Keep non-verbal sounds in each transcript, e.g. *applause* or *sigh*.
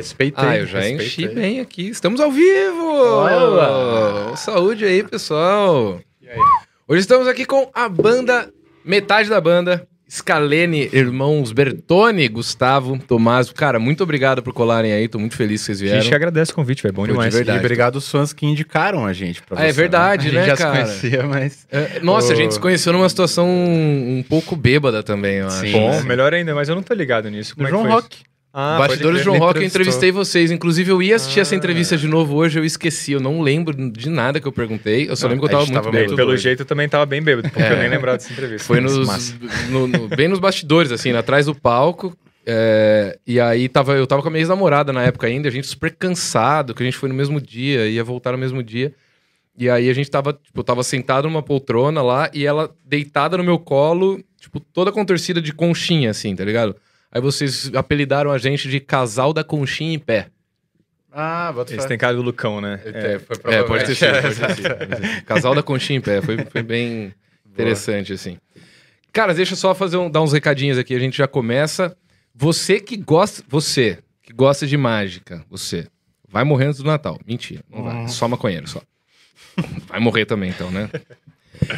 Respeita Ah, aí, eu já respeita enchi aí. bem aqui. Estamos ao vivo! Olá! Saúde aí, pessoal! Hoje estamos aqui com a banda, metade da banda, Scalene, irmãos Bertone, Gustavo, Tomás. Cara, muito obrigado por colarem aí, tô muito feliz que vocês A vieram. gente que agradece o convite, velho. Bom Pô, de demais. verdade. E obrigado aos fãs que indicaram a gente pra Ah, é você, verdade, A né, gente já cara? se conhecia, mas... É, Nossa, a gente se conheceu numa situação um pouco bêbada também, eu acho. Sim. Bom, né? melhor ainda, mas eu não tô ligado nisso. Como Do é João que foi Rock. isso? Ah, Bastidores. João Rock, eu entrevistei vocês. Inclusive, eu ia assistir essa Ah. entrevista de novo hoje, eu esqueci, eu não lembro de nada que eu perguntei. Eu só Não, lembro que eu tava muito tava bêbado. Pelo jeito eu também tava bem bêbado, porque É. eu nem lembrava dessa entrevista. Foi *laughs* nos, no- no- bem nos bastidores, assim, atrás do palco. é, e aí tava, eu tava com a minha ex-namorada na época ainda, a gente super cansado, que a gente foi no mesmo dia, ia voltar no mesmo dia. E aí a gente tava, tipo, eu tava sentado numa poltrona lá e ela deitada no meu colo, tipo, toda contorcida de conchinha, assim, tá ligado? Aí vocês apelidaram a gente de casal da conchinha em pé. Ah, bota fé. tem cara do Lucão, né? É, foi É, pode ter sido, provavelmente. pode ter sido. *laughs* Casal da conchinha em pé, foi, foi bem interessante, assim. Cara, deixa eu só fazer um- dar uns recadinhos aqui, a gente já começa. Você que gosta, você que gosta de mágica, você, vai morrer antes do Natal. Mentira, não vai, Uhum. só maconheiro, só. Vai morrer também, então, né? *laughs*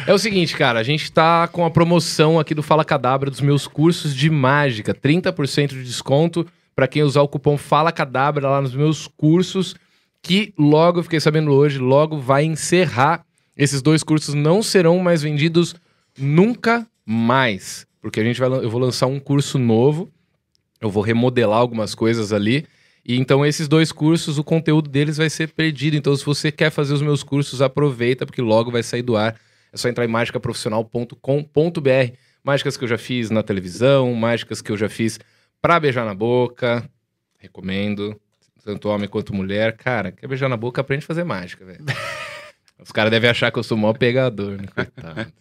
É o seguinte, cara, a gente tá com a promoção aqui do Fala Cadabra dos meus cursos de mágica, 30% de desconto pra quem usar o cupom Fala Cadabra lá nos meus cursos, que logo, fiquei sabendo hoje, logo vai encerrar. Esses dois cursos não serão mais vendidos nunca mais, porque a gente vai, eu vou lançar um curso novo, eu vou remodelar algumas coisas ali. E então esses dois cursos, o conteúdo deles vai ser perdido. Então se você quer fazer os meus cursos, aproveita porque logo vai sair do ar. É só entrar em mágicaprofissional.com.br. Mágicas que eu já fiz na televisão, mágicas que eu já fiz pra beijar na boca. Recomendo. Tanto homem quanto mulher. Cara, quer beijar na boca, aprende a fazer mágica, velho. *laughs* Os caras devem achar que eu sou mó pegador, né? *laughs* Coitado.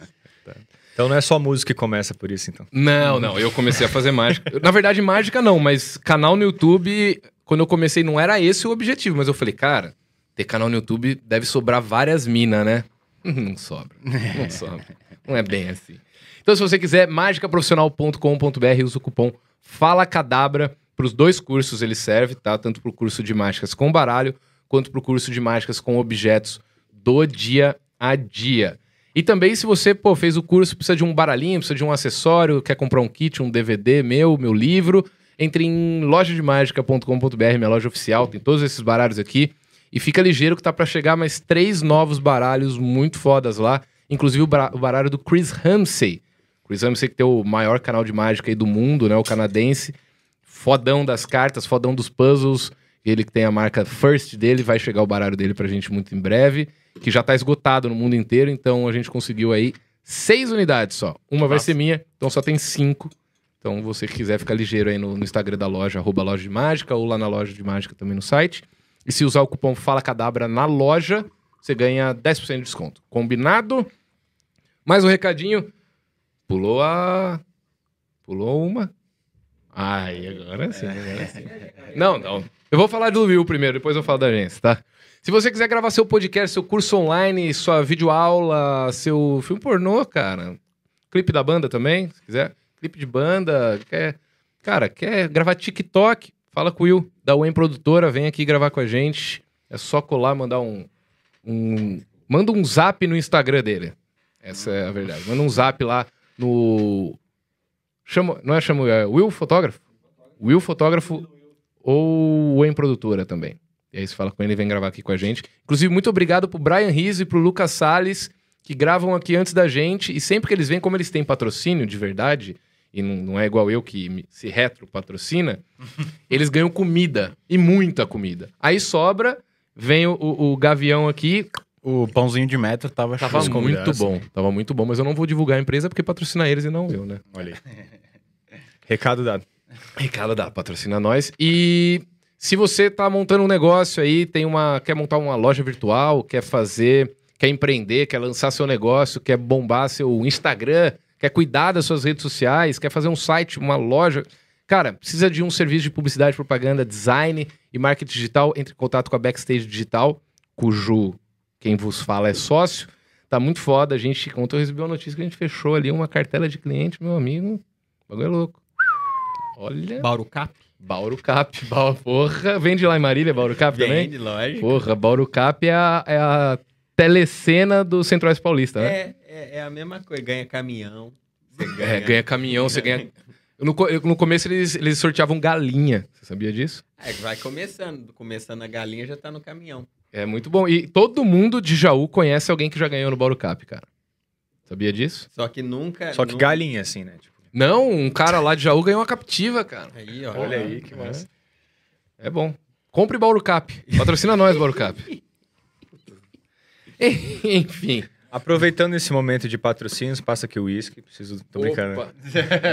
Então não é só música que começa por isso, então. Não, não, eu comecei a fazer mágica. Na verdade, mágica não, mas canal no YouTube, quando eu comecei, não era esse o objetivo, mas eu falei, cara, ter canal no YouTube deve sobrar várias minas, né? *laughs* Não sobra. Não sobra. Não é bem assim. Então, se você quiser, mágicaprofissional.com.br, usa o cupom Fala Cadabra. Para os dois cursos ele serve, tá? Tanto para o curso de mágicas com baralho, quanto para o curso de mágicas com objetos do dia a dia. E também, se você pô, fez o curso, precisa de um baralhinho, precisa de um acessório, quer comprar um kit, um DVD meu, meu livro, entre em lojademagica.com.br, minha loja oficial, tem todos esses baralhos aqui. E fica ligeiro que tá para chegar mais três novos baralhos muito fodas lá, inclusive o, bara- o baralho do Chris Ramsey. Chris Ramsey que tem o maior canal de mágica aí do mundo, né, o canadense. Fodão das cartas, fodão dos puzzles. Ele que tem a marca First dele, vai chegar o baralho dele pra gente muito em breve, que já tá esgotado no mundo inteiro, então a gente conseguiu aí seis unidades só. Uma vai ser minha, então só tem cinco. Então, você que quiser ficar ligeiro aí no, no Instagram da loja, arroba loja de mágica, ou lá na loja de mágica também no site. E se usar o cupom Fala Cadabra na loja, você ganha 10% de desconto. Combinado? Mais um recadinho. Pulou a. Pulou uma. Ai, agora sim, agora sim. Não, não. Eu vou falar do Will primeiro, depois eu falo da agência, tá? Se você quiser gravar seu podcast, seu curso online, sua videoaula, seu filme pornô, cara, clipe da banda também, se quiser, clipe de banda, quer, cara, quer gravar TikTok, fala com o Will, da UEM Produtora, vem aqui gravar com a gente. É só colar, mandar um, um manda um zap no Instagram dele. Essa é a verdade. Manda um zap lá no chama, não é chama, é Will Fotógrafo? Will Fotógrafo ou UEM Produtora também. E aí você fala com ele e vem gravar aqui com a gente. Inclusive, muito obrigado pro Brian Rizzo e pro Lucas Salles, que gravam aqui antes da gente. E sempre que eles vêm, como eles têm patrocínio de verdade, e não, não é igual eu que se retro patrocina, *laughs* eles ganham comida. E muita comida. Aí sobra, vem o, o- o Gavião aqui. O pãozinho de metro tava, Tava muito bom. Tava muito bom, mas eu não vou divulgar a empresa porque patrocina eles e não eu, né? Olha aí. Recado dado. Recado da patrocina nós. E se você tá montando um negócio aí, tem uma quer montar uma loja virtual, quer fazer, quer empreender, quer lançar seu negócio, quer bombar seu Instagram, quer cuidar das suas redes sociais, quer fazer um site, uma loja, cara, precisa de um serviço de publicidade, propaganda, design e marketing digital, entre em contato com a Backstage Digital, cujo quem vos fala é sócio. Tá muito foda, a gente, ontem eu recebi uma notícia que a gente fechou ali uma cartela de cliente, meu amigo. O bagulho é louco. Olha. Baurucap. Bauru Cap. Bauru, *laughs* porra, vende lá em Marília, Bauru Cap também? Vende, lógico. Porra, Bauru Cap é a, é a telecena do Centro-Oeste Paulista, né? É, é, é a mesma coisa. Ganha caminhão. Você É, ganha caminhão, você ganha... No, no começo eles, eles sorteavam galinha, você sabia disso? É, vai começando. Começando a galinha, já tá no caminhão. É muito bom. E todo mundo de Jaú conhece alguém que já ganhou no Bauru Cap, cara. Sabia disso? Só que nunca... Só que nunca- galinha, assim, né? Tipo, Não, um cara lá de Jaú ganhou uma captiva, cara. Aí, ó. olha aí, que É. massa. É bom. Compre Bauru Cap. Patrocina nós, Bauru Cap. *laughs* Enfim. Aproveitando esse momento de patrocínios, passa aqui o uísque. Preciso. Tô brincando. Opa.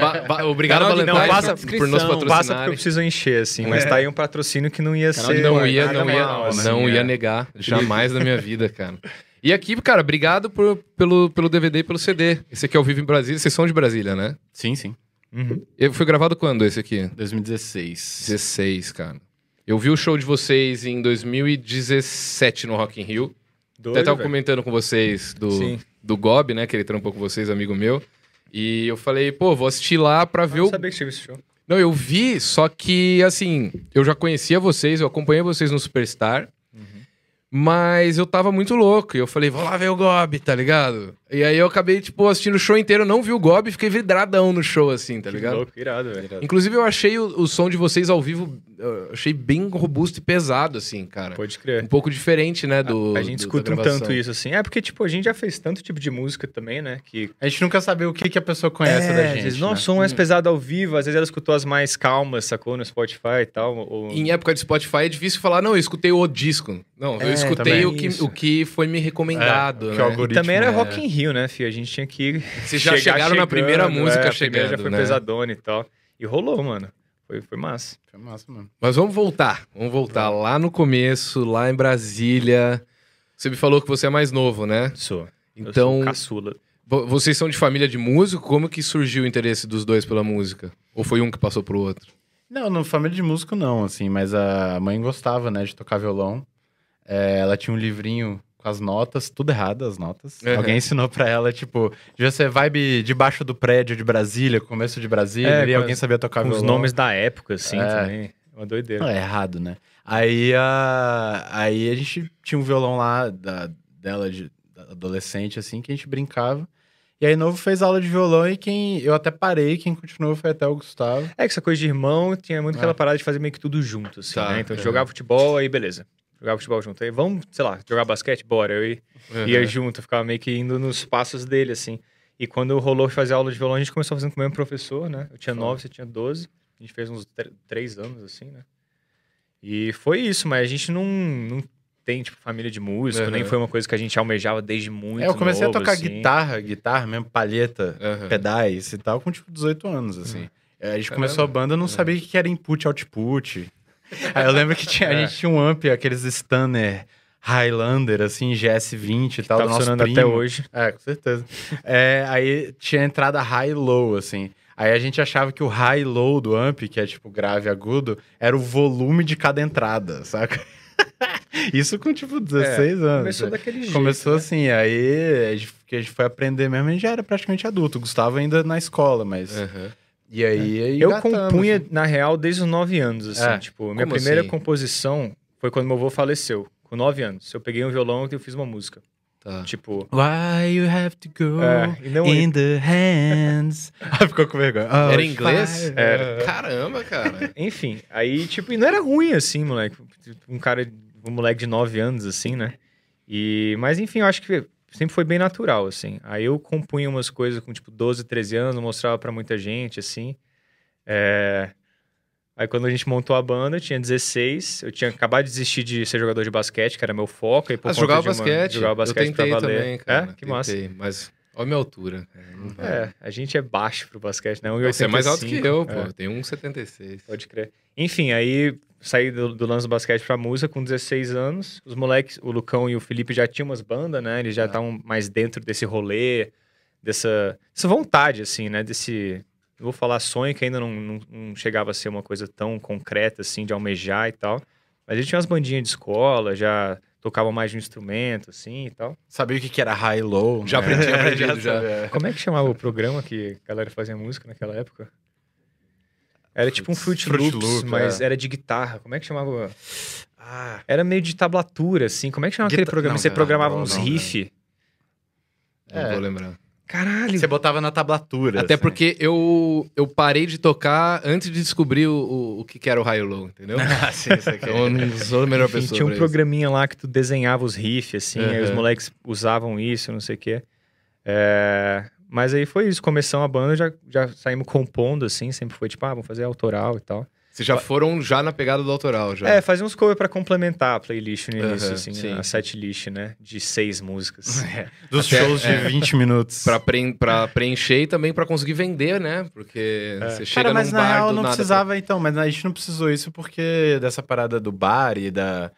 Ba- ba- obrigado, Canal de- Valentine, não, passa- por- por nos patrocinarem. Passa porque eu preciso encher, assim. Mas tá aí um patrocínio que não ia Canal de ser. Não ia, nada não ia, mal, assim, não é. ia negar. Jamais na minha vida, cara. E aqui, cara, obrigado por- pelo, pelo DVD e pelo CD. Esse aqui é ao vivo em Brasília. Vocês são de Brasília, né? Sim, sim. Uhum. E Foi gravado quando esse aqui? 2016. 16, cara. Eu vi o show de vocês em 2017 no Rock in Rio. Doido, Até tava velho. comentando com vocês do, Sim. do Gob, né? Que ele trampou com vocês, amigo meu. E eu falei, pô, vou assistir lá pra ver Eu o. não sabia que tinha esse show. Não, eu vi, só que, assim, eu já conhecia vocês, eu acompanhei vocês no Superstar. Mas eu tava muito louco. E eu falei, vou lá ver o Gob, tá ligado? E aí eu acabei, tipo, assistindo o show inteiro, não vi o Gob e fiquei vidradão no show, assim, tá Que ligado? louco, irado, velho. Inclusive, eu achei o, o som de vocês ao vivo, eu achei bem robusto e pesado, assim, cara. Pode crer. Um pouco diferente, né, do. a gente do- escuta um tanto isso, assim. É porque, tipo, a gente já fez tanto tipo de música também, né? Que A gente nunca sabe o que, que a pessoa conhece é, da às gente. vezes, né? nossa, som mais pesado ao vivo, às vezes ela escutou as mais calmas, sacou? No Spotify e tal. Ou... Em época de Spotify é difícil falar, não, eu escutei o disco. Não, eu É, escutei também o que, isso. o que foi me recomendado. É, que né? o E algoritmo também era é- Rock in Rio, né, filho? A gente tinha que. *laughs* Vocês já chegaram na primeira música é, a primeira chegando, já foi né? pesadona e tal. E rolou, mano. Foi, foi massa. Foi massa, mano. Mas vamos voltar. Vamos voltar lá no começo, lá em Brasília. Você me falou que você é mais novo, né? Sou. Então, Eu sou caçula. vo- vocês são de família de músico? Como que surgiu o interesse dos dois pela música? Ou foi um que passou pro outro? Não, no família de músico não, assim, mas a mãe gostava, né, de tocar violão. É, ela tinha um livrinho as notas, tudo errado as notas. Uhum. Alguém ensinou pra ela, tipo, devia ser vibe debaixo do prédio de Brasília, começo de Brasília, É, e alguém as- sabia tocar Com os violão. nomes da época, assim, É. também. Uma doideira. Não, é errado, né? Aí a, aí a gente tinha um violão lá da, dela, de da adolescente, assim, que a gente brincava. E aí, novo fez aula de violão e quem. Eu até parei, quem continuou foi até o Gustavo. É que essa coisa de irmão tinha muito É. aquela parada de fazer meio que tudo junto, assim, Tá, né? Então, é. jogava futebol, aí beleza. Jogava futebol junto. Aí vamos, sei lá, jogar basquete? Bora. Eu ia, ia Uhum. junto, ficava meio que indo nos passos dele, assim. E quando rolou fazer aula de violão, a gente começou fazendo com o mesmo professor, né? Eu tinha nove, você tinha doze. A gente fez uns tr- três anos, assim, né? E foi isso, mas a gente não, não tem, tipo, família de músico, Uhum. nem foi uma coisa que a gente almejava desde muito é, eu comecei novo, a tocar assim. guitarra, guitarra mesmo, palheta, Uhum. pedais e tal, com tipo 18 anos, assim. É, A gente Caramba. começou a banda, eu não sabia o que que era input, output. Aí eu lembro que tinha, a É. gente tinha um amp, aqueles Stanner Highlander, assim, GS20 e tal, Tá funcionando primo. até hoje. É, com certeza. É, aí tinha entrada high low, assim. Aí a gente achava que o high low do amp, que é tipo grave e agudo, era o volume de cada entrada, saca? *laughs* Isso com tipo 16 anos. Começou daquele jeito. Começou né? assim, aí a gente, que a gente foi aprender mesmo, a gente já era praticamente adulto. O Gustavo ainda na escola, mas. Uhum. E aí. aí Eu compunha, assim. na real, desde os nove anos, assim. É. Tipo, minha Como primeira assim? composição foi quando meu avô faleceu, com nove anos. Eu peguei um violão e eu fiz uma música. Tá. Tipo... Why you have to go É, não in the hands. *laughs* ah, ficou com vergonha. Oh, Era inglês? fire. Era. Caramba, cara. *laughs* Enfim, aí, tipo, e não era ruim, assim, moleque. Um cara, um moleque de nove anos, assim, né? E... Mas, enfim, eu acho que sempre foi bem natural, assim. Aí eu compunha umas coisas com, tipo, 12, 13 anos, mostrava pra muita gente, assim. É... Aí quando a gente montou a banda, eu tinha 16, eu tinha acabado de desistir de ser jogador de basquete, que era meu foco. E por Ah, conta jogava uma- basquete. Jogava basquete eu tentei pra valer. também, cara. É, que massa. Tentei, mas olha a minha altura. cara. É, a gente é baixo pro basquete, né? Você é mais alto que eu, 1,85, pô. é. Tenho 1,76. Pode crer. Enfim, aí saí do, do lance do basquete pra música com 16 anos. Os moleques, o Lucão e o Felipe já tinham umas bandas, né? Eles já estavam mais dentro desse rolê, dessa, dessa vontade, assim, né? Desse. Eu vou falar sonho, que ainda não, não, não chegava a ser uma coisa tão concreta, assim, de almejar e tal. Mas a gente tinha umas bandinhas de escola, já tocava mais de um instrumento, assim e tal. Sabia o que que era high e low? Já aprendi, É, *laughs* aprendido já. sabia. Como é que chamava o programa que a galera fazia música naquela época? Era tipo um Fruit, Fruit Loops, Loop, mas é. era de guitarra. Como é que chamava? Ah, Era meio de tablatura, assim. Como é que chamava aquele Guita- programa? não, Você cara, programava não, uns não, riff. Não É. vou lembrar. Caralho. você botava na tablatura. Até assim. porque eu, eu parei de tocar antes de descobrir o, o, o que que era o high low, entendeu? *laughs* Ah, sim, isso aqui. Então eu não sou a melhor *laughs* Enfim, pessoa. tinha um pra isso. programinha lá que tu desenhava os riffs, assim, aí os moleques usavam isso, não sei o quê. É, Mas aí foi isso, começamos a banda, já, já saímos compondo, assim, sempre foi tipo, ah, vamos fazer autoral e tal. Vocês já foram já na pegada do autoral, já. É, fazia uns covers pra complementar a playlist no início, Aham, assim, sim. a set list, né, de seis músicas. *laughs* É, *laughs* Dos Até- shows de é. 20 minutos. Pra, preen- pra preencher e também pra conseguir vender, né? Porque você chega Cara, mas num na bar real não precisava, então. Mas a gente não precisou isso porque dessa parada do bar e da...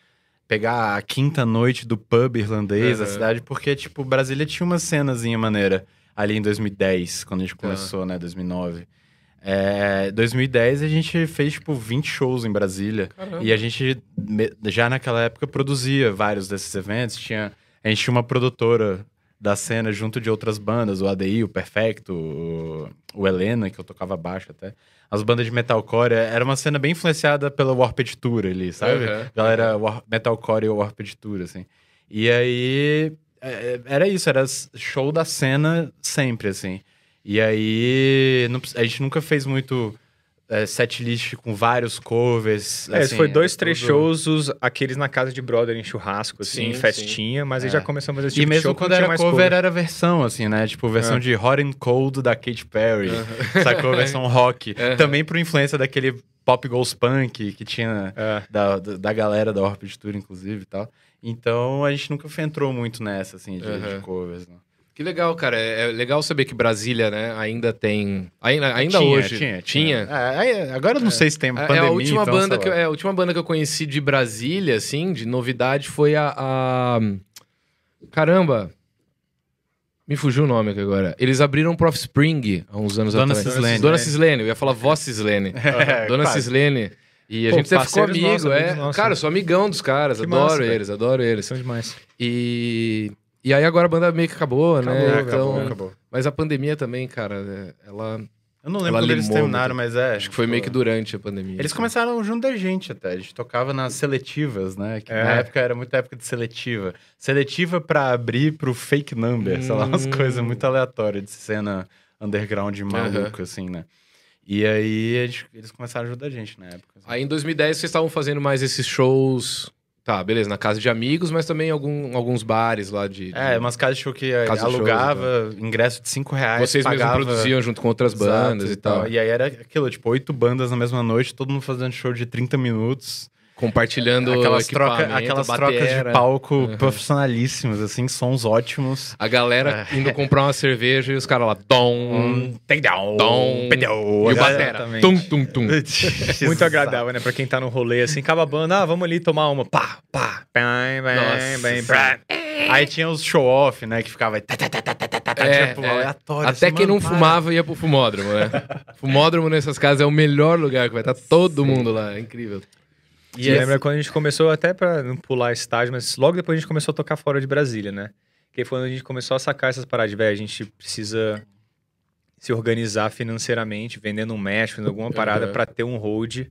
Pegar a quinta noite do pub irlandês da Uhum. cidade, porque, tipo, Brasília tinha uma cenazinha maneira ali em 2010, quando a gente começou, né, 2009. É, 2010 a gente fez, tipo, 20 shows em Brasília. Caramba. E a gente, já naquela época, produzia vários desses eventos. Tinha, a gente tinha uma produtora da cena junto de outras bandas, o ADI, o Perfecto, o, o Helena, que eu tocava baixo até. As bandas de metalcore, era uma cena bem influenciada pela Warped Tour ali, sabe? Aham, Galera, war, metalcore e Warped Tour, assim. E aí, é, era isso, era show da cena sempre, assim. E aí, não a gente nunca fez muito é, setlist com vários covers. É, assim, foi dois, três tudo- shows, os, aqueles na casa de brother em churrasco, assim, Sim, festinha, mas aí É. já começamos a fazer esse E tipo de mesmo show quando era mais cover, era versão, assim, né? Tipo, versão É. de Hot and Cold da Katy Perry. *laughs* Sacou? Versão rock. *laughs* É. Também por influência daquele pop goes punk que tinha É. da, da, da galera da Warped Tour, inclusive, e tal. Então, a gente nunca entrou muito nessa, assim, de, Aham. de covers, não. Que legal, cara. É é legal saber que Brasília, né, ainda tem. Ainda, ainda Tinha, hoje. Tinha, Tinha. É, aí, agora eu não sei se tem É, pandemia, é a última então, banda que eu, é, a última banda que eu conheci de Brasília, assim, de novidade, foi a. a- Caramba! Me fugiu o nome aqui agora. Eles abriram Prof Spring há uns anos Dona atrás. Cislene. Dona Cislene, eu ia falar Vó Cislene. *laughs* É, Dona. Cislene. E a Pô, gente até ficou amigo, nossos, é. nossos. Cara, eu sou amigão dos caras, Que adoro massa, eles, adoro eles. São demais. E. E aí agora a banda meio que acabou, né? Acabou, então, acabou, acabou. Mas a pandemia também, cara, é, ela. Eu não lembro quando eles terminaram, mas é. Acho que foi meio que durante a pandemia. Eles assim. começaram junto da gente até. A gente tocava nas seletivas, né? Que É. na época era muita época de seletiva. Seletiva pra abrir pro fake number, sei lá, umas Hum. coisas muito aleatórias de cena underground maluca, assim, né? E aí gente- eles começaram a ajudar a gente na época. assim. Aí em 2010 vocês estavam fazendo mais esses shows. Tá, beleza, na casa de amigos, mas também algum, alguns bares lá de. de- É, umas casas de show que Casa shows, alugava, ingresso de 5 reais. Vocês pagava... mesmos produziam junto com outras Exato, bandas e tal. E aí era aquilo, tipo, oito bandas na mesma noite, todo mundo fazendo show de 30 minutos. Compartilhando aquelas troca, aquelas trocas de palco Uhum. profissionalíssimas, assim, sons ótimos. A galera É. indo comprar uma cerveja e os caras lá, dom, Um take-down, Dom. pedal, e o batera, tum, tum, tum. *laughs* Muito agradável, né? Pra quem tá no rolê, assim, acaba a banda, ah, vamos ali tomar uma. Pá, pá, bem, bem, bem, sério. Aí tinha os show-off, né, que ficava... tá, tá, tá, tá, tá, tá, tá, É, tipo, é. aleatório. Até assim, quem não fumava ia pro fumódromo, né? *laughs* fumódromo nessas casas é o melhor lugar que vai estar todo mundo lá, é incrível. E esse- lembra quando a gente começou, até pra não pular estágio, mas logo depois a gente começou a tocar fora de Brasília, né? Que foi quando a gente começou a sacar essas paradas velho, a gente precisa se organizar financeiramente, vendendo um mesh, fazendo alguma parada Uhum. pra ter um hold,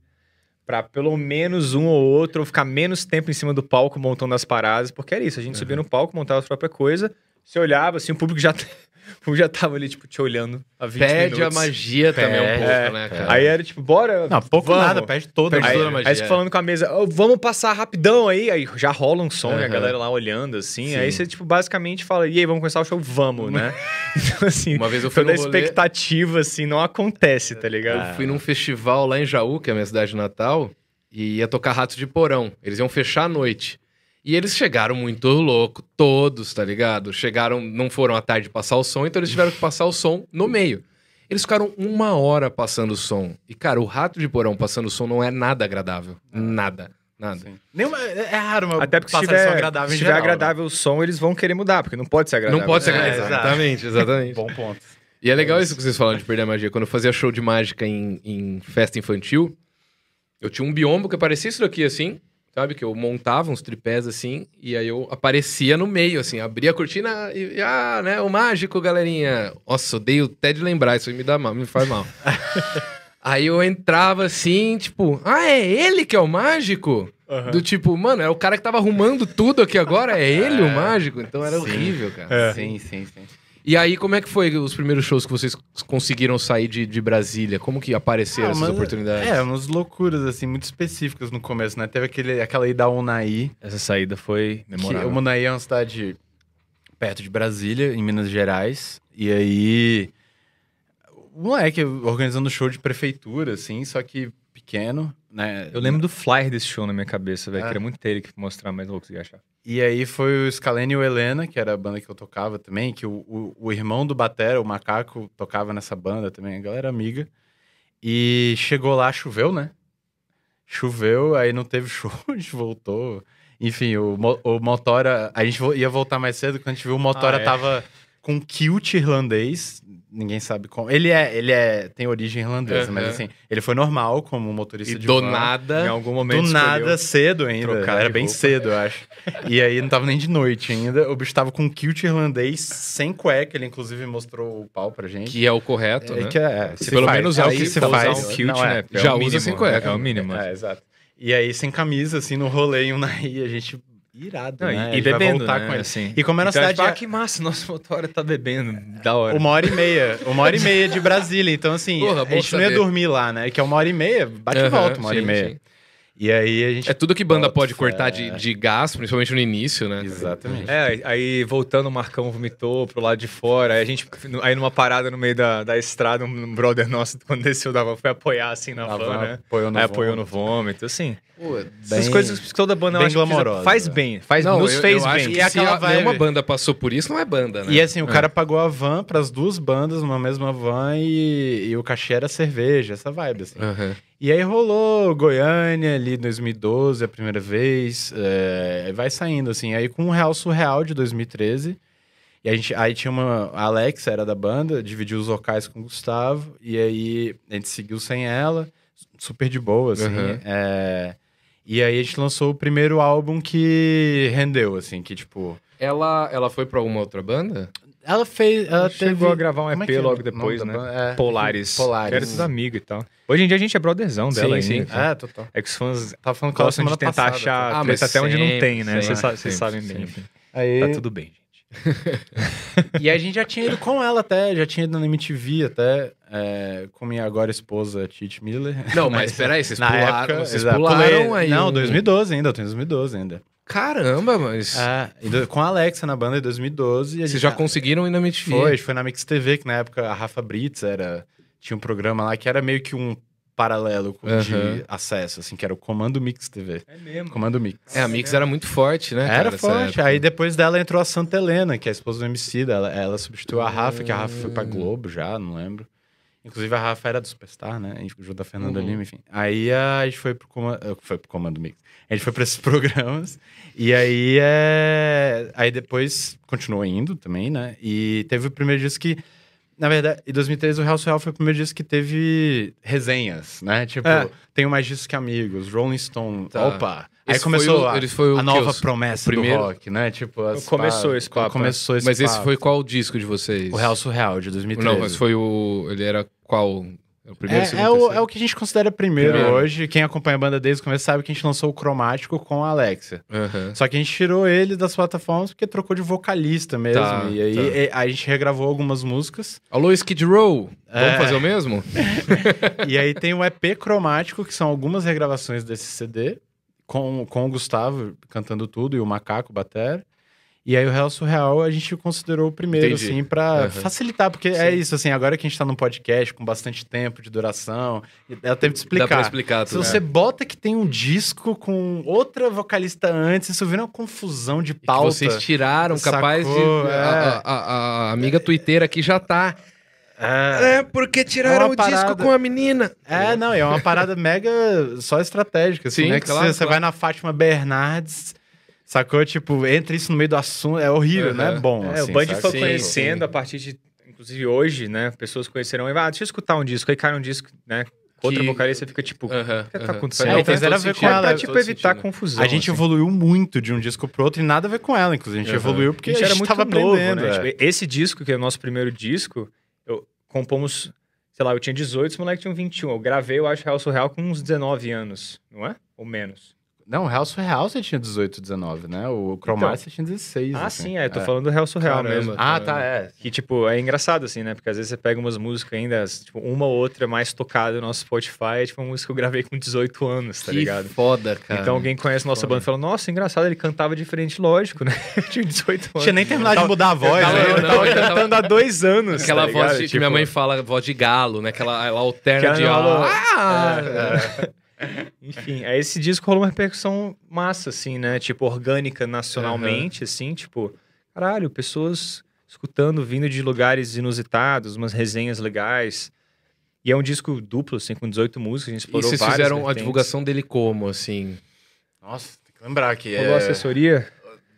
pra pelo menos um ou outro, ou ficar menos tempo em cima do palco montando as paradas, porque era isso, a gente subia no palco, montava a própria coisa, você olhava, assim, o público já, *laughs* *laughs* o público já tava ali, tipo, te olhando há 20 Perde minutos. a magia também um Perde, pouco, é. né, cara? Aí era tipo, bora. Não, pouco vamos. nada, perde toda. Perde a Aí, toda a magia. aí você falando com a mesa, "Ô, vamos passar rapidão aí, aí já rola um som e a galera lá olhando, assim. Sim. Aí você, tipo, basicamente fala, e aí, vamos começar o show? Vamos, né? *laughs* Então, assim, Uma vez eu fui toda a expectativa, assim, não acontece, tá ligado? Eu fui num festival lá em Jaú, que é a minha cidade natal, e ia tocar Ratos de Porão. Eles iam fechar à noite. E eles chegaram muito louco, todos, tá ligado? Chegaram, não foram à tarde passar o som, então eles tiveram que passar o som no meio. Eles ficaram uma hora passando o som. E, cara, o Rato de Porão passando o som não é nada agradável. Nada, nada. Sim. Nenhuma, é é raro, mas Até porque se passar tiver, som agradável se tiver geral, né? agradável o som, eles vão querer mudar, porque não pode ser agradável. Não pode ser né? É, agradável. exato. Exatamente, exatamente. Bom ponto. E é legal isso que vocês falaram de perder a magia. Quando eu fazia show de mágica em, em festa infantil, eu tinha um biombo que parecia isso daqui, assim, sabe? Que eu montava uns tripés assim, e aí eu aparecia no meio, assim, abria a cortina e, e, ah, né, o mágico, galerinha. Nossa, odeio até de lembrar, isso aí me dá mal, me faz mal. *laughs* Aí eu entrava assim, tipo, ah, é ele que é o mágico? Do tipo, mano, é o cara que tava arrumando tudo aqui agora, é ele o mágico? Então era Sim. horrível, cara. É. Sim, sim, sim. E aí, como é que foi os primeiros shows que vocês conseguiram sair de, de Brasília? Como que apareceram Ah, essas mas- oportunidades? É, umas loucuras, assim, muito específicas no começo, né? Teve aquele, aquela ida ao Unaí, Essa saída foi que memorável. o Unaí é uma cidade perto de Brasília, em Minas Gerais, e aí... O moleque organizando show de prefeitura, assim, só que pequeno, né? Eu lembro do flyer desse show na minha cabeça, velho. É. Queria muito ter ele que mostrar, mas não vou conseguir achar. E aí foi o Scalene e o Helena, que era a banda que eu tocava também, que o, o, o irmão do Batera, o Macaco, tocava nessa banda também, a galera amiga. E chegou lá, choveu, né? Choveu, aí não teve *laughs* show, a gente voltou. Enfim, o, o Motora, a gente ia voltar mais cedo, quando a gente viu o Motora Ah, é? tava com kilt irlandês, ninguém sabe como. Ele é, ele é, tem origem irlandesa, mas Aham. assim, ele foi normal como motorista E de do van. Em nada. algum momento Do nada, cedo ainda. Era bem roupa. cedo, eu acho. E aí não tava nem de noite ainda. O bicho tava com um kilt irlandês sem cueca. Ele, inclusive, mostrou o pau pra gente. Que é o correto, É né? que é, Se pelo faz, menos é o que se faz. um kilt, Não, é. né? É Já o usa mínimo, sem cueca. É o mínimo. É, exato. E aí, sem camisa, assim, no rolê em Unaí, a gente... Irado, Não, né? e, e bebendo, né? com ele. Assim. E como era então, uma tipo, cidade... ah, que massa, nosso motor tá bebendo. Da hora. Uma hora e meia. Uma hora e meia de Brasília. Então, assim, Porra, a gente não ia saber. dormir lá, né? Que é uma hora e meia. Bate e Aham, volta uma hora sim, e meia. sim. E aí, a gente... É tudo que banda pode cortar de, de gás, principalmente no início, né? Exatamente. É, aí voltando, o Marcão vomitou pro lado de fora. Aí a gente, aí numa parada no meio da, da estrada, um brother nosso, quando desceu da van, foi apoiar assim na van, van né? apoiou no aí apoiou vômito. no vômito, assim. Pô, Essas Bem- coisas que toda banda eu bem acho que precisa- glamourosa, faz bem, faz, Não, nos eu, fez eu acho bem. que E se aquela a- nenhuma banda passou por isso, não é banda, né? E assim, o É. cara pagou a van pras duas bandas numa mesma van e, e o cachê era cerveja, essa vibe, assim. Aham. E aí rolou Goiânia ali em 2012, a primeira vez, é, vai saindo, assim. Aí com o Real Surreal de 2013, e a gente, aí tinha uma, a Alex era da banda, dividiu os vocais com o Gustavo, e aí a gente seguiu sem ela, super de boa, assim. Uhum. é, e aí a gente lançou o primeiro álbum que rendeu, assim, que tipo... Ela, ela foi pra alguma outra banda? Ela fez. Ela Chegou teve... a gravar um é EP que é logo depois, né? É, Polaris. Polaris. Que era tudo amigo e tal. Hoje em dia a gente é brotherzão dela Sim, ainda. sim. É, total. É que os fãs Tava falando gostam de tentar passada, achar Ah, treta mas até onde não tem, né? Vocês sabem bem. Aí... Tá tudo bem, gente. *laughs* E a gente já tinha ido com ela até, já tinha ido na MTV até, é, com minha agora esposa, Tite Miller. Não, mas peraí, vocês Na pularam, época, vocês exato, pularam pulei- aí. Não, um- 2012 ainda, eu tenho 2012 ainda. Caramba, mas É, com a Alexa na banda em 2012. E a vocês já conseguiram ir na MTV. Foi, foi na Mix TV, que na época a Rafa Brits era, tinha um programa lá que era meio que um paralelo com Aham. de acesso, assim, que era o Comando Mix TV. É mesmo. Comando Mix. É, a Mix era muito forte, né? cara, Era forte. Aí depois dela entrou a Santa Helena, que é a esposa do MC. Ela, ela substituiu a Rafa, que a Rafa foi pra Ah. Globo já, não lembro. Inclusive a Rafa era do Superstar, né? Junto da Fernanda Uhum. Lima, enfim. Aí a gente foi pro, coma- eh, foi pro Comando Mix. A gente foi pra esses *laughs* programas. E aí é. Aí depois continuou indo também, né? E teve o primeiro disco que. Na verdade, em 2013 o Real Surreal foi o primeiro disco que teve resenhas, né? Tipo, É. tenho mais discos que amigos, Rolling Stone. Tá. Opa! Aí Esse começou foi o- a, ele foi o a nova os- promessa o primeiro? do rock, né? Tipo, as Começou pá- esse papo, Começou esse Mas esse papo. foi qual disco de vocês? o Real Surreal de 2013. Não, mas foi o. Ele era qual? O primeiro, é, segundo, é, o, é o que a gente considera primeiro, Primeiro. hoje. Quem acompanha a banda desde o começo sabe que a gente lançou o Cromático com a Alexia. Aham. Só que a gente tirou ele das plataformas porque trocou de vocalista mesmo. Tá, e aí tá. e- a gente regravou algumas músicas. Alô, Skid Row! Vamos É. fazer o mesmo? *laughs* e aí tem o EP Cromático, que são algumas regravações desse CD, com, com o Gustavo cantando tudo e o Macaco Batera. E aí o Real Surreal a gente considerou o primeiro, Entendi. assim, pra Aham. facilitar, porque é isso, assim, agora que a gente tá num podcast com bastante tempo de duração, ela teve que explicar. Dá pra explicar Se tudo. você bota que tem um disco com outra vocalista antes, isso vira uma confusão de pauta. vocês tiraram, Sacou, capaz de. é. A, a- a- amiga tuiteira aqui já tá. É, É, porque tiraram É o disco com a menina. É, não, é uma parada mega só estratégica, assim, Sim, né? Claro, você, você claro. vai na Fátima Bernardes, sacou? Tipo, entra isso no meio do assunto, é horrível, não é bom, É, assim, o Band foi Sim, conhecendo sim. a partir de. Inclusive hoje, né? Pessoas conheceram. Ah, deixa eu escutar um disco. Aí cai um disco, né? com Outra Que- vocalista fica tipo. Aham, que tá aham. acontecendo? É, então faz zero a ver com ela, pra, tipo, evitar sentido. confusão. A gente assim. evoluiu muito de um disco pro outro e nada a ver com ela, inclusive. A gente Aham. evoluiu porque a gente era muito tava novo, aprendendo. né? é. Tipo, esse disco, que é o nosso primeiro disco, eu compomos sei lá, eu tinha 18, os moleques tinham 21. Eu gravei, eu acho, Real Surreal com uns 19 anos, não é? Ou menos. Não, o Real Surreal você tinha 18, 19, né? O Cromar Então. você tinha 16. Ah, assim. sim, é, eu tô É. falando do Real Surreal Caramba. mesmo. Ah, tá, é. Que, tipo, é engraçado, assim, né? Porque às vezes você pega umas músicas ainda, tipo, uma ou outra mais tocada no nosso Spotify, é tipo uma música que eu gravei com 18 anos, tá que ligado? foda, cara. Então alguém conhece nossa Foda. banda e fala, nossa, engraçado, ele cantava diferente, lógico, né? *laughs* Eu tinha 18 anos. Tinha nem terminado de Tava- mudar a voz, Tava, né? eu tava ainda tava- cantando há dois anos. Aquela tá voz de, que Tipo, minha mãe fala, voz de galo, né? Aquela ela alterna Que ela de falou- ah, Enfim, aí esse disco rolou uma repercussão massa, assim, né? Tipo, orgânica nacionalmente, assim, tipo, caralho, pessoas escutando, vindo de lugares inusitados, umas resenhas legais. E é um disco duplo, assim, com 18 músicas, a gente E explorou vocês várias fizeram a divulgação dele como, assim? Nossa, tem que lembrar que Rolou é... assessoria?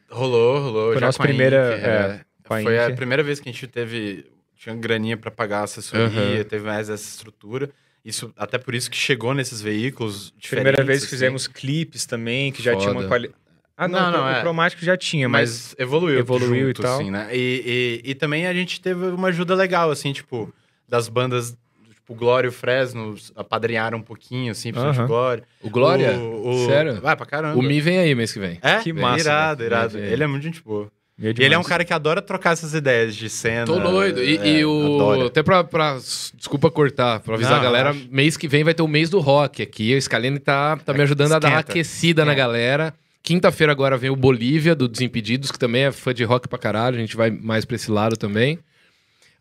Rolou, rolou. Foi já nossa com a primeira, Inc, é, é. com a Foi a Inc. primeira vez que a gente teve... Tinha graninha pra pagar a assessoria, Aham. teve mais essa estrutura. Isso, até por isso que chegou nesses veículos diferentes. Primeira vez que assim. fizemos clipes também, que já tinha uma qualidade. Ah, não, Não, o é. cromático já tinha, mas. Mas evoluiu, evoluiu junto, e tal. assim, né? E, e, e também a gente teve uma ajuda legal, assim, tipo, das bandas, tipo, Glória e o Fresno apadrinharam um pouquinho, assim, Aham. o Glória. O Glória? O, o... Sério? Vai pra caramba. O Mi vem aí mês que vem. É? Que massa, Irado, né? irado. Ele é muito gente boa. E E ele é um cara que adora trocar essas ideias de cena. Tô doido. E, é, e o. adora. Até pra, pra- Desculpa cortar, pra avisar Não, a galera. relaxa. Mês que vem vai ter o mês do rock aqui. O Scalene tá, tá me ajudando a dar uma Esquenta. aquecida na Esquenta. galera. Quinta-feira agora vem o Bolívia, do Desimpedidos, que também é fã de rock pra caralho. A gente vai mais pra esse lado também.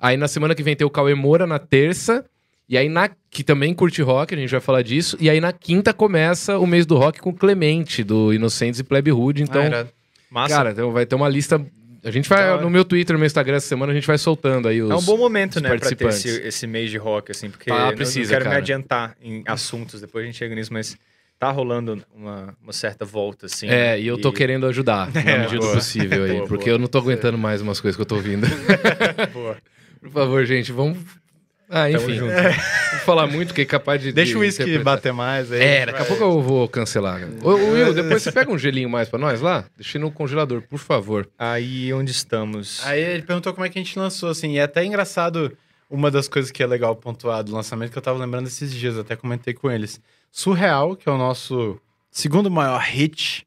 Aí na semana que vem tem o Cauê Moura na terça. E aí na. Que também curte rock, a gente vai falar disso. E aí na quinta começa o mês do rock com o Clemente, do Inocentes e Plebe Hood. Então. Ah. Massa. Cara, então vai ter uma lista. A gente vai, hora. no meu Twitter, no meu Instagram essa semana, a gente vai soltando aí os. É um bom momento, né, pra ter esse, esse mês de rock, assim, porque Ah, eu não- precisa, quero cara. me adiantar em assuntos, depois a gente chega nisso, mas tá rolando uma, uma certa volta, assim. É, e eu tô querendo ajudar *laughs* na É, medida do possível aí, Boa, porque boa. eu não tô aguentando mais umas coisas que eu tô ouvindo. *laughs* Boa. Por favor, gente, vamos. Ah, Tamo enfim. junto. Não vou falar muito, que é capaz de. Deixa de o uísque bater mais aí. É, daqui a pouco eu vou cancelar. ô, Will, depois você pega um gelinho mais pra nós lá? Deixa no congelador, por favor. Aí onde estamos? Aí ele perguntou como é que a gente lançou, assim, e é até engraçado uma das coisas que é legal pontuar do lançamento que eu tava lembrando esses dias, até comentei com eles. Surreal, que é o nosso segundo maior hit.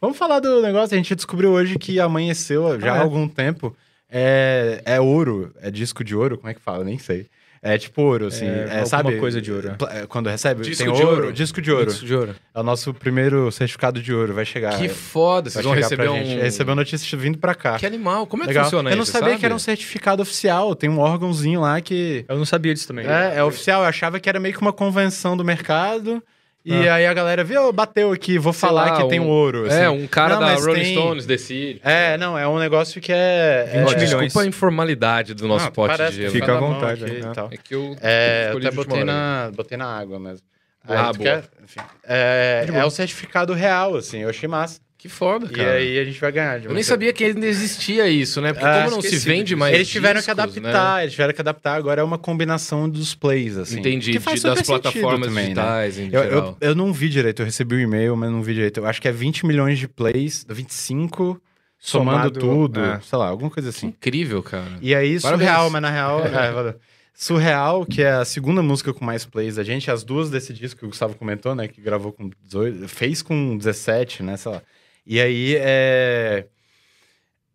Vamos falar do negócio, a gente descobriu hoje que amanheceu já Ah, há é? algum tempo. É, é ouro, é disco de ouro, como é que fala? Nem sei. É tipo ouro, assim, É, é, alguma sabe? coisa de ouro, é. É, Quando recebe, Disco tem de ouro, ouro. disco de ouro. Isso de ouro. É o nosso primeiro certificado de ouro, vai chegar. Que foda, vocês vão receber um. gente. Recebeu notícia vindo pra cá. Que animal, como é que Legal. funciona Eu não isso? sabia sabe? que era um certificado oficial. Tem um órgãozinho lá que. Eu não sabia disso também. É, é oficial. Eu achava que era meio que uma convenção do mercado. E Ah. aí a galera viu, bateu aqui, vou Sei falar lá, que tem um- ouro. É, assim. um cara Não, da Rolling tem- Stones decide. É, não, é um negócio que é. 20 Ó, é... milhões. desculpa a informalidade do nosso Não, pote de gelo. Fica à vontade, aqui né? e tal. É que eu É, eu até botei na, botei na água mesmo. Ah, Aí quer? Enfim. É, é o certificado real, assim, eu achei massa. Que foda, E cara. aí a gente vai ganhar. de Eu nem sabia que ainda existia isso, né? Porque Ah, como não se vende disso. mais Eles tiveram discos, que adaptar, eles tiveram que adaptar. Agora é uma combinação dos plays, assim. Entendi, Que faz de- das plataformas também, né? digitais em Eu, geral. eu, eu não vi direito, eu recebi o e-mail, mas não vi direito. Eu acho que é 20 milhões de plays, 25, somando Somado, tudo, é. sei lá, alguma coisa assim. Incrível, cara. E aí, Parabéns. Surreal, mas na real. *laughs* é, valeu. Surreal, que é a segunda música com mais plays da gente, as duas desse disco que o Gustavo comentou, né? Que gravou com 18, fez com 17, né? Sei lá. E aí, é.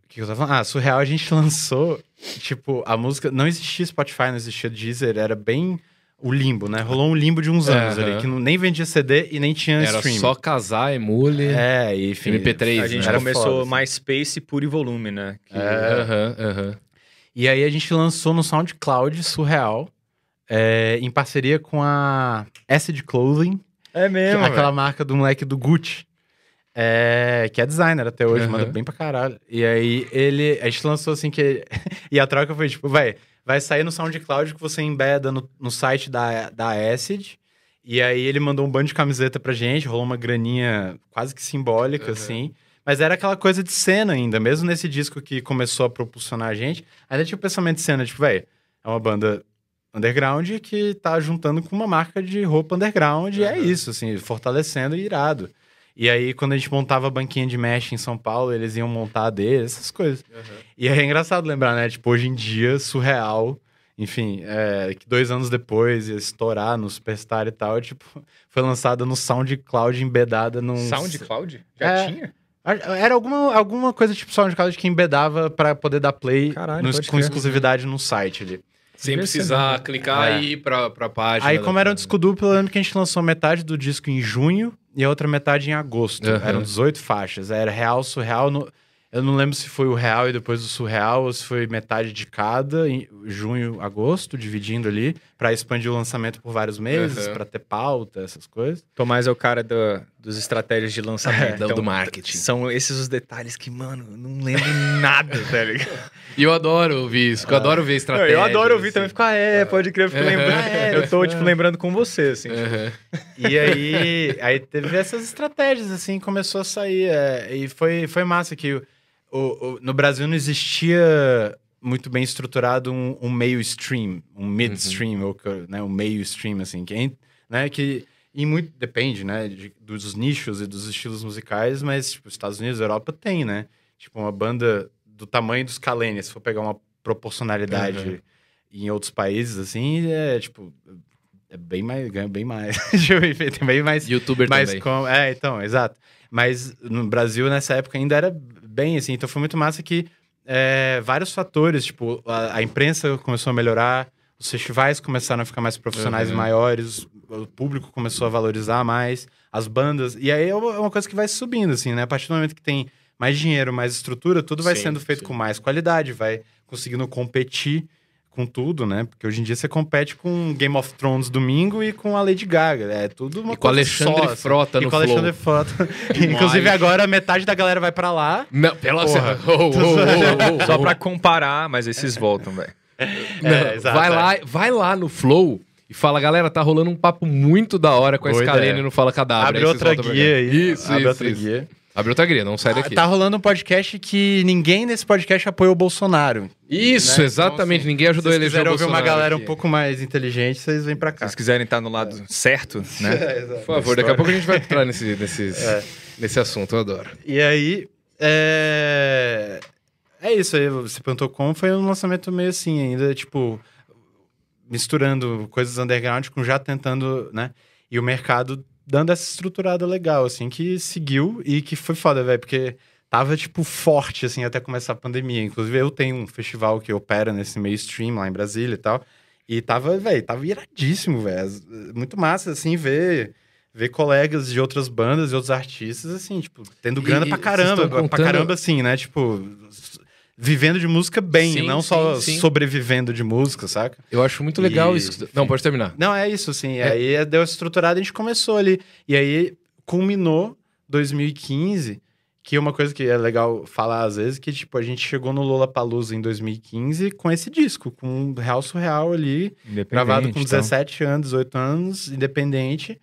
O que eu tava falando? Ah, Surreal a gente *laughs* lançou, tipo, a música. Não existia Spotify, não existia Deezer, era bem o limbo, né? Rolou um limbo de uns anos Aham. ali, que não, nem vendia CD e nem tinha Era stream. só casar, emule. É, e enfim. MP3, A gente né? Era começou foda, assim. MySpace puro e volume, né? Que- É. Aham, aham. E aí a gente lançou no SoundCloud Surreal, é, em parceria com a Acid Clothing, É que- mesmo. aquela marca do moleque do Gucci. é, que é designer até hoje, Aham. manda bem pra caralho. E aí ele. A gente lançou assim que. *laughs* e a troca foi tipo, vai, vai sair no SoundCloud que você embeda no, no site da, da Acid. E aí ele mandou um bando de camiseta pra gente, rolou uma graninha quase que simbólica, Aham. assim. Mas era aquela coisa de cena ainda, mesmo nesse disco que começou a propulsionar a gente, ainda tinha o pensamento de cena, tipo, velho, é uma banda underground que tá juntando com uma marca de roupa underground, e é isso, assim, fortalecendo e irado. E aí, quando a gente montava a banquinha de mesh em São Paulo, eles iam montar a deles, essas coisas. E aí é engraçado lembrar, né? Tipo, hoje em dia, surreal enfim, é, que dois anos depois ia estourar no Superstar e tal, tipo, foi lançada no SoundCloud embedada num... SoundCloud? Já É. tinha? Era alguma, alguma coisa tipo SoundCloud que embedava pra poder dar play Caralho, no- com exclusividade no site ali. Sem precisar clicar É. e ir pra, pra página. Aí, como era um disco duplo, eu lembro que a gente lançou metade do disco em junho e a outra metade em agosto. Aham. Eram 18 faixas. Era real, surreal. no- Eu não lembro se foi o real e depois o surreal ou se foi metade de cada, em junho, agosto, dividindo ali, pra expandir o lançamento por vários meses, Aham. pra ter pauta, essas coisas. Tomás é o cara do- dos estratégias de lançamento. Do- então, do marketing. São esses os detalhes que, mano, eu não lembro nada, *laughs* tá ligado? E eu adoro ouvir isso, que eu adoro ver estratégia. eu adoro ouvir assim. também. Fico, ah, é, pode crer, eu fico Aham. lembrando. Ah, é, eu tô, é. tipo, lembrando com você, assim. Aham. E aí, aí teve essas estratégias, assim, começou a sair. é, e foi, foi massa que o- o- no Brasil não existia muito bem estruturado um, um meio stream, um midstream, ou que- né, um meio stream, assim, que, né, que e muito depende, né, de- dos nichos e dos estilos musicais, mas, tipo, Estados Unidos, Europa tem, né? Tipo, uma banda do tamanho dos Kalenia, se for pegar uma proporcionalidade Uhum. em outros países, assim, é, tipo, é bem mais, ganha bem mais. *laughs* Tem bem mais Youtuber mas também. com, é, então, exato. Mas no Brasil, nessa época, ainda era bem assim. Então foi muito massa que é, vários fatores, tipo, a, a imprensa começou a melhorar, os festivais começaram a ficar mais profissionais Uhum. e maiores, o público começou a valorizar mais, as bandas. E aí é uma é uma coisa que vai subindo, assim, né? A partir do momento que tem mais dinheiro, mais estrutura, tudo vai Sim, sendo feito sim. com mais qualidade, vai conseguindo competir com tudo, né? Porque hoje em dia você compete com Game of Thrones domingo e com a Lady Gaga. É tudo uma E com o coisa Alexandre só, assim. Frota E no com o Alexandre Flow. Frota. *laughs* *laughs* Inclusive agora metade da galera vai pra lá. Não, pela Porra. Oh, oh, *laughs* oh, oh, oh, Só oh. pra comparar, mas esses voltam, velho. É, exato, vai, é. lá, vai lá no Flow e fala, galera, tá rolando um papo muito da hora com a Boa Scalene ideia. no Fala Cadabra. Abre outra guia aí. Isso, Abre isso, outra isso. guia. Abre outra guia, não sai Ah, daqui. Tá rolando um podcast que ninguém nesse podcast apoia o Bolsonaro. Isso, né? exatamente. Então, assim, Ninguém Se ajudou a vocês eleger o quiserem ouvir uma Bolsonaro galera aqui. um pouco mais inteligente, vocês vêm pra Se cá. vocês quiserem estar no lado certo, *laughs* né? Por favor, daqui a pouco a gente vai entrar nesse, *laughs* nesses, É. nesse assunto, eu adoro. E aí, é... É isso aí, você perguntou como, foi um lançamento meio assim ainda, tipo, misturando coisas underground com já tentando, né? E o mercado dando essa estruturada legal, assim, que seguiu e que foi foda, velho, porque tava, tipo, forte, assim, até começar a pandemia. Inclusive, eu tenho um festival que opera nesse meio stream lá em Brasília e tal, e tava, velho, tava iradíssimo, velho. Muito massa, assim, ver... Ver colegas de outras bandas e outros artistas, assim, tipo, tendo grana e pra caramba. estão Pra contando- caramba, assim, né? Tipo, vivendo de música bem, Sim, não sim, só sim. sobrevivendo de música, saca? Eu acho muito legal E- isso. Não, pode terminar. Não, é isso, assim. É. Aí deu essa estruturada e a gente começou ali. E aí culminou 2015, que é uma coisa que é legal falar às vezes, que tipo, a gente chegou no Lollapalooza em 2015 com esse disco, com um Real Surreal ali, gravado com Independente, então. 17 anos, 18 anos, independente.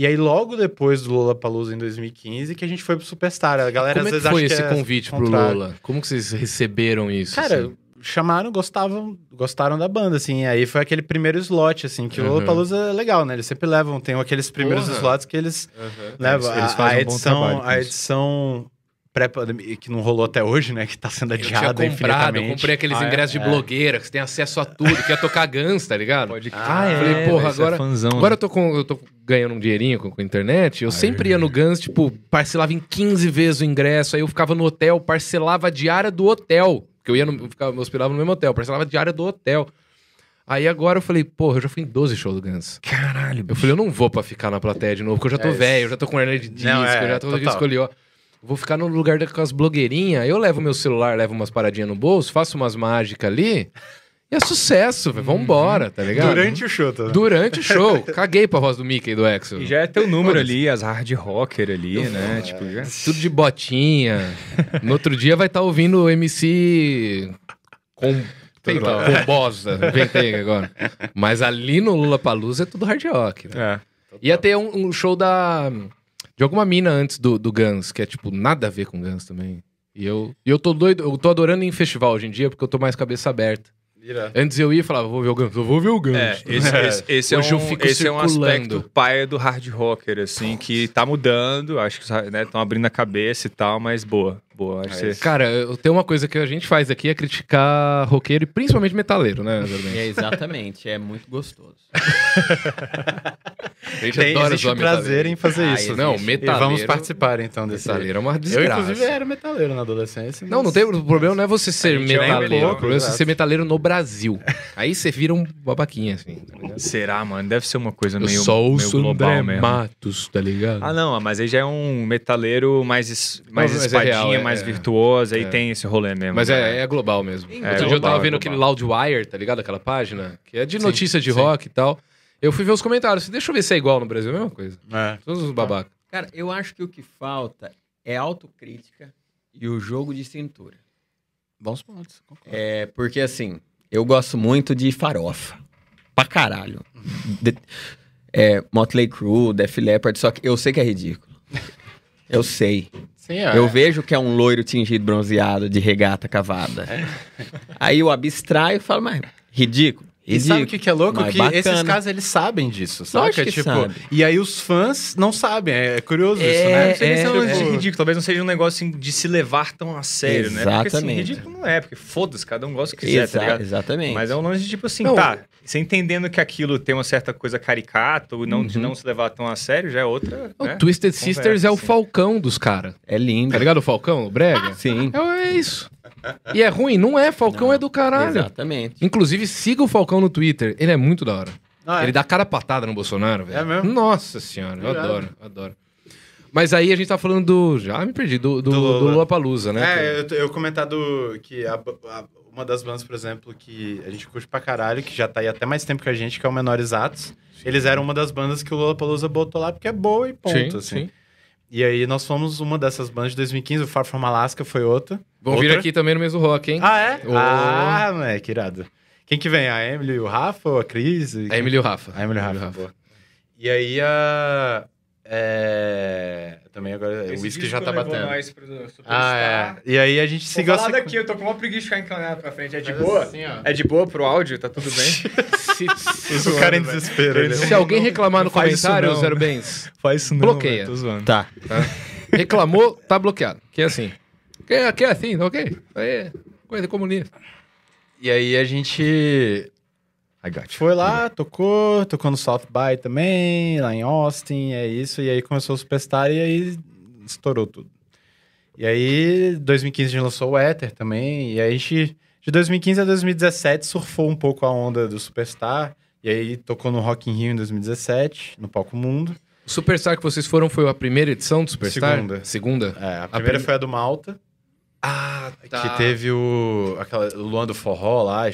E aí, logo depois do Lollapalooza em 2015, que a gente foi pro Superstar. A galera Como é às que vezes foi acha esse que é convite pro. Lola? Como que vocês receberam isso? Cara, assim? chamaram, gostavam, gostaram da banda, assim. Aí foi aquele primeiro slot, assim, que o Uhum. Lollapalooza é legal, né? Eles sempre levam, tem aqueles primeiros Porra. slots que eles Aham. levam. eles A- fazem a, um bom edição, a isso. edição pré-pandemia, que não rolou até hoje, né? Que tá sendo Eu tinha comprado, eu infinitamente. comprei aqueles Ah, é? ingressos de É. blogueira, que você tem acesso a tudo, que ia tocar Guns, tá ligado? Pode Ah, Ah, é, é, falei, porra, velho, você é agora- fãzão, Agora né? eu tô, com, eu tô ganhando um dinheirinho com, com a internet. Eu sempre ia no Guns, tipo, parcelava em 15 vezes o ingresso. Aí eu ficava no hotel, parcelava a diária do hotel. Porque eu ia no, eu ficava, eu hospedava no mesmo hotel, parcelava a diária do hotel. Aí agora eu falei, porra, eu já fui em 12 shows do Guns. Caralho, Eu falei, eu não vou pra ficar na plateia de novo, porque eu já tô É velho, eu já tô com hernia de disco, Não, é, eu já tô com total. disco ali, ó. Vou ficar no lugar da- com as blogueirinhas, eu levo meu celular, levo umas paradinhas no bolso, faço umas mágicas ali, e é sucesso, velho, vambora, tá ligado? Durante o show, tá? Durante o show. *laughs* Caguei pra voz do Mickey e do Exo. E já é teu número ali, as hard rocker ali, né? Tipo, já... Tudo de botinha. No outro dia vai estar ouvindo o MC com, sei lá, com bosa. *laughs* Inventei agora. Mas ali no Lula Palusa é tudo hard rock. né? É. Ia ter um, um show da de alguma mina antes do, do Guns, que é tipo nada a ver com Guns também. E eu, e eu tô doido, eu tô adorando ir em festival hoje em dia porque eu tô mais cabeça aberta. Irado. Antes eu ia e falava, vou ver o Guns, eu vou ver o Guns. É, esse, esse- *laughs* esse é Hoje eu um, fico esse é um aspecto paia do hard rocker, assim, que tá mudando. Acho que estão abrindo a cabeça e tal, mas boa. Boa. Acho É. Cara, eu- tem uma coisa que a gente faz aqui é criticar roqueiro e principalmente metaleiro, né? É, exatamente, é muito gostoso. *laughs* A gente Tem, adora existe zoar prazer metaleiro. em fazer Ah, isso. Não, existe. E metaleiro... vamos participar então desse. Metaleiro é uma Eu, desgraça. inclusive, era metaleiro na adolescência. Não, não tem, o problema não é você ser é um metaleiro. pouco, o problema é você ser metaleiro no Brasil. Aí você vira um babaquinha, assim. tá? Será, mano? Deve ser uma coisa Eu meio, só meio global André mesmo. Matos, tá ligado? Ah, não, mas aí já é um metaleiro mais, mais mas é espadinha, real, é- mais é. virtuoso, aí É. tem esse rolê mesmo. Mas né? é, é global mesmo. É Outro dia eu global, tava é vendo global. aquele Loudwire, tá ligado? Aquela página, que é de Sim, notícia de sim. rock e tal. Eu fui ver os comentários. Deixa eu ver se é igual no Brasil, é a mesma coisa. É. Todos os babacas. Cara, eu acho que o que falta é autocrítica e o jogo de cintura. Bons pontos. concordo. É, porque assim, eu gosto muito de farofa. Pra caralho. De- é, Motley Crue, Def Leppard, só que eu sei que é ridículo. Eu sei. Sim, é. Eu vejo que é um loiro tingido bronzeado de regata cavada. Aí eu abstraio e falo, mas ridículo. E sabe o que, que é louco? mas Que bacana. esses caras, eles sabem disso, sabe? Lógico que tipo, sabe. E aí os fãs não sabem, é curioso É, isso, né? Não sei nem se é um tipo, de ridículo, talvez não seja um negócio assim, de se levar tão a sério, né? Porque assim, Exatamente. ridículo não é, porque foda-se, cada um gosta do que quiser, Exa- tá ligado? exatamente. Mas é um lance de tipo assim, Não, tá, você entendendo que aquilo tem uma certa coisa caricata, ou não, de Uhum. não se levar tão a sério, já é outra, O né? Twisted Conversa, Sisters é o assim. Falcão dos caras. É lindo. Tá ligado o Falcão, o Brega? Sim. É, é isso. E é ruim? Não é. Falcão Não, é do caralho. Exatamente. Inclusive, siga o Falcão no Twitter. Ele é muito da hora. Ah, é? Ele dá cara patada no Bolsonaro, velho. É mesmo? Nossa senhora, eu adoro, adoro. Mas aí a gente tá falando do. Já me perdi, do, do, Do Lula. Palusa, né? É, eu, eu comentado que a- a- uma das bandas, por exemplo, que a gente curte pra caralho, que já tá aí até mais tempo que a gente, que é o Menores Atos. Eles eram uma das bandas que o Lula Palusa botou lá porque é boa e ponto, assim. E aí nós fomos uma dessas bandas de 2015, o Far From Alaska foi outra. Vão vir aqui também no mesmo rock, hein? Ah, é? Oh. Ah, moleque, irado. Quem que vem? A Emily e o Rafa ou a Cris? A Emily e o Rafa. A Emily e o Rafa, boa. E aí a... É... Também agora o whisky já tá batendo. Ah, é. E aí a gente Vou seguiu falar essa... daqui, eu tô com uma preguiça de ficar inclinado pra frente. É de Faz boa? assim, ó. É de boa pro áudio? Tá tudo bem? *laughs* Se, O cara em desespero. né? se alguém reclamar no comentário. Zero Bens, *laughs* Faz isso não, Bloqueia. Tô zoando. Tá. reclamou, tá bloqueado. Que é assim. Que é, que é assim, tá ok? Aí coisa comunista. E aí a gente I got you. foi lá, tocou, tocou no South By também, lá em Austin, é isso. E aí começou o Superstar e aí estourou tudo. E aí, 2015 a gente lançou o Ether também. E aí a gente, de 2015 a 2017, surfou um pouco a onda do Superstar. E aí tocou no Rock in Rio em 2017, no Palco Mundo. O Superstar que vocês foram foi a primeira edição do Superstar? Segunda. Segunda? É, a primeira prim- foi a do Malta, Ah, que teve o, aquela, o Luan do Forró lá,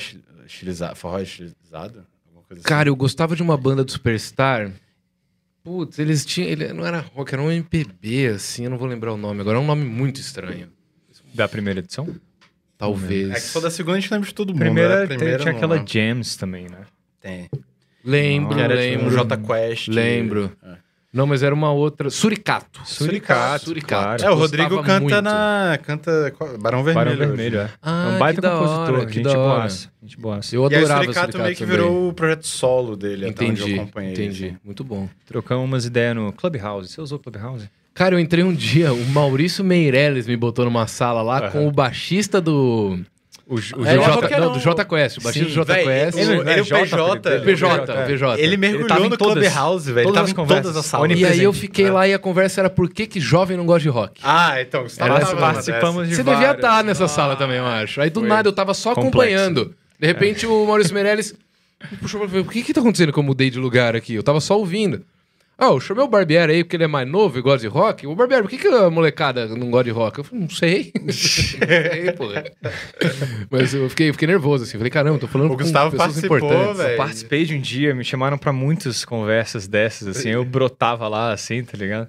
estilizado, forró estilizado? Alguma coisa assim. Cara, eu gostava de uma banda do Superstar. Putz, eles tinham. Ele não era rock, era um MPB, assim, eu não vou lembrar o nome agora. É um nome muito estranho. Da primeira edição? Talvez. É que for da segunda a gente lembra de todo mundo. Primeira, né? A primeira tinha aquela Jams também, né? Tem. Lembro, era lembro. tipo um J Quest. Lembro. É. Não, mas era uma outra. Suricato. Suricato, Suricato. É, o Gostava Rodrigo canta muito. na. Canta. Barão Vermelho. Barão Vermelho, é. Ah, é um baita que da compositor, hora, que gente boaça. Gente boaça. Eu E aí o adorava Suricato meio que também. virou o projeto solo dele, até onde Entendi, eu acompanhei. entendi. assim. Muito bom. Trocamos umas ideias no Clubhouse. Você usou Clubhouse? Cara, eu entrei um dia, o Maurício Meirelles me botou numa sala lá Aham. com o baixista do. O, J- O É, J, não, um. do J Quest, o baixista do J véi, Quest. ele- não é ele- o J, PJ, dele, PJ, é. PJ. Ele mergulhou tava em no todas- Clubhouse, velho. Ele todas tava as em todas as salas. E aí eu fiquei lá e a conversa era por que, que jovem não gosta de rock? Ah, então. Você tava Participamos de Você devia estar nessa sala também, eu acho. Aí do nada eu tava só complexo. acompanhando. De repente o Maurício *laughs* Meirelles me puxou pra ver, o que que tá acontecendo que eu mudei de lugar aqui? Eu tava só ouvindo. Ah, eu chamei o Barbieri aí porque ele é mais novo e gosta de rock. O Barbieri, por que, que a molecada não gosta de rock? Eu falei, não sei. *laughs* não sei. Mas eu fiquei, fiquei nervoso, assim. Falei, caramba, tô falando O Gustavo com pessoas participou, importantes. velho. Eu participei de um dia, me chamaram pra muitas conversas dessas, assim, eu brotava lá, assim, tá ligado?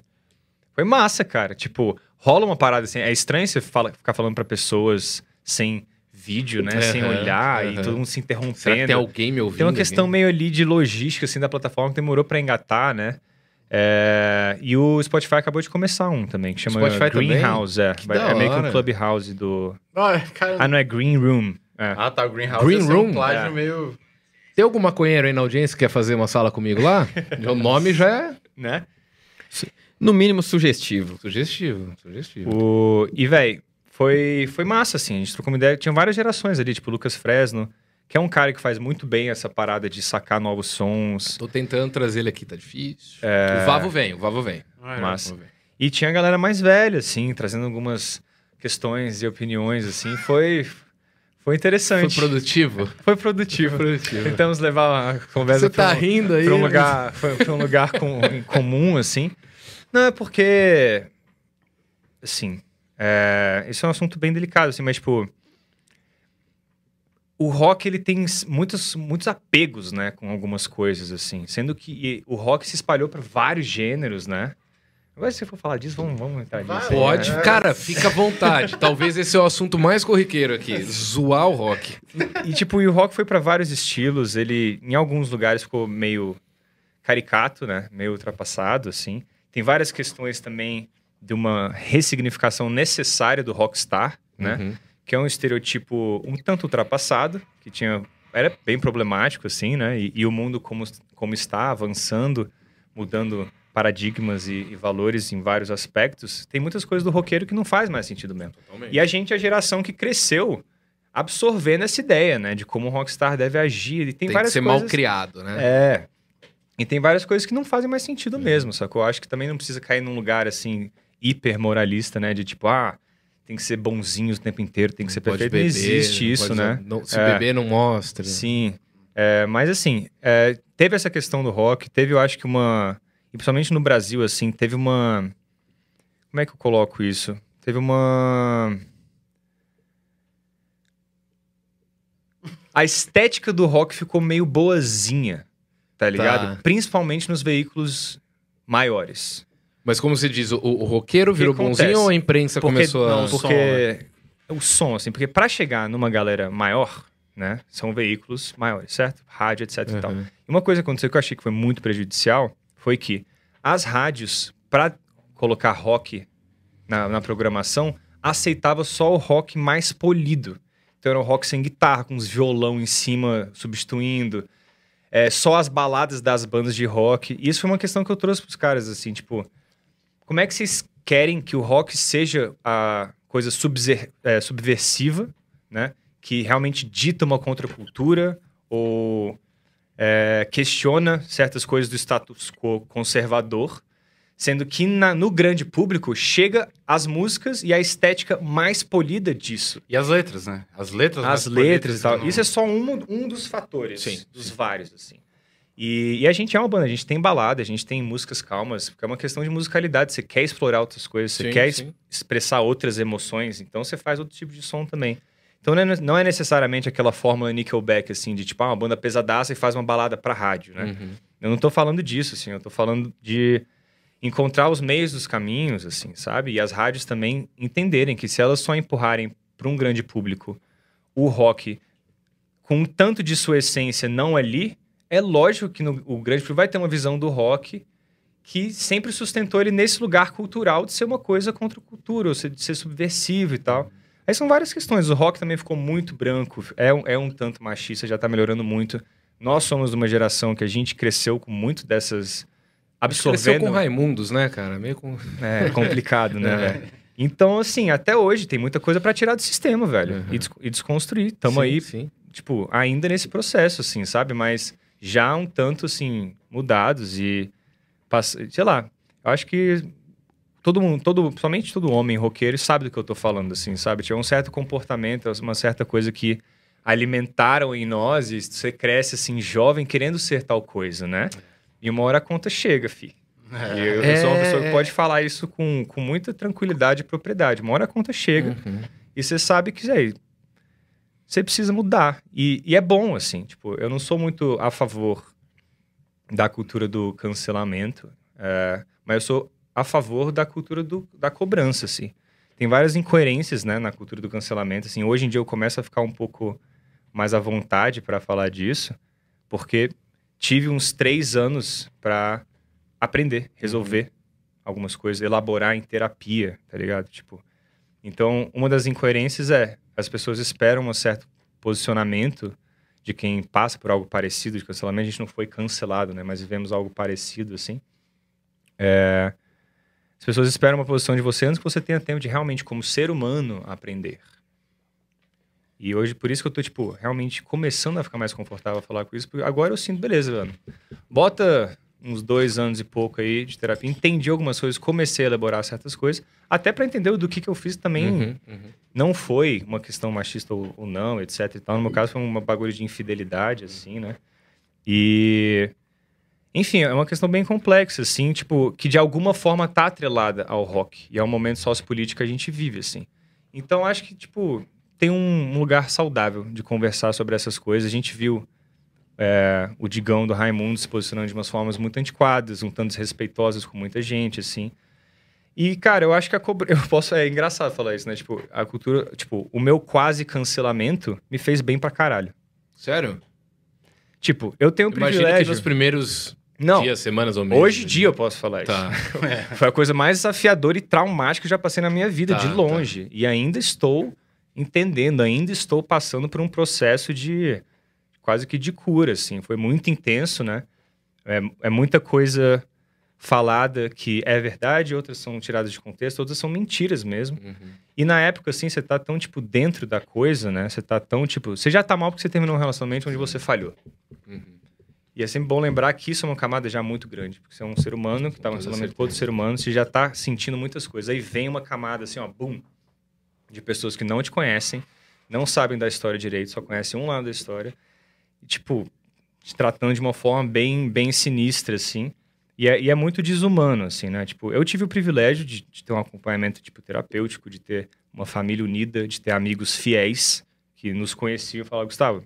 Foi massa, cara. Tipo, rola uma parada assim. É estranho você fala- ficar falando pra pessoas sem vídeo, né? sem Aham, olhar e aham. todo mundo se interrompendo. Será que tem alguém me ouvindo? Tem uma questão aqui? meio ali de logística, assim, da plataforma que demorou pra engatar, né? É, E o Spotify acabou de começar um também, que chama Spotify também? Greenhouse. É, Que Vai- da é meio que um. Clubhouse do... Ah, cara, Ah, não é Green Room. É. Ah, tá. O Greenhouse Green Room? um plágio É. meio... Tem algum maconheiro aí na audiência que quer fazer uma sala comigo lá? *laughs* o nome já é Né? No mínimo sugestivo. sugestivo. Sugestivo. O... E, velho, foi, foi massa, assim. A gente trocou uma ideia. Tinha várias gerações ali, tipo o Lucas Fresno, que é um cara que faz muito bem essa parada de sacar novos sons. Tô tentando trazer ele aqui, tá difícil. O Vavo vem, o Vavo vem. O Vavo vem. E tinha a galera mais velha, assim, trazendo algumas questões e opiniões, assim. Foi, foi Foi interessante. produtivo? Foi produtivo. produtivo. Tentamos levar a conversa Você tá pra um- rindo aí? pra um lugar, foi, foi um lugar com, em comum, assim. Não, é porque, assim, é, esse é um assunto bem delicado, assim, mas, tipo, o rock, ele tem muitos, muitos apegos, né, com algumas coisas, assim, sendo que o rock se espalhou para vários gêneros, né? Agora, se você for falar disso, vamos, vamos entrar nisso. aí, Pode, né? cara, fica à vontade. *laughs* Talvez esse é o assunto mais corriqueiro aqui. Zoar o rock. E, tipo, e o rock foi pra vários estilos. Ele, em alguns lugares, ficou meio caricato, né? Meio ultrapassado, assim. Tem várias questões também de uma ressignificação necessária do rockstar, né? Uhum. Que é um estereotipo um tanto ultrapassado, que tinha... Era bem problemático, assim, né? E, e o mundo como, como está, avançando, mudando paradigmas e, e valores em vários aspectos. Tem muitas coisas do roqueiro que não faz mais sentido mesmo. E a gente é a geração que cresceu absorvendo essa ideia, né? De como o rockstar deve agir. E tem, Tem, que várias ser coisas... mal criado, né? É. E tem várias coisas que não fazem mais sentido mesmo, sacou? Eu acho que também não precisa cair num lugar, assim, hiper moralista, né? De tipo, ah, tem que ser bonzinhos o tempo inteiro, tem que ser perfeito. não existe isso, né? não- se É. beber, não mostra. Sim. É, mas assim, é, teve essa questão do rock, teve, eu acho que uma. E principalmente no Brasil, assim, teve uma. Como é que eu coloco isso? Teve uma. A estética do rock ficou meio boazinha, tá ligado? Principalmente nos veículos maiores. Mas como você diz, o, o roqueiro virou bonzinho ou a imprensa Porque, começou a... não, o som, porque o som, assim, porque pra chegar numa galera maior, né, são veículos maiores, certo? Rádio, etc e tal. Uhum. E uma coisa que aconteceu que eu achei que foi muito prejudicial foi que as rádios, pra colocar rock na, na programação, aceitava só o rock mais polido. Então era um rock sem guitarra, com uns violão em cima substituindo. É, só as baladas das bandas de rock. E isso foi uma questão que eu trouxe pros caras, assim, tipo... Como é que vocês querem que o rock seja a coisa é, subversiva, né? Que realmente dita uma contracultura ou é, questiona certas coisas do status quo conservador, sendo que na- no grande público chega as músicas e a estética mais polida disso. E as letras, né? As letras As letras e tal. não- Isso é só um, um dos fatores, Sim, dos vários, assim. E, e a gente é uma banda, a gente tem balada, a gente tem músicas calmas, porque é uma questão de musicalidade. Você quer explorar outras coisas, você Sim, quer es- expressar outras emoções, então você faz outro tipo de som também. Então não é, não é necessariamente aquela fórmula Nickelback, assim, de tipo, ah, uma banda pesadaça e faz uma balada pra rádio, né? Uhum. Eu não tô falando disso, assim, eu tô falando de encontrar os meios dos caminhos, assim, sabe? E as rádios também entenderem que se elas só empurrarem para um grande público o rock com um tanto de sua essência não ali, é lógico que no- o grande público vai ter uma visão do rock que sempre sustentou ele nesse lugar cultural de ser uma coisa contra a cultura, ou ser, de ser subversivo e tal. Aí são várias questões. O rock também ficou muito branco, é um, é um tanto machista, já tá melhorando muito. Nós somos uma geração que a gente cresceu com muito dessas Cresceu absorvendo. com Raimundos, né, cara? Meio com... É complicado, né, *laughs* É. velho? Então, assim, até hoje tem muita coisa pra tirar do sistema, velho. Uhum. E, des- e desconstruir. Tamo Sim, aí, Sim. tipo, ainda nesse processo, assim, sabe? Mas já um tanto, assim, mudados e... Sei lá, eu acho que todo mundo, todo, somente todo homem roqueiro sabe do que eu tô falando, assim, sabe? Tinha um certo comportamento, uma certa coisa que alimentaram em nós e você cresce, assim, jovem, querendo ser tal coisa, né? E uma hora a conta chega, fi. E eu, eu sou uma É. pessoa que pode falar isso com, com muita tranquilidade e propriedade. Uma hora a conta chega Uhum. e você sabe que, aí, você precisa mudar. E, e é bom, assim, tipo, eu não sou muito a favor da cultura do cancelamento, é, mas eu sou a favor da cultura do, da cobrança, assim. Tem várias incoerências, né, na cultura do cancelamento, assim. Hoje em dia eu começo a ficar um pouco mais à vontade para falar disso, porque tive uns três anos para aprender, resolver algumas coisas, elaborar em terapia, tá ligado? Tipo, então, uma das incoerências é as pessoas esperam um certo posicionamento de quem passa por algo parecido de cancelamento. A gente não foi cancelado, né? Mas vivemos algo parecido, assim. É, As pessoas esperam uma posição de você antes que você tenha tempo de realmente, como ser humano, aprender. E hoje, por isso que eu tô, tipo, realmente começando a ficar mais confortável a falar com isso. Porque agora eu sinto, beleza, mano. Bota uns dois anos e pouco aí de terapia. Entendi algumas coisas, comecei a elaborar certas coisas. Até para entender do que, que eu fiz também. Uhum, uhum. Não foi uma questão machista ou, ou não, etc e tal. No meu caso, foi uma bagulho de infidelidade, assim, né? E... Enfim, é uma questão bem complexa, assim, tipo, que de alguma forma tá atrelada ao rock e ao momento sociopolítico que a gente vive, assim. Então, acho que, tipo, tem um um lugar saudável de conversar sobre essas coisas. A gente viu é, o Digão do Raimundo se posicionando de umas formas muito antiquadas, um tanto desrespeitosas com muita gente, assim. E, cara, eu acho que a cobrança. *laughs* Eu posso. É engraçado falar isso, né? Tipo, a cultura. Tipo, o meu quase cancelamento me fez bem pra caralho. Sério? Tipo, eu tenho o Imagina que nos primeiros Não, dias, semanas ou meses. hoje em dia eu posso falar isso. Tá. *laughs* Foi a coisa mais desafiadora e traumática que eu já passei na minha vida, Tá, de longe. E ainda estou entendendo, ainda estou passando por um processo de quase que de cura, assim. Foi muito intenso, né? É, é muita coisa falada que é verdade, outras são tiradas de contexto, outras são mentiras mesmo. Uhum. E na época, assim, você tá tão, tipo, dentro da coisa, né? Você tá tão, tipo... Você já tá mal porque você terminou um relacionamento onde você falhou. Uhum. E é sempre bom lembrar que isso é uma camada já muito grande. Porque você é um ser humano que tá num relacionamento com outro ser humano, você já tá sentindo muitas coisas. Aí vem uma camada, assim, ó, bum, de pessoas que não te conhecem, não sabem da história direito, só conhecem um lado da história. Tipo, te tratando de uma forma bem, bem sinistra, assim. E é, e é muito desumano, assim, né? Tipo, eu tive o privilégio de, de ter um acompanhamento, tipo, terapêutico, de ter uma família unida, de ter amigos fiéis que nos conheciam e falavam, Gustavo,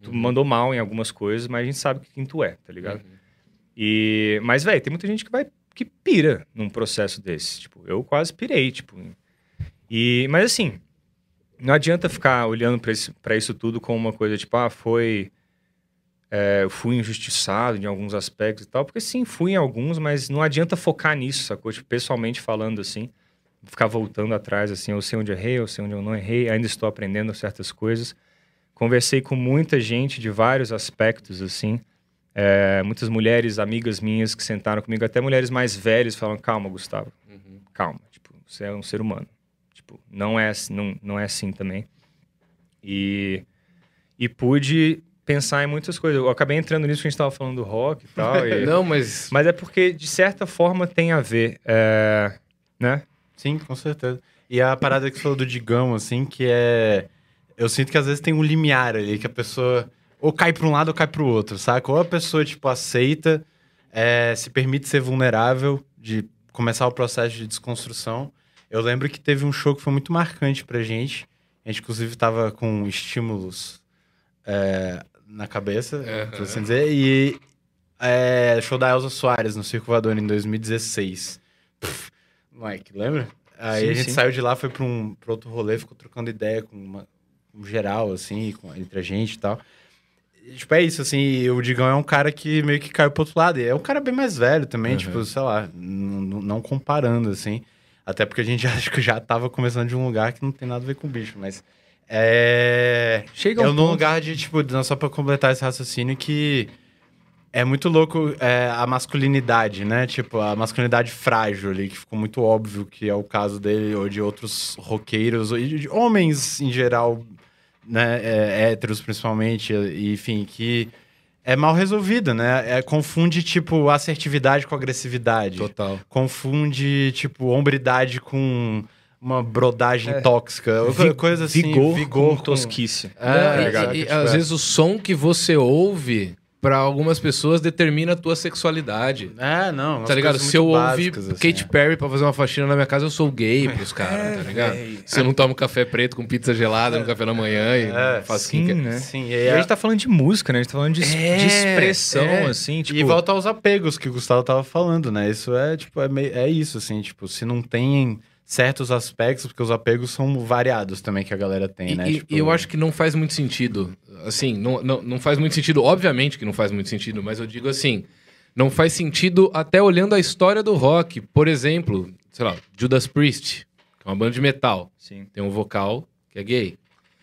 tu Uhum. mandou mal em algumas coisas, mas a gente sabe quem tu é, tá ligado? Uhum. E, mas, velho, tem muita gente que vai que pira num processo desse. Tipo, eu quase pirei, tipo. E, mas assim, não adianta ficar olhando pra isso, tudo como uma coisa tipo, ah, foi. é, eu fui injustiçado em alguns aspectos e tal, porque sim, fui em alguns, mas não adianta focar nisso, sacou? Tipo, pessoalmente falando assim, ficar voltando atrás, assim, eu sei onde errei, eu sei onde eu não errei, ainda estou aprendendo certas coisas. Conversei com muita gente de vários aspectos, assim, é, muitas mulheres, amigas minhas que sentaram comigo, até mulheres mais velhas, falaram: calma, Gustavo, Uhum. calma, tipo, você é um ser humano. Tipo, não é, assim- não, não é assim também. E, e pude pensar em muitas coisas. Eu acabei entrando nisso que a gente estava falando do rock e tal. e- *laughs* Não, mas. Mas é porque, de certa forma, tem a ver, é, né? Sim, com certeza. E a parada que você falou do Digão, assim, que é. Eu sinto que às vezes tem um limiar ali, que a pessoa ou cai pra um lado ou cai pro outro, saca? Ou a pessoa, tipo, aceita, é, se permite ser vulnerável, de começar o processo de desconstrução. Eu lembro que teve um show que foi muito marcante pra gente. A gente, inclusive, tava com estímulos é, na cabeça, Aham. por assim dizer. E é, show da Elza Soares no Circo Voador em 2016. Pff, Mike, lembra? Aí Sim, a gente sim. saiu de lá, foi pra, um, pra outro rolê, ficou trocando ideia com, uma, com geral, assim, com- entre a gente e tal. Tipo, é isso, assim, e o Digão é um cara que meio que caiu pro outro lado. E é um cara bem mais velho também, Uhum. tipo, sei lá, não comparando, assim. Até porque a gente *laughs* acho que já tava começando de um lugar que não tem nada a ver com o bicho, mas. É. Chega Eu um num ponto... lugar de, tipo, não, só pra completar esse raciocínio, que é muito louco é, a masculinidade, né? Tipo, a masculinidade frágil ali, que ficou muito óbvio que é o caso dele, ou de outros roqueiros, ou de de homens em geral, né? É, héteros principalmente, e, enfim, que é mal resolvida, né? É, confunde, tipo, assertividade com agressividade. Total. Confunde, tipo, hombridade com uma brodagem É. tóxica. Vi- coisa assim, vigor, vigor com tosquice. É, Não, e- exato, e, tipo, às é. vezes o som que você ouve, pra algumas pessoas, determina a tua sexualidade. É, não. Tá ligado? Se eu ouvir assim, Katy é. Perry pra fazer uma faxina na minha casa, eu sou gay pros caras, tá ligado? véi. Se eu não tomo café preto com pizza gelada no café da manhã e É, faço sim, skincare. né? Sim, e, E aí a gente tá falando de música, né? A gente tá falando de, É, de expressão, é. assim, tipo... e volta aos apegos que o Gustavo tava falando, né? Isso é, tipo, é, meio- é isso, assim, tipo, se não tem certos aspectos, porque os apegos são variados também que a galera tem, E, né? e- Tipo, eu acho que não faz muito sentido. Assim, não, não, não faz muito sentido. Obviamente que não faz muito sentido, mas eu digo assim: não faz sentido até olhando a história do rock. Por exemplo, sei lá, Judas Priest, que é uma banda de metal. Sim. Tem um vocal que é gay.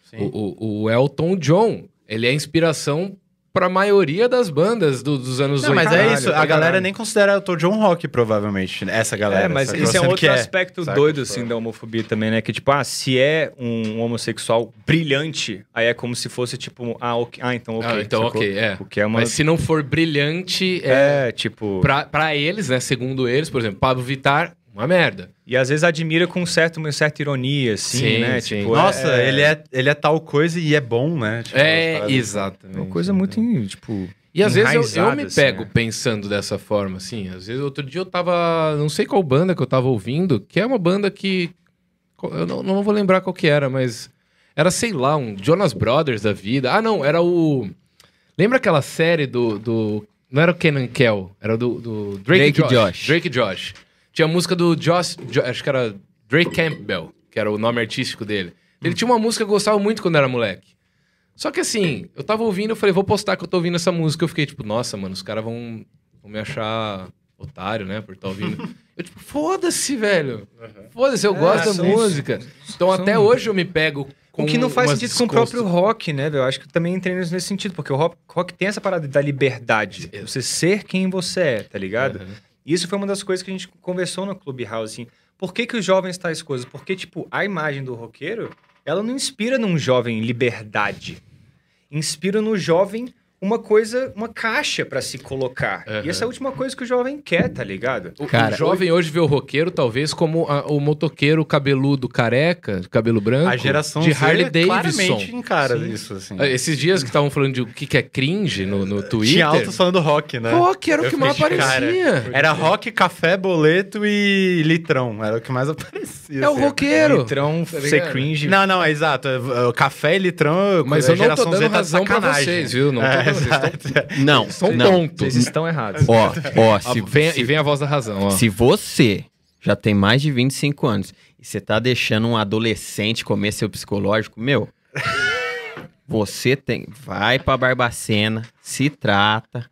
Sim. O, o- o Elton John, ele é inspiração pra maioria das bandas do- dos anos Não, mas 80. é isso. A galera caralho. nem considera o Tom John Rock, provavelmente. Essa galera. É, mas esse é um outro que aspecto saca? doido, assim, da homofobia também, né? Que, tipo, ah, se é um homossexual brilhante, aí é como se fosse, tipo, ah, ok. Ah, então ok. Ah, então sacou? ok, é. O que é uma... Mas se não for brilhante, é, É, tipo... pra, pra eles, né, segundo eles, por exemplo, Pablo Vittar, uma merda. E às vezes admira com certo, uma certa ironia, assim, Sim, né? sim. Tipo, Nossa, Ele, é, ele é tal coisa e é bom, né? Tipo, é, exatamente. uma coisa muito, tipo... E às vezes eu, eu me assim, pego né? pensando dessa forma, assim. Às vezes, outro dia eu tava. Não sei qual banda que eu tava ouvindo, que é uma banda que. Eu não, não vou lembrar qual que era, mas. Era, sei lá, um Jonas Brothers da vida. Ah, não, era o. Lembra aquela série do. do... Não era o Kenan Kel, era do, do Drake, Drake Josh. Josh. Drake Josh. Tinha a música do Josh, Jo- acho que era Drake Campbell, que era o nome artístico dele. Ele tinha uma música que eu gostava muito quando era moleque. Só que assim, eu tava ouvindo, eu falei, vou postar que eu tô ouvindo essa música. Eu fiquei tipo, nossa, mano, os caras vão, vão me achar otário, né, por estar ouvindo. *laughs* eu tipo, foda-se, velho. Foda-se, eu É, gosto da música. Então são- até hoje eu me pego com O que não faz sentido com o próprio rock, né, velho? Eu acho que também entrei nesse sentido, porque o rock, rock tem essa parada da liberdade. Você ser quem você é, tá ligado? Uhum. Isso foi uma das coisas que a gente conversou no Clubhouse, assim. Por que, que os jovens tais coisas? Porque, tipo, a imagem do roqueiro, ela não inspira num jovem liberdade. Inspira no jovem uma coisa, uma caixa pra se colocar. Uhum. E essa é a última coisa que o jovem quer, tá ligado? O, Cara, o jovem hoje vê o roqueiro, talvez, como a- o motoqueiro cabeludo careca, cabelo branco, A geração de Z Harley Davidson. claramente encara Sim. isso, assim. Ah, Esses dias que estavam falando de o que, que é cringe no, no Twitter. Tinha altos falando rock, né? Rock era o Eu que mais de cara. aparecia. Era rock, café, boleto e litrão. Era o que mais *laughs* aparecia. É o assim. roqueiro. Litrão, Tá ser cringe. Não, não, é exato. É, O café e litrão. Mas a eu não tô geração dando Z tá de razão pra vocês, viu? Não tô É, dando- Não, São não. tontos. Vocês estão errados. Ó, ó, *laughs* se, vem- se- e vem a voz da razão, ó. se você já tem mais de 25 anos e você tá deixando um adolescente comer seu psicológico, meu, você tem. Vai pra Barbacena, se trata,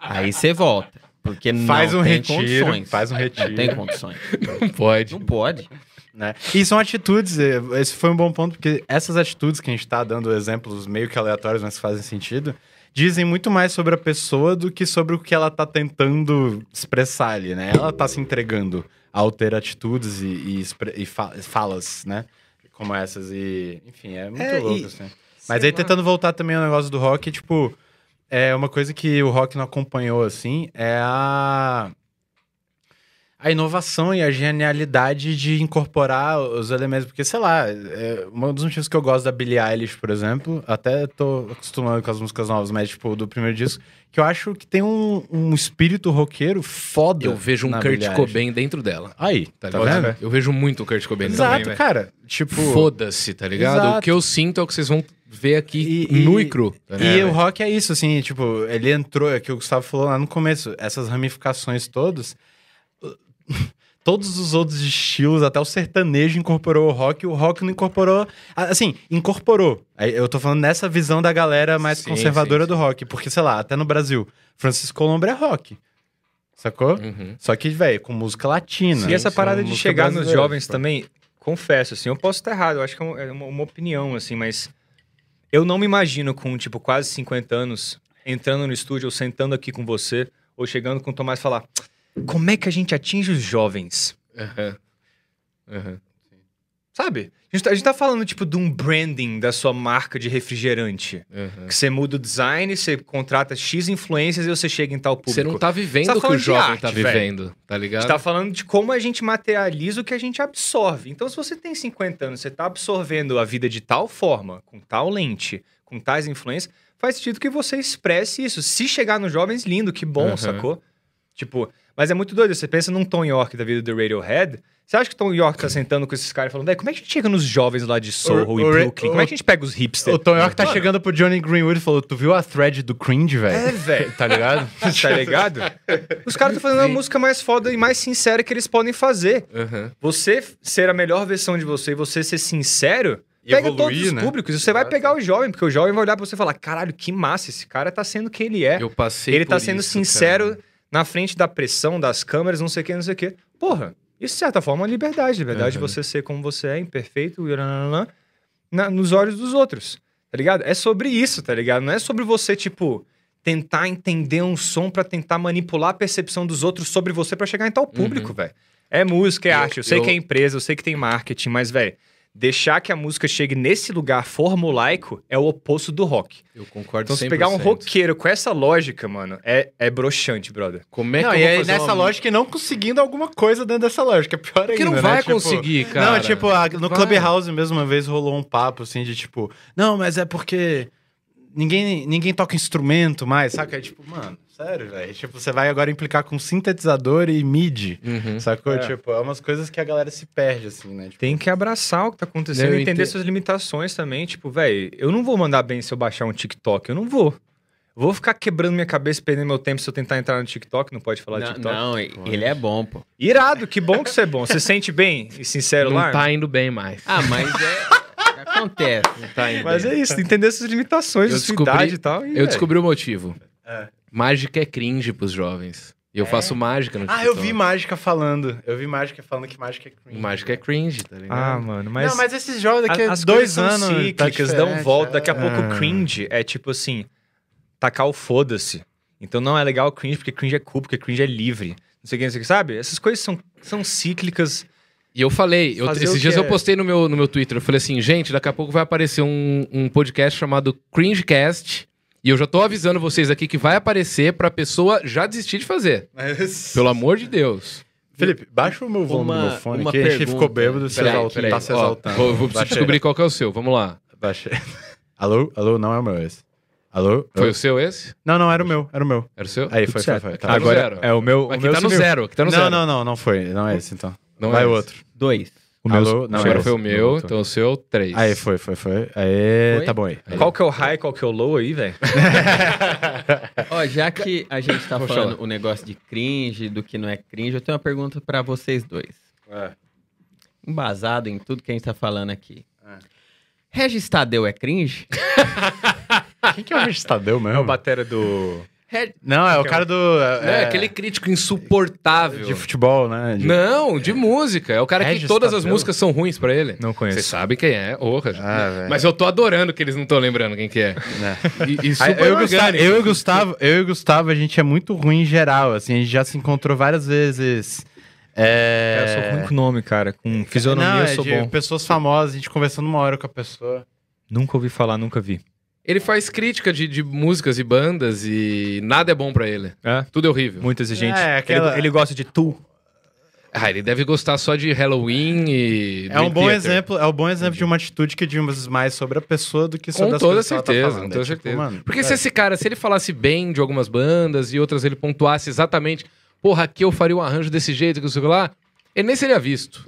aí você volta. Porque Faz não um tem retiro, condições. faz um retiro. Não tem condições. Não pode. Não pode. né? E são atitudes, eh, esse foi um bom ponto, porque essas atitudes que a gente tá dando exemplos meio que aleatórios, mas que fazem sentido, dizem muito mais sobre a pessoa do que sobre o que ela tá tentando expressar ali, né? Ela tá se entregando ao ter atitudes e, e e fa- falas, né? Como essas, e enfim, é muito É, e- louco, assim. Mas aí tentando voltar também ao negócio do rock, tipo, é uma coisa que o rock não acompanhou, assim, é a a inovação e a genialidade de incorporar os elementos. Porque, sei lá, é, um dos motivos que eu gosto da Billie Eilish, por exemplo, até tô acostumado com as músicas novas, mas, tipo, do primeiro disco, que eu acho que tem um, um espírito roqueiro foda. Eu vejo um Kurt Billie. Cobain dentro dela. Aí, Tá, tá, ligado? vendo? Eu vejo muito o Kurt Cobain Exato, também, cara. Tipo... Foda-se, tá ligado? Exato. O que eu sinto é o que vocês vão ver aqui E- e- nu e cru. tá E ligado? o rock é isso, assim, tipo, ele entrou, é que o Gustavo falou lá no começo, essas ramificações todas. *laughs* Todos os outros estilos, até o sertanejo incorporou o rock, o rock não incorporou. Assim, incorporou. Eu tô falando nessa visão da galera mais Sim, conservadora sim, do rock. Porque, sei lá, até no Brasil, Francisco Colombo é rock. Sacou? Uhum. Só que, velho, com música latina. E essa parada de chegar nos jovens tipo. também, confesso, assim, eu posso estar errado, eu acho que é é uma, uma opinião, assim, mas eu não me imagino com, tipo, quase 50 anos, entrando no estúdio, ou sentando aqui com você, ou chegando com o Tomás e falar, como é que a gente atinge os jovens? Aham. Aham. Sabe? A gente, tá, a gente tá falando, tipo, de um branding da sua marca de refrigerante. Aham. Que você muda o design, você contrata X influências e você chega em tal público. Você não tá vivendo tá o que o jovem arte, tá velho. vivendo, tá A ligado? gente tá falando de como a gente materializa o que a gente absorve. Então, se você tem 50 anos, você tá absorvendo a vida de tal forma, com tal lente, com tais influências, faz sentido que você expresse isso. Se chegar nos jovens, lindo, que bom, Aham. sacou? Tipo, mas é muito doido. Você pensa num Tom York da vida do Radiohead. Você acha que o Tom York tá sentando com esses caras e falando, como é que a gente chega nos jovens lá de Soho O- e o Brooklyn? Como é que a gente pega os hipsters? O Tom York tá Mano, chegando pro Johnny Greenwood e falou: Tu viu a thread do cringe, velho? É, velho. *laughs* Tá ligado? *laughs* tá ligado? Os caras estão fazendo a música mais foda e mais sincera que eles podem fazer. Aham. Você ser a melhor versão de você e você ser sincero, E pega evoluir, todos os né? públicos. E você vai Exato. pegar o jovem, porque o jovem vai olhar pra você e falar: caralho, que massa, esse cara tá sendo quem ele é. Eu passei ele tá por sendo isso, sincero cara. Na frente da pressão, das câmeras, não sei o que, não sei o que. Porra, isso de certa forma é liberdade. Liberdade de Uhum. você ser como você é, imperfeito, e na- nos olhos dos outros, tá ligado? É sobre isso, tá ligado? Não é sobre você, tipo, tentar entender um som pra tentar manipular a percepção dos outros sobre você pra chegar em tal público, velho. É música, é Eu- arte. Eu sei eu- que é empresa, eu sei que tem marketing, mas, velho, deixar que a música chegue nesse lugar formulaico é o oposto do rock. Eu concordo Então, se 100%. pegar um roqueiro com essa lógica, mano, é, é broxante, brother. Como é não, que eu e vou aí fazer nessa uma- lógica e não conseguindo alguma coisa dentro dessa lógica. É pior ainda, Que não né? vai Tipo, conseguir, cara. Não, tipo, a- no Vai. Clubhouse mesmo, uma vez rolou um papo assim de tipo, não, mas é porque ninguém, ninguém toca instrumento mais, saca? É tipo, mano, sério, velho. Tipo, você vai agora implicar com sintetizador e MIDI, Uhum. sacou? É. Tipo, é umas coisas que a galera se perde, assim, né? Tipo, Tem que abraçar o que tá acontecendo e entender suas limitações também. Tipo, velho, eu não vou mandar bem se eu baixar um TikTok. Eu não vou. Vou ficar quebrando minha cabeça, perdendo meu tempo se eu tentar entrar no TikTok. Não pode falar Não, TikTok. não, ele é bom, pô. Irado, que bom que você é bom. Você sente bem e sincero Não lá? tá indo bem mais. Ah, mas é. *laughs* acontece. Não tá indo Mas bem. é isso, entender suas limitações, Eu sua descobri- idade e tal. e, Eu velho, descobri o motivo. É. Mágica é cringe pros jovens. E eu faço mágica no Ah, eu vi Mágica falando. Eu vi Mágica falando que Mágica é cringe. Mágica é cringe, tá ligado? Ah, mano, mas... Não, mas esses jovens daqui a as dois anos. cíclicas, tá dão diferente, volta. é. Daqui a pouco Ah. cringe é tipo assim, tacar o foda-se. Então não é legal cringe, porque cringe é cool, porque cringe é livre. Não sei o que, não sei o que, sabe? Essas coisas são, são cíclicas. E eu falei, eu- esses dias eu é. postei no meu, no meu Twitter, eu falei assim, gente, daqui a pouco vai aparecer um, um podcast chamado Cringecast. E eu já tô avisando vocês aqui que vai aparecer pra pessoa já desistir de fazer. Mas- Pelo amor de Deus. Felipe, baixa o meu volume do meu fone uma aqui. A gente pergunta. ficou bêbado, se Peraí, exalta- peraí. tá se Ó, exaltando. vou, vou preciso Baixei. descobrir qual que é o seu. Vamos lá. Baixei. Alô? Alô? Não é o meu esse. Alô? Foi Alô? o seu esse? Não, não, era o meu. Era o meu. Era o seu? Aí, foi, foi, certo. foi. Tá Tá. no Agora zero. é o meu. o Aqui meu tá no sumiu. zero, aqui tá no não, zero. não, não, não foi. Não é esse, então. Não Vai é o esse. outro. Dois. O meu, Alô? Não, Agora foi o meu, Outro. então o seu, três. Aí, foi, foi, foi. Aí, Foi? tá bom aí. Qual que é o high, qual que é o low aí, velho? *laughs* Ó, já que a gente tá Vou falando falar. o negócio de cringe, do que não é cringe, eu tenho uma pergunta pra vocês dois. É. Embasado em tudo que a gente tá falando aqui. É. Regis Tadeu é cringe? *laughs* Quem que é o Regis Tadeu É o mesmo? batera do. Não, é o cara do... É É, aquele crítico insuportável. De futebol, né? De- Não, de música. É o cara que Regis todas as músicas são ruins pra ele. Não Você conheço. sabe quem é, orra. Ah. Mas eu tô adorando que eles não estão lembrando quem que é. É. E, e eu, e o Gustavo, orgânico. eu, e Gustavo, eu e Gustavo, a gente é muito ruim em geral, assim, a gente já se encontrou várias vezes. É... Eu sou ruim com nome, cara. Com fisionomia Não, eu é sou de bom. pessoas famosas, a gente conversando uma hora com a pessoa. Nunca ouvi falar, nunca vi. Ele faz crítica de, de músicas e bandas e nada é bom pra ele. É? Tudo é horrível. Muito exigente. É, aquela- ele, ele gosta de tu. Ah, ele deve gostar só de Halloween e. É um Dream bom Theater. exemplo, é um bom exemplo de uma atitude que diz mais sobre a pessoa do que sobre Com as toda coisas que ela tá certeza, falando. com toda É tipo, certeza. mano, Porque é. se esse cara, se ele falasse bem de algumas bandas e outras ele pontuasse exatamente, porra, aqui eu faria um arranjo desse jeito, que não sei o que lá, ele nem seria visto.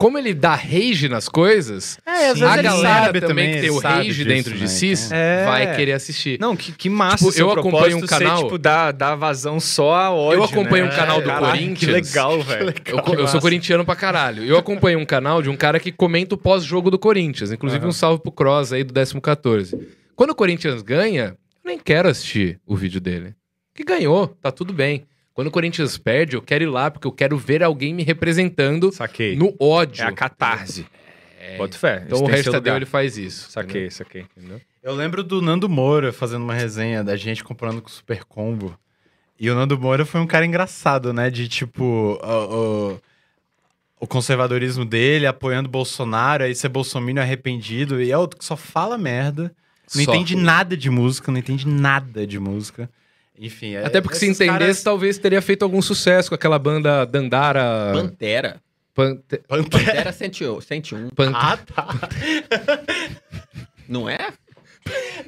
Como ele dá rage nas coisas, É, às a galera sabe também, que tem o rage disso, dentro de né, si então. É. vai querer assistir. Não, que, que massa Tipo, seu eu acompanho um canal- ser, tipo, dar, dar vazão só a ódio, Eu acompanho né? um canal do Caralho, Corinthians. Que legal, velho. Eu, eu sou corintiano pra caralho. Eu acompanho um canal de um cara que comenta o pós-jogo do Corinthians. Inclusive, um salve pro Cross aí do 14. Quando o Corinthians ganha, eu nem quero assistir o vídeo dele. Que ganhou, tá tudo bem. Quando o Corinthians perde, eu quero ir lá porque eu quero ver alguém me representando Saquei. no ódio. É a catarse. Bota fé. Então o resto seu Tadeu lugar. ele faz isso. Saquei, saquei. entendeu? Eu lembro do Nando Moura fazendo uma resenha da gente comprando com o Super Combo. E o Nando Moura foi um cara engraçado, né? De tipo, o, o- o conservadorismo dele, apoiando Bolsonaro, aí ser bolsominion arrependido. E é outro que só fala merda, não Só. entende nada de música, não entende nada de música. Enfim, é- Até porque se entendesse, caras- talvez teria feito algum sucesso com aquela banda Dandara. Pantera. Pante- Pantera. Pantera 101. 101. Pan- Ah, tá. *laughs* Não é?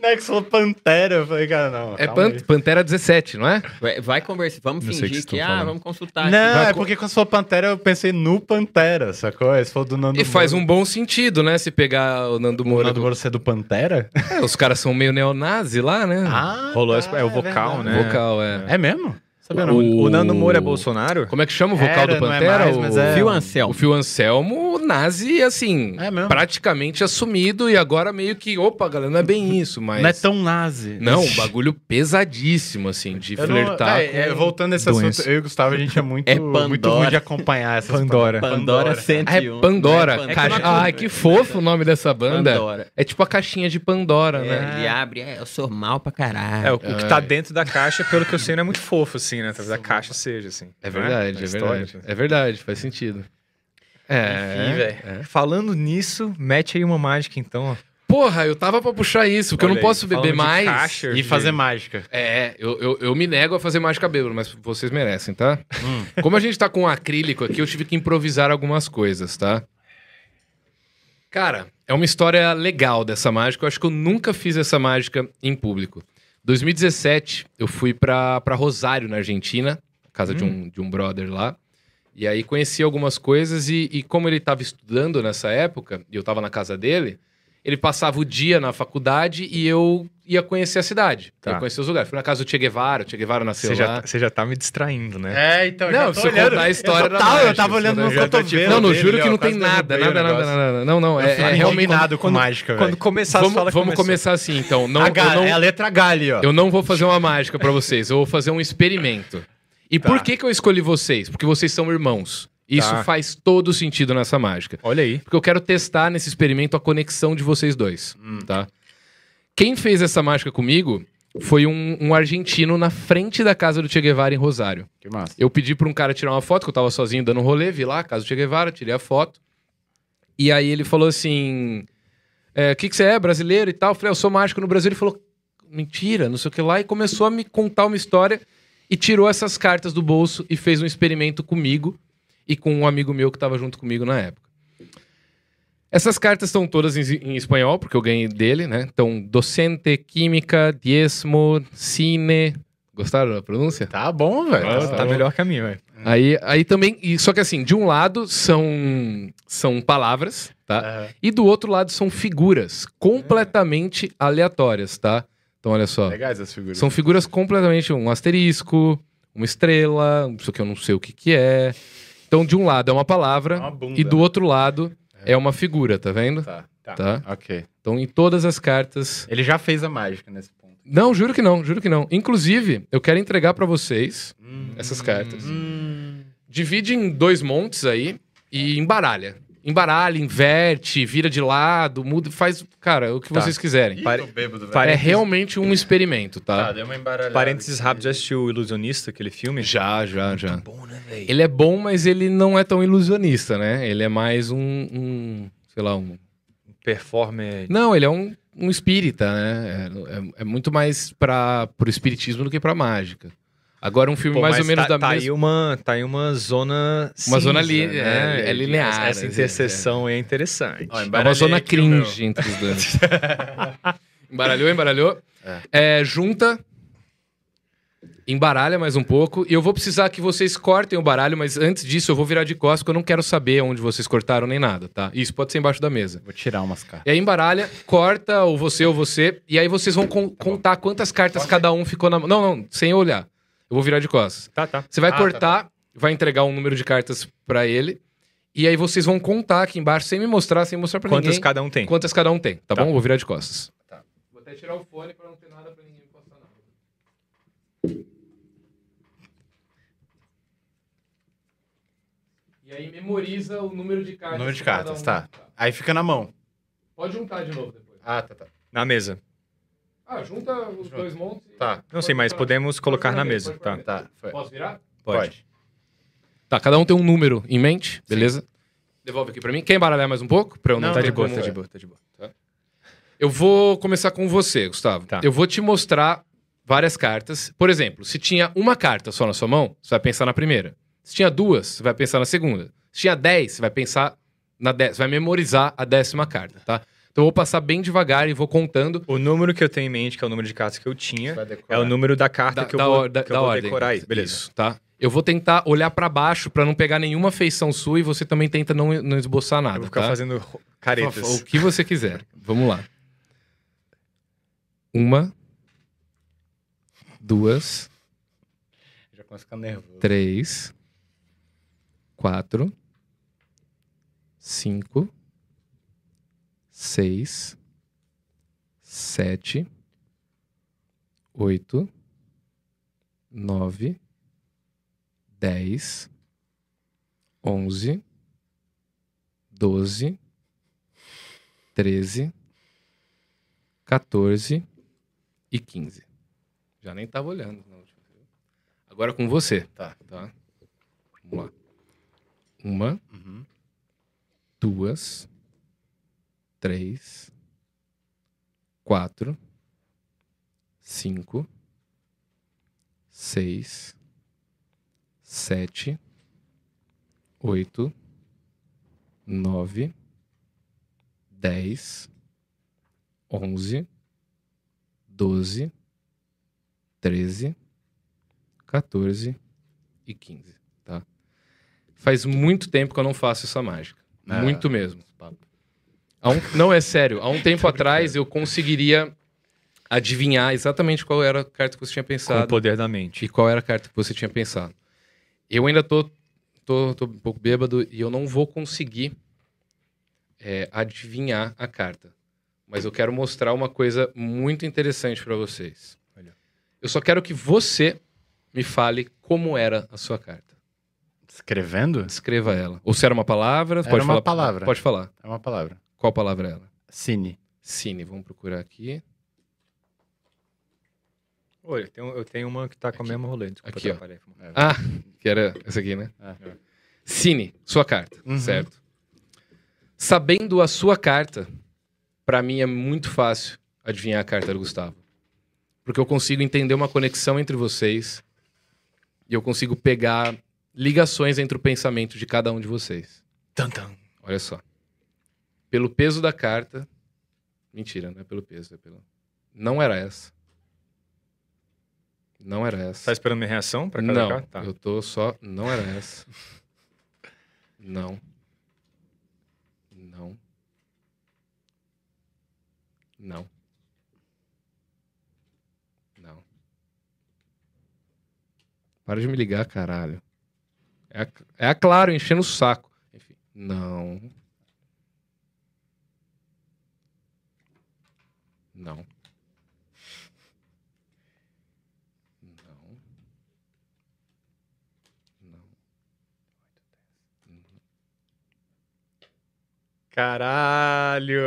Não é que você falou Pantera. Eu falei, cara, não. É Pan- aí. Pantera 17, não é? Vai, vai conversar. Vamos Não o que fingir que, estão ah, falando. vamos consultar. Não, aqui. é porque quando você falou Pantera, eu pensei no Pantera, sacou? Aí Você falou do Nando E faz Moura. um bom sentido, né? Se pegar o Nando O Moura. Nando do- Moura ser do Pantera? É, os caras são meio neonazi lá, né? Ah, Rolou tá, é o vocal, verdade. né? Vocal, é. É mesmo? Sabia não. O, o Nando Moura é Bolsonaro? Como é que chama o vocal Era, do não é Pantera? mais, o... mas é- Fio um- Anselmo. O Fio Anselmo, nazi, assim, É praticamente assumido e agora meio que, opa, galera, não é bem isso, mas... Não é tão nazi. Não, um bagulho pesadíssimo, assim, de Eu não- flertar Véi, com... é, voltando nesse doença. assunto, eu e o Gustavo, a gente é muito, É muito ruim de acompanhar essas Pandora. Pandora Ah, 101. é Pandora. Não é caixa- Pandora. Ai, que fofo o nome dessa banda. Pandora. É tipo a caixinha de Pandora, É, né? ele abre, é, eu sou mal pra caralho. É, o, o que tá dentro da caixa, pelo que eu sei, não é muito fofo, assim, né? Talvez a caixa seja, assim. É não verdade, Na é história, verdade. assim. É verdade, faz sentido. É, Enfim, velho. é. Falando nisso, mete aí uma mágica, então. ó. Porra, eu tava pra puxar isso, porque eu Olha não aí, posso beber mais. caixa. E fazer mágica. É, eu, eu, eu me nego a fazer mágica bêbado, mas vocês merecem, tá? Hum. *laughs* Como a gente tá com um acrílico aqui, eu tive que improvisar algumas coisas, tá? Cara, é uma história legal dessa mágica. Eu acho que eu nunca fiz essa mágica em público. 2017, eu fui pra, pra Rosário, na Argentina, casa de, um, de um brother lá. E aí conheci algumas coisas e, e como ele estava estudando nessa época, e eu estava na casa dele, ele passava o dia na faculdade e eu ia conhecer a cidade. Tá. Ia conhecer os lugares. Fui na casa do Che Guevara, o Che Guevara nasceu Você lá. já, você já tá me distraindo, né? É, então, Não, já tô se eu olhando. contar a história eu, da tava, eu tava se olhando eu no tipo, cotovelo Não, não, dele, juro que não tem nada, nada, nada, nada, nada. Não, não, Eu é, fico é realmente... indignado com quando- mágica, Quando começar Vamos, vamos começou. começar assim, então. Não, A eu ga- não- É a letra H ali, ó. Eu não vou fazer uma mágica pra vocês, eu vou fazer um experimento. E Tá. por que que eu escolhi vocês? Porque vocês são irmãos. Isso Tá. faz todo sentido nessa mágica. Olha aí. Porque eu quero testar nesse experimento a conexão de vocês dois, Hum. tá? Quem fez essa mágica comigo foi um, um argentino na frente da casa do Che Guevara em Rosário. Que massa. Eu pedi pra um cara tirar uma foto, que eu tava sozinho dando um rolê, vi lá, a casa do Che Guevara, tirei a foto. E aí ele falou assim: "É, O que, que você é, brasileiro e tal? Eu falei, eu sou mágico no Brasil. Ele falou, mentira, não sei o que lá, e começou a me contar uma história e tirou essas cartas do bolso e fez um experimento comigo e com um amigo meu que tava junto comigo na época. Essas cartas estão todas em, em espanhol, porque eu ganhei dele, né? Então, docente, química, diezmo, cine. Gostaram da pronúncia? Tá bom, velho. Tá, tá tá melhor que a minha, velho. Aí, aí também, e só que assim, de um lado são, são palavras, tá? Aham. E do outro lado são figuras completamente aleatórias, tá? Então olha só, Legais as figuras. são figuras completamente um asterisco, uma estrela, isso aqui eu não sei o que que é. Então de um lado é uma É palavra uma bunda. e do outro lado é uma figura, tá vendo? Tá, tá. Tá? Ok. Então em todas as cartas Ele já fez a mágica nesse ponto. Não, juro que não, juro que não. Inclusive, eu quero entregar pra vocês essas cartas. Hum. Divide em dois montes aí e embaralha. Embaralha, inverte, vira de lado, muda, faz, cara, o que Tá. vocês quiserem. Ih, Pare- bêbado, velho. É realmente um experimento, Tá, tá? deu uma embaralhada. Parênteses aqui. rápido, já assistiu o Ilusionista, aquele filme? Já, já, já. Bom, né, velho? Ele é bom, mas ele não é tão ilusionista, né? Ele é mais um, um sei lá, um... Performer. Não, ele é um, um espírita, né? É, é- é muito mais para pro espiritismo do que pra mágica. Agora um filme Pô, mais ou menos tá, da tá mesma... aí uma Tá aí uma zona. Uma zona cinza, li- né, é, é linear, Essa é, interseção aí é interessante. Ó, É uma zona cringe entre os dois. *laughs* embaralhou, embaralhou. É, junta. Embaralha mais um pouco. E eu vou precisar que vocês cortem o baralho, mas antes disso eu vou virar de costas, porque eu não quero saber onde vocês cortaram nem nada, tá? Isso pode ser embaixo da mesa. Vou tirar umas cartas. E aí embaralha, corta, ou você ou você, e aí vocês vão con- contar quantas cartas cada um ficou na mão. Não, não, sem olhar. Eu vou virar de costas. Tá, tá. Você vai Ah, tá, cortar, vai entregar um número de cartas pra ele, e aí vocês vão contar aqui embaixo, sem me mostrar, sem mostrar pra Quantas ninguém. cada um tem? Quantas cada um tem, tá, Tá. bom? Vou virar de costas. Vou até tirar o fone pra não ter nada pra ninguém postar nada. E aí memoriza o número de cartas. Número de cartas, um- tá. Aí fica na mão. Pode juntar de novo depois. Ah, tá, tá. Na mesa. Ah, junta os dois montes. e- Tá. Não sei, mas Pode- podemos pode colocar na mesa. Tá. Tá, foi. Posso virar? Pode. Tá, cada um tem um número em mente, beleza? Devolve aqui pra mim. Quer embaralhar mais um pouco? Pra eu não, Não, Tá ter de boa, como- tá de boa, tá de boa. Eu vou começar com você, Gustavo. Tá. Eu vou te mostrar várias cartas. Por exemplo, se tinha uma carta só na sua mão, você vai pensar na primeira. Se tinha duas, você vai pensar na segunda. Se tinha dez, você vai pensar na décima. Você vai memorizar a décima carta, tá? Então eu vou passar bem devagar e vou contando O número que eu tenho em mente, que é o número de cartas que eu tinha, é o número da carta da, que eu da vou, or- da- que eu da vou ordem. decorar aí. Beleza. Isso, tá? Eu vou tentar olhar pra baixo pra não pegar nenhuma feição sua e você também tenta não, não esboçar nada, Eu vou ficar tá? fazendo caretas. O que você quiser. Vamos lá. Uma. Duas. começo a ficar nervoso. três, quatro, cinco, seis, sete, oito, nove, dez, onze, doze, treze, 14 e 15. Já nem tava olhando. Não. Agora com você. Tá. Tá. Vamos lá. Uma, Uhum. duas, três, quatro, cinco, seis, sete, oito, nove, dez, onze, doze, treze, 14 e 15, tá? Faz muito tempo que eu não faço essa mágica. É. Muito mesmo. Um- não, é sério. Há um tempo atrás eu conseguiria adivinhar exatamente qual era a carta que você tinha Com o pensado poder da mente. e qual era a carta que você tinha pensado. Eu ainda tô, tô, tô um pouco bêbado e eu não vou conseguir é, adivinhar a carta. Mas eu quero mostrar uma coisa muito interessante para vocês. Olha. Eu só quero que você me fale como era a sua carta. Escrevendo? Descreva ela. Ou se era uma palavra, Era pode uma falar. palavra. Pode falar. É uma palavra. Qual palavra é ela? Cine. Cine. Vamos procurar aqui. Olha, eu tenho, eu tenho uma que tá com a mesma rolê. Desculpa Aqui, ó. Ah, que era essa aqui, né? É. Cine, sua carta, Uhum. certo? Sabendo a sua carta, pra mim é muito fácil adivinhar a carta do Gustavo. Porque eu consigo entender uma conexão entre vocês e eu consigo pegar ligações entre o pensamento de cada um de vocês. Tantan. Olha só. Pelo peso da carta. Mentira, não é pelo peso, é pelo. Não era essa. Não era essa. Tá esperando minha reação pra cada Não, carta? Tá. eu tô só. Não era essa. Não. Não. Não. Não. Para de me ligar, caralho. É a, é a Claro enchendo o saco. Enfim. Não. Não. Não. Não. Caralho!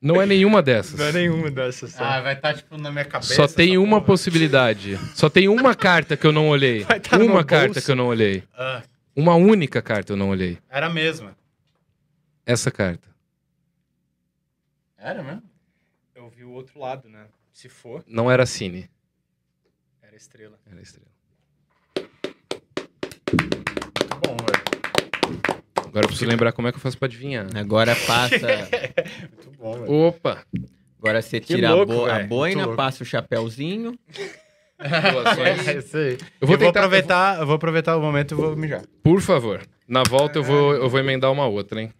Não é nenhuma dessas. Não é nenhuma dessas. Só. Ah, vai estar, tipo, na minha cabeça. Só tem uma porra. possibilidade. Só tem uma carta que eu não olhei. Vai tá uma carta bolso. que eu não olhei. Ah, Uma única carta eu não olhei. era a mesma. Essa carta. Era mesmo? Eu vi o outro lado, né? Se for, Não era Cine. era estrela. Era Estrela. Muito bom, velho. Agora eu preciso lembrar como é que eu faço pra adivinhar. Agora passa. *laughs* Muito bom, velho. Opa! Agora você tira louco, a, bo- a velho. Muito boina, louco. passa o chapéuzinho. *laughs* É isso aí. Eu Eu vou vou, tentar- aproveitar, eu vou aproveitar o momento e vou mijar. Por favor. Na volta eu vou, eu vou emendar uma outra, hein?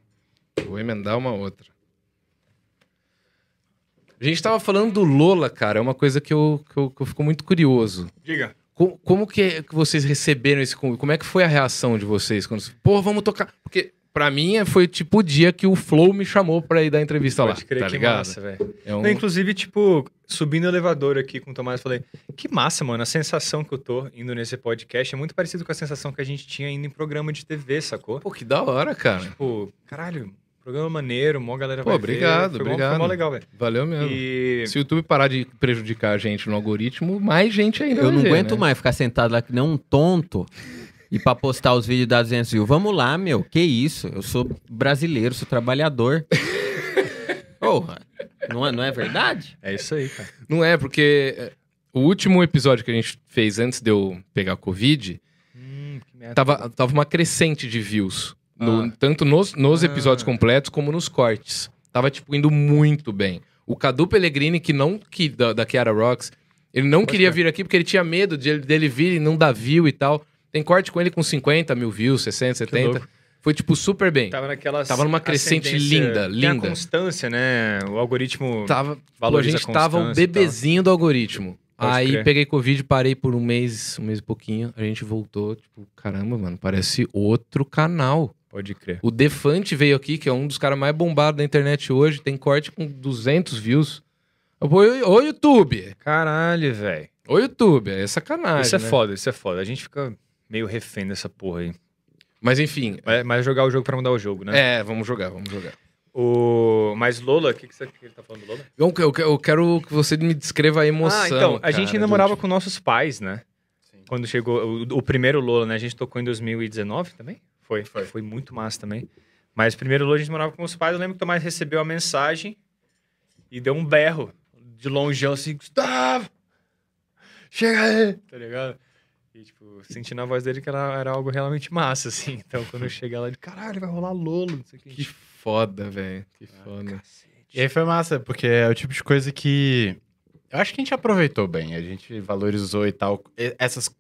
Eu Vou emendar uma outra. A gente tava falando do Lola, cara. É uma coisa que eu, que eu, que eu fico muito curioso. Diga. Como, como que, é que vocês receberam esse convite? Como é que foi a reação de vocês? Quando, pô, vamos tocar. Porque pra mim é- foi tipo o dia que o Flow me chamou pra ir dar entrevista lá. Pode crer, tá que ligado? massa, velho. É um- Não, Inclusive, tipo, subindo o elevador aqui com o Tomás, eu falei, que massa, mano. A sensação que eu tô indo nesse podcast é muito parecido com a sensação que a gente tinha indo em programa de TV, sacou? Pô, que da hora, cara. Tipo, caralho, programa maneiro, mó galera Pô, vai obrigado, ver. Foi mó- obrigado. Foi mó legal, velho. Valeu mesmo. E... Se o YouTube parar de prejudicar a gente no algoritmo, mais gente ainda Eu vai não ver, aguento né? mais ficar sentado lá que nem um tonto e pra postar os vídeos da 200 mil. Vamos lá, meu. Que isso? Eu sou brasileiro, sou trabalhador. *laughs* Porra, não é, não é verdade? É isso aí, cara. Não é, porque é, o último episódio que a gente fez antes de eu pegar Covid, Hum, que merda. tava, tava uma crescente de views. No- Ah. Tanto nos, nos Ah. episódios completos como nos cortes. Tava, tipo, indo muito bem. O Cadu Pellegrini, que não que, da, da Kiara Rocks, ele não Pode queria vir aqui porque ele tinha medo de, ele- dele vir e não dar view e tal. Tem corte com ele com 50 mil views, 60, 70. louco. foi, tipo, super bem. Tava naquela Tava numa crescente ascendência- linda, Tem a linda. constância, né? O algoritmo Tava, pô, a valoriza gente tava o bebezinho do algoritmo. Pode Aí crer. peguei Covid, parei por um mês, um mês e pouquinho. A gente voltou, tipo, caramba, mano, parece outro canal. Pode crer. O Defante veio aqui, que é um dos caras mais bombados da internet hoje, tem corte com 200 views. Ô YouTube! Caralho, velho. Ô YouTube, é sacanagem. Isso é né? foda, isso é foda. A gente fica meio refém dessa porra aí. Mas enfim, Mas, mas jogar o jogo pra mudar o jogo, né? é, vamos jogar, vamos jogar. O... Mas Lola, o que, que, você... que ele tá falando do Lola? Eu, eu, eu quero que você me descreva a emoção. ah, então, a cara, gente ainda morava último. com nossos pais, né? Quando chegou o, o primeiro Lola, né? A gente tocou em 2019 também? Foi, foi. Foi muito massa também. Mas o primeiro Lola a gente morava com os pais. Eu lembro que o Tomás recebeu a mensagem e deu um berro de longeão assim, Gustavo! Chega aí! Tá ligado? E, tipo, sentindo a voz dele que era, era algo realmente massa, assim. Então, quando eu cheguei lá, ele, caralho, vai rolar Lolo, não sei o que. Que foda, velho. Que Ah, foda. E aí foi massa, porque é o tipo de coisa que eu acho que a gente aproveitou bem, a gente valorizou e tal, essas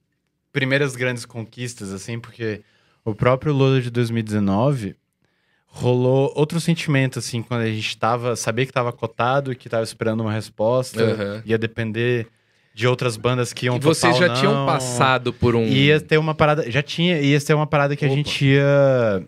primeiras grandes conquistas, assim, porque o próprio Lola de 2019 rolou outro sentimento, assim, quando a gente tava, sabia que tava cotado e que tava esperando uma resposta, Aham. ia depender de outras bandas que iam E vocês já ou tinham não. passado por um. Ia ter uma parada. Já tinha, ia ter uma parada que a Opa. gente ia.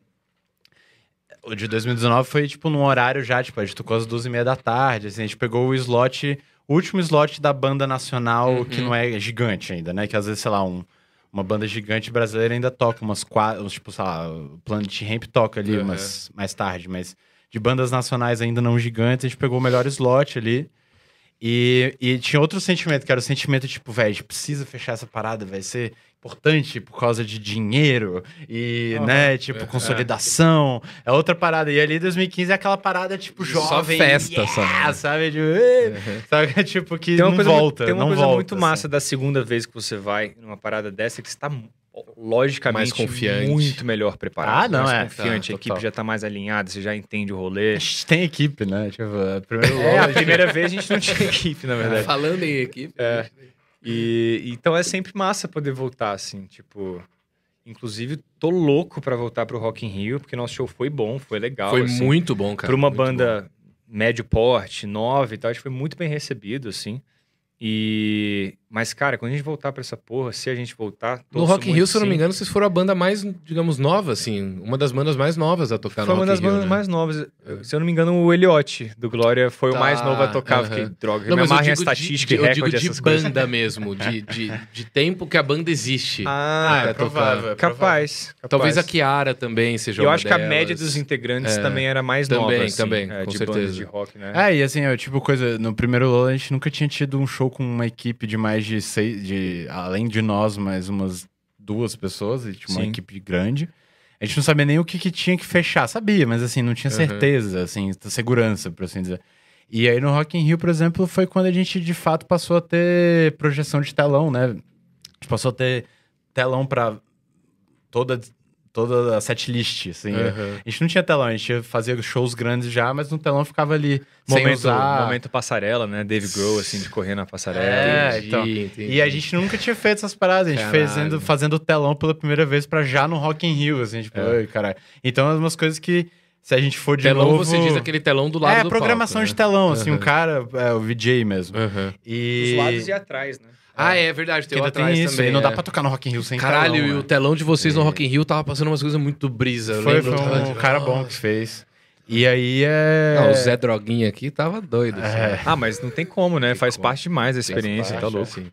O de 2019 foi, tipo, num horário já, tipo, a gente tocou às 12h30 da tarde. Assim, a gente pegou o slot, o último slot da banda nacional, Uhum. que não é gigante ainda, né? Que às vezes, sei lá, um, uma banda gigante brasileira ainda toca umas quatro. Tipo, sei lá, o Planet Ramp toca ali Uhum. umas, mais tarde, mas de bandas nacionais ainda não gigantes, a gente pegou o melhor slot ali. E, e tinha outro sentimento, que era o sentimento, tipo, velho, a gente precisa fechar essa parada, vai ser importante por causa de dinheiro e, né, tipo, É. consolidação. É outra parada. E ali 2015 é aquela parada, tipo, Só jovem. festa, yeah, sabe? sabe? Tipo, Uhum. sabe? Tipo, que Tem uma não coisa, volta, tem uma não coisa volta, muito assim. massa da segunda vez que você vai numa parada dessa, que você tá logicamente Mais confiante. muito melhor preparado. Ah, não, mais é. confiante, Tá, a equipe total. já tá mais alinhada, você já entende o rolê. A gente tem equipe, né? Tipo, a primeira É, a primeira vez a gente não tinha equipe, na verdade. Falando em equipe. É. E então é sempre massa poder voltar, assim, tipo. Inclusive, tô louco pra voltar pro Rock in Rio, porque nosso show foi bom, foi legal. Foi assim. muito bom, cara. Pra uma banda médio porte, nova e tal, a gente foi muito bem recebido, assim. E. Mas, cara, quando a gente voltar pra essa porra, se a gente voltar. No Rock in Rio, se eu não me engano, vocês foram a banda mais, digamos, nova, assim. Uma das bandas mais novas a tocar Foi no uma Rock das in Rio, bandas né? mais novas. Se eu não me engano, o Eliote do Glória foi Tá, o mais novo a tocar. aham. Fiquei, droga, eu Não, me mas eu amarro em estatística de, e eu digo recorde de coisas. banda mesmo, de, de, de tempo que a banda existe. *laughs* Ah, é pra provável. é capaz, capaz. Talvez a Kiara também seja Eu uma acho que a delas. média dos integrantes É, também era mais também, nova, assim, também, é, com de certeza. de rock, né? É, e assim, eu, tipo, coisa, no primeiro Lola a gente nunca tinha tido um show com uma equipe de mais de seis, de, além de nós, mais umas duas pessoas, e tinha uma Sim. equipe grande. A gente não sabia nem o que, que tinha que fechar, sabia, mas assim, não tinha Uhum. certeza, assim, segurança, por assim dizer. E aí no Rock in Rio, por exemplo, foi quando a gente de fato passou a ter projeção de telão, né? A gente passou a ter telão pra toda, toda a setlist, assim. Aham. A gente não tinha telão, a gente fazia shows grandes já, mas no telão ficava ali sem Momento, usar. momento passarela, né? Dave Grohl, assim, de correr na passarela. É, Entendi, então. entendi. E a gente nunca tinha feito essas paradas. A gente Caralho. fazendo, fazendo telão pela primeira vez pra já no Rock in Rio, assim, tipo, É. "Ai, caralho. Então, é umas coisas que, se a gente for de telão, novo... você diz aquele telão do lado É, do programação palco, de né? telão, assim, Aham. um cara, é, o VJ mesmo. Aham. E... Os lados e atrás, né? Ah, é verdade, Que tem ainda atrás tem isso, também. não dá é. pra tocar no Rock in Rio sem Caralho, telão, e o telão de vocês no Rock in Rio tava passando umas coisas muito brisa. eu Foi, foi um cara bom que fez. E aí é... Não, o Zé Droguinha aqui tava doido. assim. É. Ah, mas não tem como, né? Tem Faz como. parte demais da experiência, parte, tá louco. assim.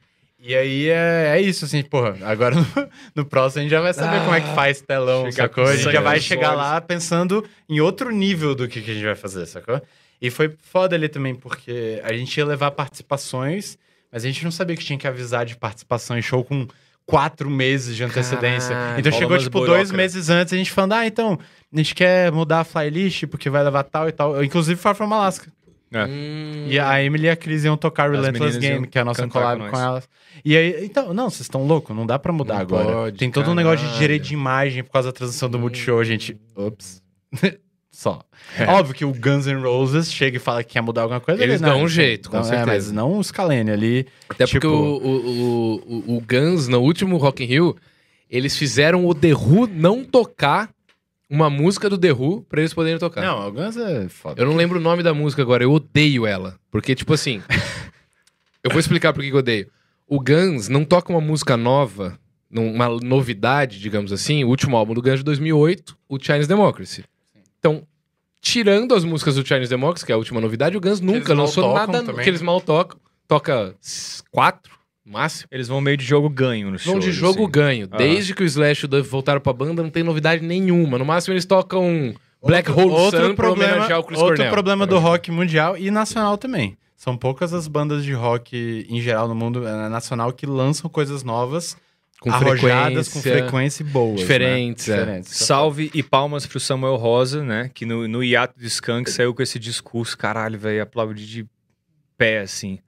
E aí é, é isso, assim, porra. Agora no, no próximo a gente já vai saber Ah, como é que faz telão, sacou? A gente já vai chegar olhos. lá pensando em outro nível do que, que a gente vai fazer, sacou? E foi foda ali também, porque a gente ia levar participações, mas a gente não sabia que tinha que avisar de participação em show com quatro meses de antecedência. Caralho, então chegou, tipo, dois meses antes, a gente falando, ah, então, a gente quer mudar a flylist porque vai levar tal e tal. Inclusive Far From Alaska. É. Hum. E a Emily e a Cris iam tocar Relentless Game, que é a nossa collab com com, elas. E aí, então, não, vocês estão loucos, não dá pra mudar Não agora. pode, Tem todo um negócio de caralho. direito de imagem por causa da transição do Multishow, gente. Ops. *laughs* Só. É. Óbvio que o Guns N' Roses chega e fala que quer mudar alguma coisa. Eles não, dão um jeito, com não, certeza. É, mas não o Scalene ali. Até Tipo- porque o, o, o, o Guns, no último Rock in Rio, eles fizeram o The Who não tocar uma música do The Who pra eles poderem tocar. Não, o Guns é foda. Eu não lembro o nome da música agora, eu odeio ela. Porque, tipo assim. *laughs* eu vou explicar por que que eu odeio. O Guns não toca uma música nova, uma novidade, digamos assim. O último álbum do Guns de 2008, o Chinese Democracy. Então, tirando as músicas do Chinese Democracy, que é a última novidade, o Guns nunca lançou nada também. que eles mal tocam. Toca quatro, no máximo. Eles vão meio de jogo ganho no show. Vão de jogo assim. ganho. Ah. Desde que o Slash e o Duff voltaram pra banda, não tem novidade nenhuma. No máximo, eles tocam Black Hole outro Sun pra problema, homenagear o Chris outro Cornell. problema do rock mundial e nacional também. São poucas as bandas de rock em geral no mundo eh, nacional que lançam coisas novas, Com arrojadas com frequência, frequência e boas. diferentes, né? é. Diferentes. Salve e palmas pro Samuel Rosa, né? Que no, no hiato do Skank saiu com esse discurso, caralho, velho, aplaudir de pé, assim.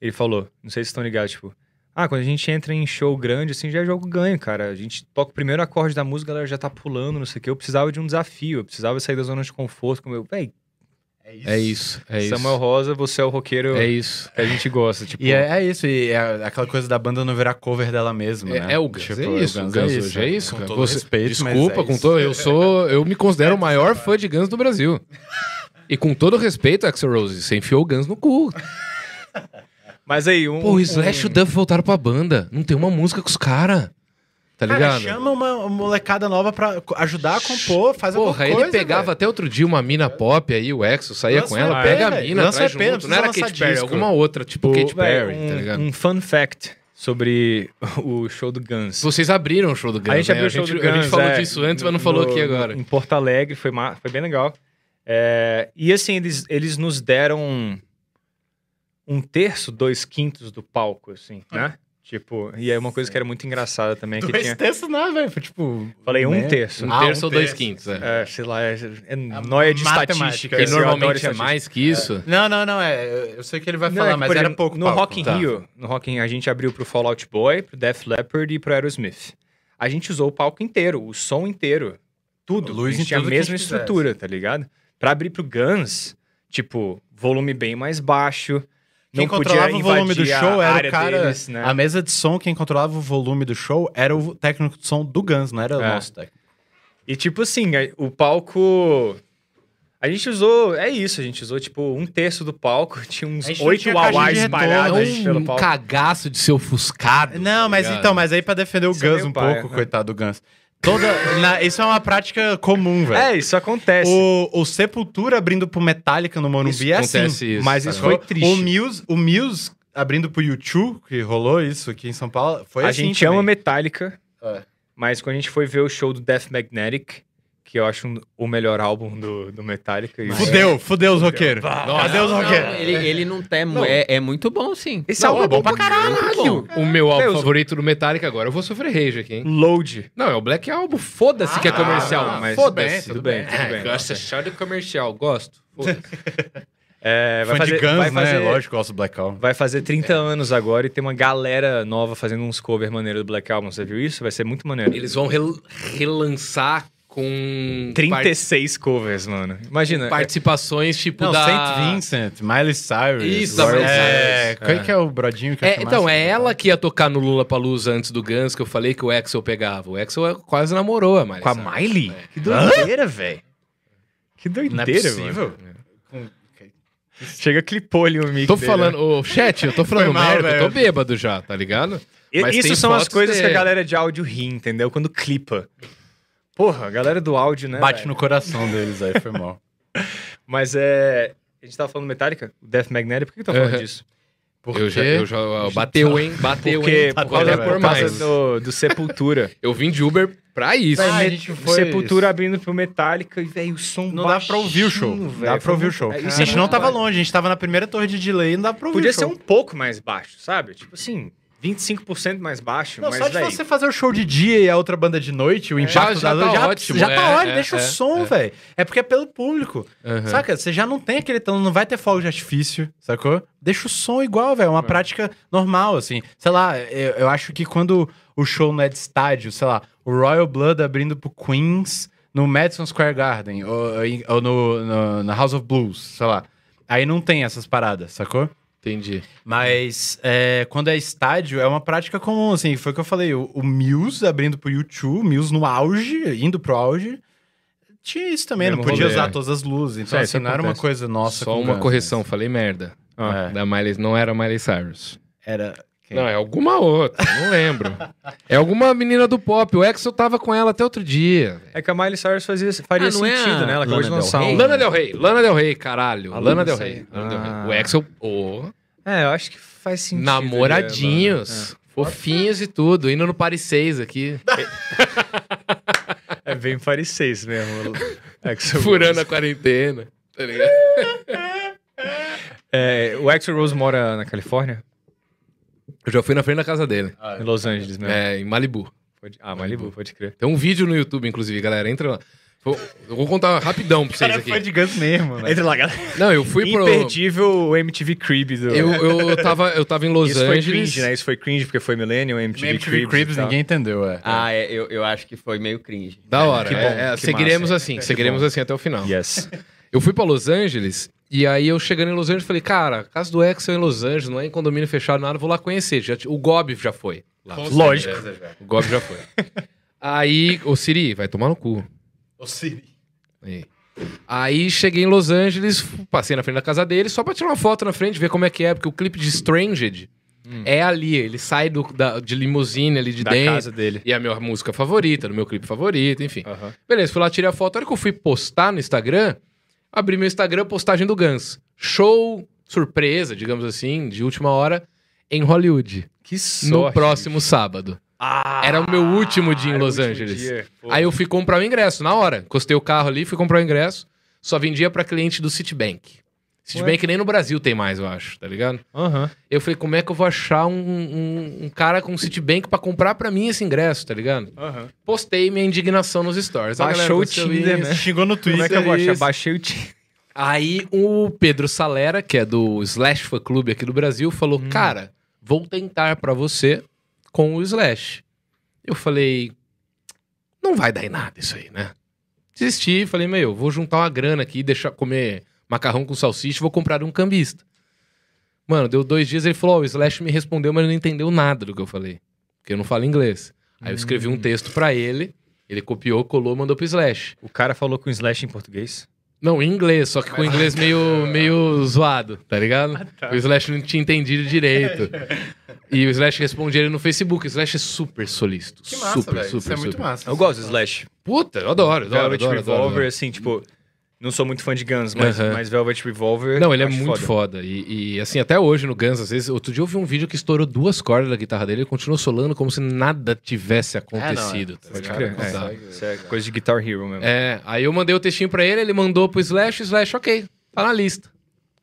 Ele falou, não sei se estão ligados, tipo... Ah, quando a gente entra em show grande, assim, já é jogo ganho, cara. A gente toca o primeiro acorde da música, a galera já tá pulando, não sei o quê. Eu precisava de um desafio, eu precisava sair da zona de conforto. Como eu, véi, É isso, é isso. Samuel Rosa, você é o roqueiro É isso. que a gente gosta. Tipo, E é, é isso, e é aquela coisa da banda não virar cover dela mesma, É, né? é o Guns, Tipo, é isso. O Guns, hoje é isso. Com todo Você- respeito, desculpa, é com isso. todo, eu sou, eu me considero o maior fã de Guns do Brasil. E com todo respeito, Axel Rose, você enfiou o Guns no cu. Mas aí, um. Pô, o Slash e o Duff voltaram pra banda. Não tem uma música com os caras. Tá Cara, ligado? chama uma molecada nova pra ajudar a compor, faz Porra, alguma ele coisa, pegava velho. até outro dia uma mina pop aí, o Exo, saía Lança com ela, pega a mina, lança traz EP, não junto. Não era precisa Katy Perry, alguma outra, tipo o- Katy Perry, um, tá ligado? um fun fact sobre o show do Guns. Vocês abriram o show do Guns, a gente né? abriu o show gente, do Guns. A gente falou é, disso antes, mas não falou no- aqui agora. Em Porto Alegre, foi, foi bem legal. É, e assim, eles, eles nos deram um terço, dois quintos do palco, assim, né? Tipo, e é uma coisa que era muito engraçada também, que Dois tinha... terços não, velho. Tipo. Falei um né? terço. Um Ah, terço um ou dois quintos, é. É, sei lá, é, é nóia de Matemática. estatística. Que assim, normalmente é mais que isso. Não, não, não. É, eu sei que ele vai Não, falar, é que, mas por era exemplo, pouco. No palco. Rock in Tá. Rio, no Rock in Rio, a gente abriu pro Fall Out Boy, pro Def Leppard e pro Aerosmith. A gente usou o palco inteiro, o som inteiro, tudo. Luz a gente tinha a tudo que a mesma estrutura, tá ligado? Pra abrir pro Guns, tipo, volume bem mais baixo. Quem não podia controlava o volume do show era o cara. deles, né? A mesa de som, quem controlava o volume do show era o técnico de som do Guns, não era o É. nosso técnico. E tipo assim, o palco. A gente usou. É isso, a gente usou tipo um terço do palco, *laughs* tinha uns oito retorno, espalhados a pelo um palco. cagaço de ser ofuscado. Não, mas ligado? então, mas aí pra defender o Isso é Guns um pouco, né? coitado do Guns. Toda, na- isso é uma prática comum, velho. É, isso acontece. O, o Sepultura abrindo pro Metallica no Morumbi Isso é acontece assim. isso, mas isso sacou? foi triste. O Muse, o Muse abrindo pro YouTube, que rolou isso aqui em São Paulo, foi a assim gente também. ama Metallica, É. mas quando a gente foi ver o show do Death Magnetic, que eu acho um- o melhor álbum do, do Metallica. e- Fudeu, fudeu os roqueiros. Cadê os Não, roqueiros? ele, ele não tem. É, é muito bom, sim. Esse Não, álbum é bom pra caralho. O meu álbum Deus. favorito do Metallica agora, eu vou sofrer rage aqui, hein? Load. Não, é o Black Album, foda-se que é comercial. Ah, mas foda-se. tudo bem, tudo bem. É, gosta só de comercial, gosto. Foda-se. *laughs* É, vai Fã fazer, de Guns, vai né? fazer, Lógico, gosto do Black Album. Vai fazer 30 anos agora e tem uma galera nova fazendo uns covers maneiros do Black Album. Você viu isso? Vai ser muito maneiro. Eles vão rel- relançar com 36 covers, mano. Imagina. part- participações tipo Não, da... Saint Vincent, Miley Cyrus. Isso, da Lord- É, Cyrus. qual é É. que é o brodinho que eu É, então, é ela que ia tocar no Lula Palusa antes do Guns, que eu falei que o Axel pegava. O Axel quase namorou a Miley Com a Cyrus. Miley? Que doideira, velho. Que Não é doideira, possível. mano. Chega, clipou ali o mic Tô dele, falando, ô, chat, eu tô falando mal, merda, eu tô velho. bêbado já, tá ligado? E- Mas Isso são as coisas que a galera de áudio ri, entendeu? Quando clipa. Porra, a galera do áudio, né? Bate velho? no coração deles aí, foi mal. *laughs* Mas é. A gente tava falando Metallica, Death Magnetic, por que que tá falando Aham. disso? Porque Eu já, eu já *laughs* bateu, hein? Bateu, Porque hein? por causa, causa- por causa mais. do, do Sepultura. *laughs* Eu vim de Uber pra isso. Ah, a gente foi- Sepultura abrindo pro Metallica e, velho, o som Não dá pra ouvir o show. dá pra ouvir o show. É, A isso gente não tava longe, a gente tava na primeira torre de delay e não dá pra ouvir Podia o ser show. um pouco mais baixo, sabe? Tipo assim, 25% mais baixo, Não, mas, só de velho, você fazer o show de dia e a outra banda de noite, o impacto Já- já da luz, tá já, ótimo, já tá é, ótimo, é, deixa é, o som, é. velho. É porque é pelo público. Aham. Saca? Você já não tem aquele tom, não vai ter fogo de artifício, sacou? Deixa o som igual, velho. É uma prática normal, assim. Sei lá, eu, eu acho que quando o show não é de estádio, sei lá, o Royal Blood abrindo pro Queens no Madison Square Garden, ou, ou no, no- na House of Blues, sei lá. Aí não tem essas paradas, sacou? Entendi. Mas é, quando é estádio, é uma prática comum, assim. Foi o que eu falei. O, o Muse abrindo pro YouTube, Muse no auge, indo pro auge. tinha isso também, não podia rolê, usar é. todas as luzes. Então, É, assim, isso não era uma acontece. coisa nossa. Só com uma Guns, correção, né? falei merda. Ah, É. Da Miley, não era Miley Cyrus. Era. Não, é alguma outra, não lembro. É alguma menina do pop. O Axel tava com ela até outro dia. É que a Miley Cyrus fazia, faria Ah, não é sentido, a né? Ela acabou de Lana Del lançar Rey? um... Lana Del Rey, Lana Del Rey, caralho. Ah, Lana Del isso aí. Rey. Lana Del Rey. Ah. O Axel, ô, É, eu acho que faz sentido. namoradinhos, fofinhos e tudo, indo no Paris 6 aqui, É, é bem parecido mesmo. É *laughs* furando a quarentena. Tá ligado? É, o Axel Rose mora na Califórnia? Eu já fui na frente da casa dele. Em Los Angeles mesmo. É, em Malibu. Pode- Ah, Malibu, pode crer. Tem um vídeo no YouTube, inclusive, galera. Entra lá. Vou- Eu vou contar rapidão pra vocês Cara, aqui. foi de Guns mesmo, né? Entra lá, galera. Não, eu fui pro. Imperdível o MTV Crib do... Eu, eu, tava, eu tava em Los Isso foi Angeles. cringe, né? Isso foi cringe porque foi Millennium, MTV, MTV Cribs, Cribs, ninguém entendeu, é. Ah, é, eu, eu acho que foi meio cringe. Da hora. Que bom, é, é, que seguiremos massa. assim, seguiremos assim até o final. Yes. *laughs* Eu fui pra Los Angeles e aí eu chegando em Los Angeles falei, cara, casa do Axel em Los Angeles, não é em condomínio fechado, nada, vou lá conhecer. Já, o Gob já foi. Lá. Lógico. O Gob já foi. *laughs* aí, ô Siri, vai tomar no cu. O Siri. Aí. Aí cheguei em Los Angeles, passei na frente da casa dele só pra tirar uma foto na frente, ver como é que é, porque o clipe de Stranged é ali, ele sai do, da- de limusine ali de Da dentro. casa dele. E é a minha música favorita, no meu clipe favorito, enfim. Beleza, fui lá, tirei a foto. A hora que eu fui postar no Instagram, abri meu Instagram, postagem do Guns. Show surpresa, digamos assim, de última hora, em Hollywood. Que sorte. no próximo sábado. Ah, Era o meu último dia em Los Angeles. dia. Aí eu fui comprar o ingresso, na hora. Encostei o carro ali, fui comprar o ingresso. Só vendia pra cliente do Citibank. Citibank nem no Brasil tem mais, eu acho, tá ligado? Aham. Eu falei, como é que eu vou achar um, um, um cara com Citibank pra comprar pra mim esse ingresso, tá ligado? Aham. Postei minha indignação nos stories. Baixou o Tinder, isso. né? Xingou no Como é Twitter. que eu vou achar? Baixei o Tinder. Aí o Pedro Salera, que é do Slash Fã Clube aqui do Brasil, falou: Hum. Cara, vou tentar pra você com o Slash. Eu falei: Não vai dar em nada isso aí, né? Desisti, falei: Meu, vou juntar uma grana aqui, deixar comer macarrão com salsicha vou comprar um cambista. Mano, deu dois dias ele falou: Ó, o Slash me respondeu, mas não entendeu nada do que eu falei. Porque eu não falo inglês. Aí eu escrevi um texto pra ele, ele copiou, colou, mandou pro Slash. O cara falou com Slash em português. Não, em inglês, só que com inglês meio, meio zoado, tá ligado? tá. O Slash não tinha entendido direito. *laughs* E o Slash respondia ele no Facebook. O Slash é super solícito. Que massa, super, super, Isso é muito super. massa. Eu gosto do Slash. Puta, eu adoro, adoro, Velvet adoro, Revolver, adoro, adoro. assim, tipo... Não sou muito fã de Guns, mas, Aham. mas Velvet Revolver... Não, ele é muito foda. E, e, assim, até hoje no Guns, às vezes, outro dia eu vi um vídeo que estourou duas cordas da guitarra dele e continuou solando como se nada tivesse acontecido. tá Pode ligado? crer. Tá. É, isso é coisa de Guitar Hero mesmo. É, aí eu mandei o textinho pra ele, ele mandou pro Slash, Slash, ok, tá na lista.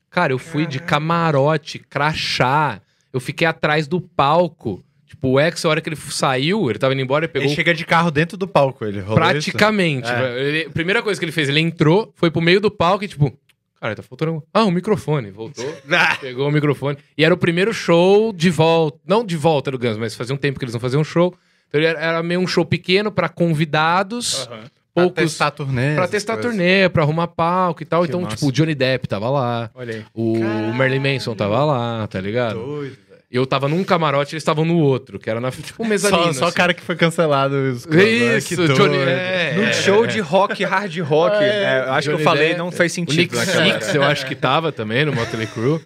Cara, eu fui de camarote, crachá, eu fiquei atrás do palco. Tipo, o X, a hora que ele saiu, ele tava indo embora, ele pegou Ele chega de carro dentro do palco, ele rolou praticamente. É. Ele- a primeira coisa que ele fez, ele entrou, foi pro meio do palco e tipo, cara, tá faltando. Ah, um microfone. Voltou, isso? *laughs* pegou o microfone. E era o primeiro show de volta. Não de volta do Guns, mas fazia um tempo que eles não faziam um show. Então ele era, meio um show pequeno pra convidados. Pra Poucos testar a turnê. Pra testar coisas. turnê, pra arrumar palco e tal. Que então, massa. tipo, o Johnny Depp tava lá, Olha aí. o Marilyn Manson tava lá, tá ligado? Doido. Eu tava num camarote, eles estavam no outro, que era na, tipo, um mezanino. Só, só o assim. cara que foi cancelado. Né? Isso, Que Johnny... É, Num é, show é. de rock, hard rock, é, eu acho Johnny que eu falei, Depp. não fez O sentido. Nick naquela Six, eu acho que tava também no Motley Crue.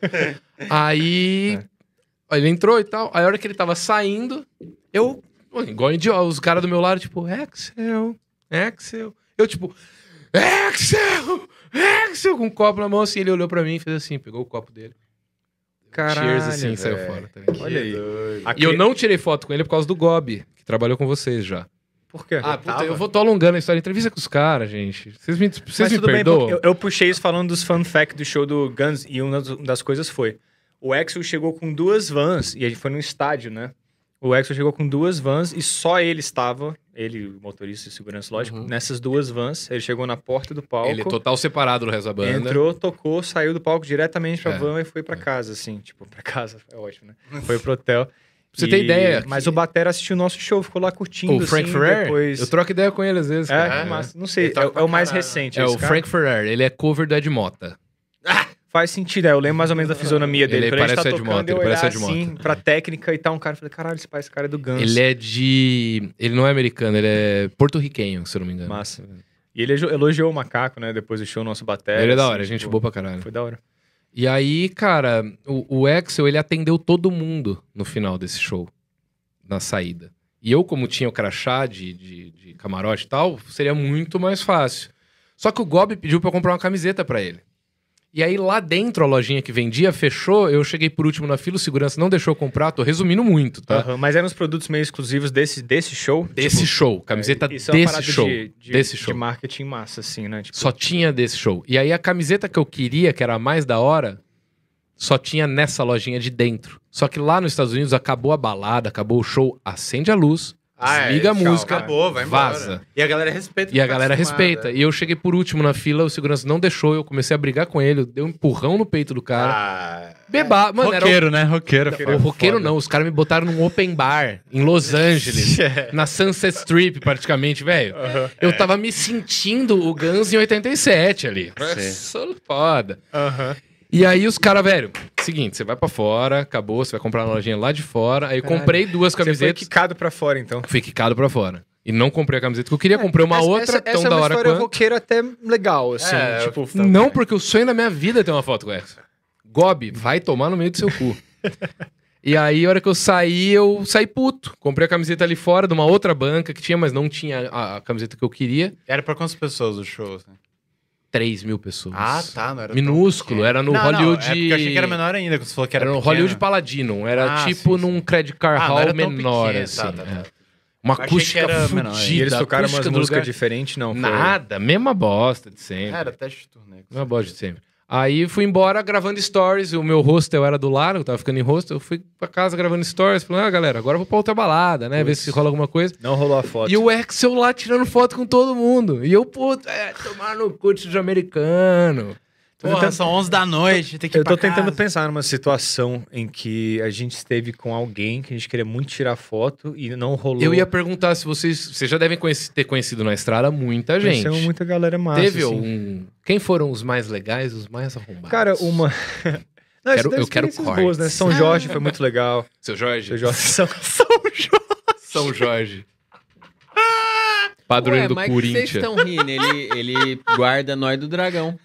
Aí, aí ele entrou e tal. Aí a hora que ele tava saindo, eu, igual idiota, os caras do meu lado, tipo, Axel, Axel. Eu, tipo, Axel, Axel, com um copo na mão assim. Ele olhou pra mim e fez assim, pegou o copo dele. Caralho, Cheers assim, saiu velho. fora. Tá? Olha aí. E eu não tirei foto com ele por causa do Gobi, que trabalhou com vocês já. Por quê? Ah, puta, eu vou tô alongando a história. Entrevista com os caras, gente. Vocês me, vocês Mas me tudo bem, perdoam? porque eu, eu puxei isso falando dos fun facts do show do Guns e uma das, das coisas foi: o Axel chegou com duas vans e a gente foi num estádio, né? O Axel chegou com duas vans e só ele estava, ele, o motorista e segurança, lógico, Uhum. nessas duas vans. Ele chegou na porta do palco, Ele é total separado do resto da banda. entrou, tocou, saiu do palco diretamente pra É. van e foi pra casa, assim, tipo, pra *laughs* casa, é ótimo, né? Foi pro hotel. Pra você ter ideia, Mas que- o Batera assistiu o nosso show, ficou lá curtindo, O Frank assim, Ferrer? depois... Eu troco ideia com ele às vezes. É, cara. mas não sei, é, é o mais recente. É esse o cara. Frank Ferrer, ele é cover do Ed Mota. *laughs* Faz sentido, é, eu lembro mais ou menos da fisionomia dele. Ele a gente parece tá tocando, eu ele parece olhar Ed Mota. assim, pra técnica e tal, um cara, eu falei, caralho, esse, pai, esse cara é do Guns. Ele é de. Ele não é americano, ele é porto-riquenho, se eu não me engano. Massa. E ele elo- elogiou o macaco, né? Depois do show, nosso bater. Ele é da assim, hora, gente tipo, boa pra caralho. Foi da hora. E aí, cara, o, o Axel, ele atendeu todo mundo no final desse show, na saída. E eu, como tinha o crachá de, de, de camarote e tal, seria muito mais fácil. Só que o Gob pediu pra eu comprar uma camiseta pra ele. E aí, lá dentro, a lojinha que vendia fechou, eu cheguei por último na fila, o segurança não deixou comprar, tô resumindo muito, tá? Aham, Mas eram os produtos meio exclusivos desse, desse show? Desse Tipo, show, camiseta isso é uma desse parada show. De, de, desse de show. marketing massa, assim, né? Tipo, Só tinha desse show. E aí a camiseta que eu queria, que era a mais da hora, só tinha nessa lojinha de dentro. Só que lá nos Estados Unidos acabou a balada, acabou o show, acende a luz, desliga a tchau, música, Acabou, vai embora. vaza. E a galera respeita. E a tá galera acostumada. respeita. E eu cheguei por último na fila, o segurança não deixou, eu comecei a brigar com ele, deu um empurrão no peito do cara. Ah, Beba, mano, era roqueiro, né? Roqueiro. o roqueiro não, os caras me botaram num open bar em Los *laughs* Angeles, na Sunset Strip praticamente, velho. Eu tava me sentindo o Guns em 87 ali. Sou foda. Aham. E aí os caras, velho, seguinte, você vai pra fora, acabou, você vai comprar na lojinha lá de fora. Aí eu Caralho. comprei duas Você foi camisetas, quicado pra fora, então. fui quicado pra fora. E não comprei a camiseta que eu queria, comprei uma Essa- outra essa, tão essa da é uma hora história quanto. roqueira até legal, assim. É, tipo, eu- Não, porque o sonho da minha vida é ter uma foto com essa. Gob, vai tomar no meio do seu cu. *laughs* e aí, a hora que eu saí, eu saí puto. Comprei a camiseta ali fora de uma outra banca que tinha, mas não tinha a, a camiseta que eu queria. Era pra quantas pessoas o show? assim? 3 mil pessoas. Ah, tá. Não era Minúsculo, era no Não, não, Hollywood. é porque eu achei que era menor ainda, quando você falou que era, Era, no pequeno. Hollywood Paladino. Era Ah, tipo sim, num credit card Ah, não hall menor, pequeno, assim. tá, tá, é. tá. Uma Achei que acústica era menor. fudida. E eles tocaram umas músicas lugar. diferentes, não? foi- Nada, mesma bosta de sempre. Era teste de turnê. Uma bosta de sempre. Aí fui embora gravando stories. O meu hostel era do lado, eu tava ficando em hostel. Eu fui pra casa gravando stories. Falando, ah, galera, agora eu vou pra outra balada, né? Ver Putz. se rola alguma coisa. Não rolou a foto. E o Axel lá tirando foto com todo mundo. E eu, puto, é, tomar no curso de americano. Porra, tentando- são 11 da noite, tem que ir Eu tô pra tentando casa. pensar numa situação em que a gente esteve com alguém que a gente queria muito tirar foto e não rolou. Eu ia perguntar se vocês. Vocês já devem conheci- ter conhecido na estrada muita gente. Conhecemos muita galera massa. Teve assim. um. Quem foram os mais legais, os mais arrombados? Cara, uma. *laughs* Não, Quero- eu quero experiências boas, né? cortes. São *laughs* Jorge foi muito legal. Seu Jorge? Seu Jorge. São... *laughs* São Jorge. Padroeiro Ué, do mas que vocês Corinthians. estão rindo? Ele, ele guarda nós do dragão.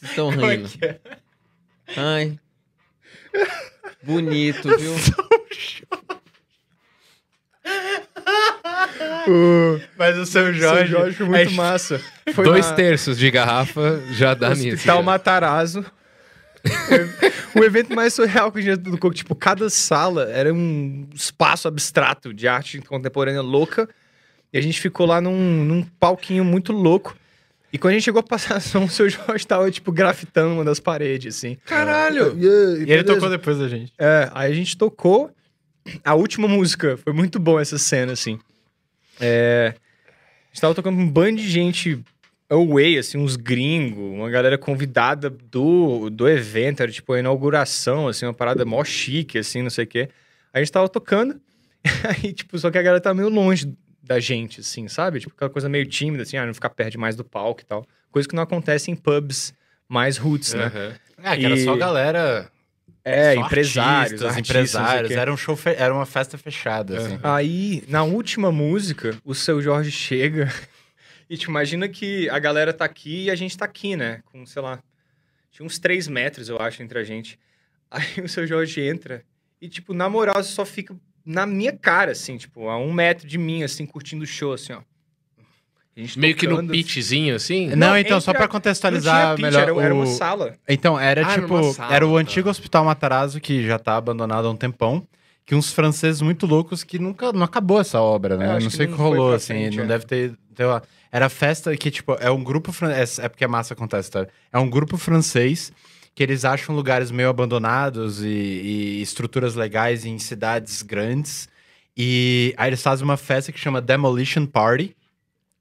Vocês estão rindo. Ai. Bonito, viu? Mas o seu São Jorge... Jorge foi muito é- massa. Foi Dois na- terços de garrafa já dá nisso. Hospital Matarazzo. o evento mais surreal que a gente tocou, tipo, cada sala era um espaço abstrato de arte contemporânea louca. E a gente ficou lá num, num palquinho muito louco. E quando a gente chegou a passar a *laughs* som, o seu Jorge tava, tipo, grafitando uma das paredes, assim. Caralho! E ele tocou depois da gente. É, aí a gente tocou. A última música, foi muito bom essa cena, assim. É, a gente tava tocando um bando de gente away, assim, uns gringos, uma galera convidada do, do evento, era tipo a inauguração, assim, uma parada mó chique, assim, não sei o quê. A gente tava tocando, *laughs* aí, tipo, só que a galera tava meio longe da gente, assim, sabe? Tipo, aquela coisa meio tímida, assim, ah, não ficar perto demais do palco e tal. Coisa que não acontece em pubs mais roots, né? Aham. É, que era E- só galera... É, só empresários, artistas, artistas, empresários. Era, um show fe- era uma festa fechada, assim. Aí, na última música, o seu Jorge chega *laughs* e te imagina que a galera tá aqui e a gente tá aqui, né? Com, sei lá, tinha uns 3 metros, eu acho, entre a gente. Aí o seu Jorge entra e, tipo, na moral, você só fica na minha cara, assim, tipo, a um metro de mim, assim, curtindo o show, assim, ó. A Meio que no tocando. pitchzinho, assim? Não, Não, então, só entre pra a- contextualizar pitch, melhor era, era uma o- sala. Então, era Ah, era tipo. uma sala, era o tá. antigo Hospital Matarazzo, que já tá abandonado há um tempão. Que uns franceses muito loucos que nunca não acabou essa obra, É, né? acho não sei o que rolou, assim. frente, não é. deve ter. ter uma- Era festa que, tipo, é um grupo. fran- É, é porque é massa essa história. É um grupo francês que eles acham lugares meio abandonados e, e estruturas legais em cidades grandes. E aí eles fazem uma festa que chama Demolition Party.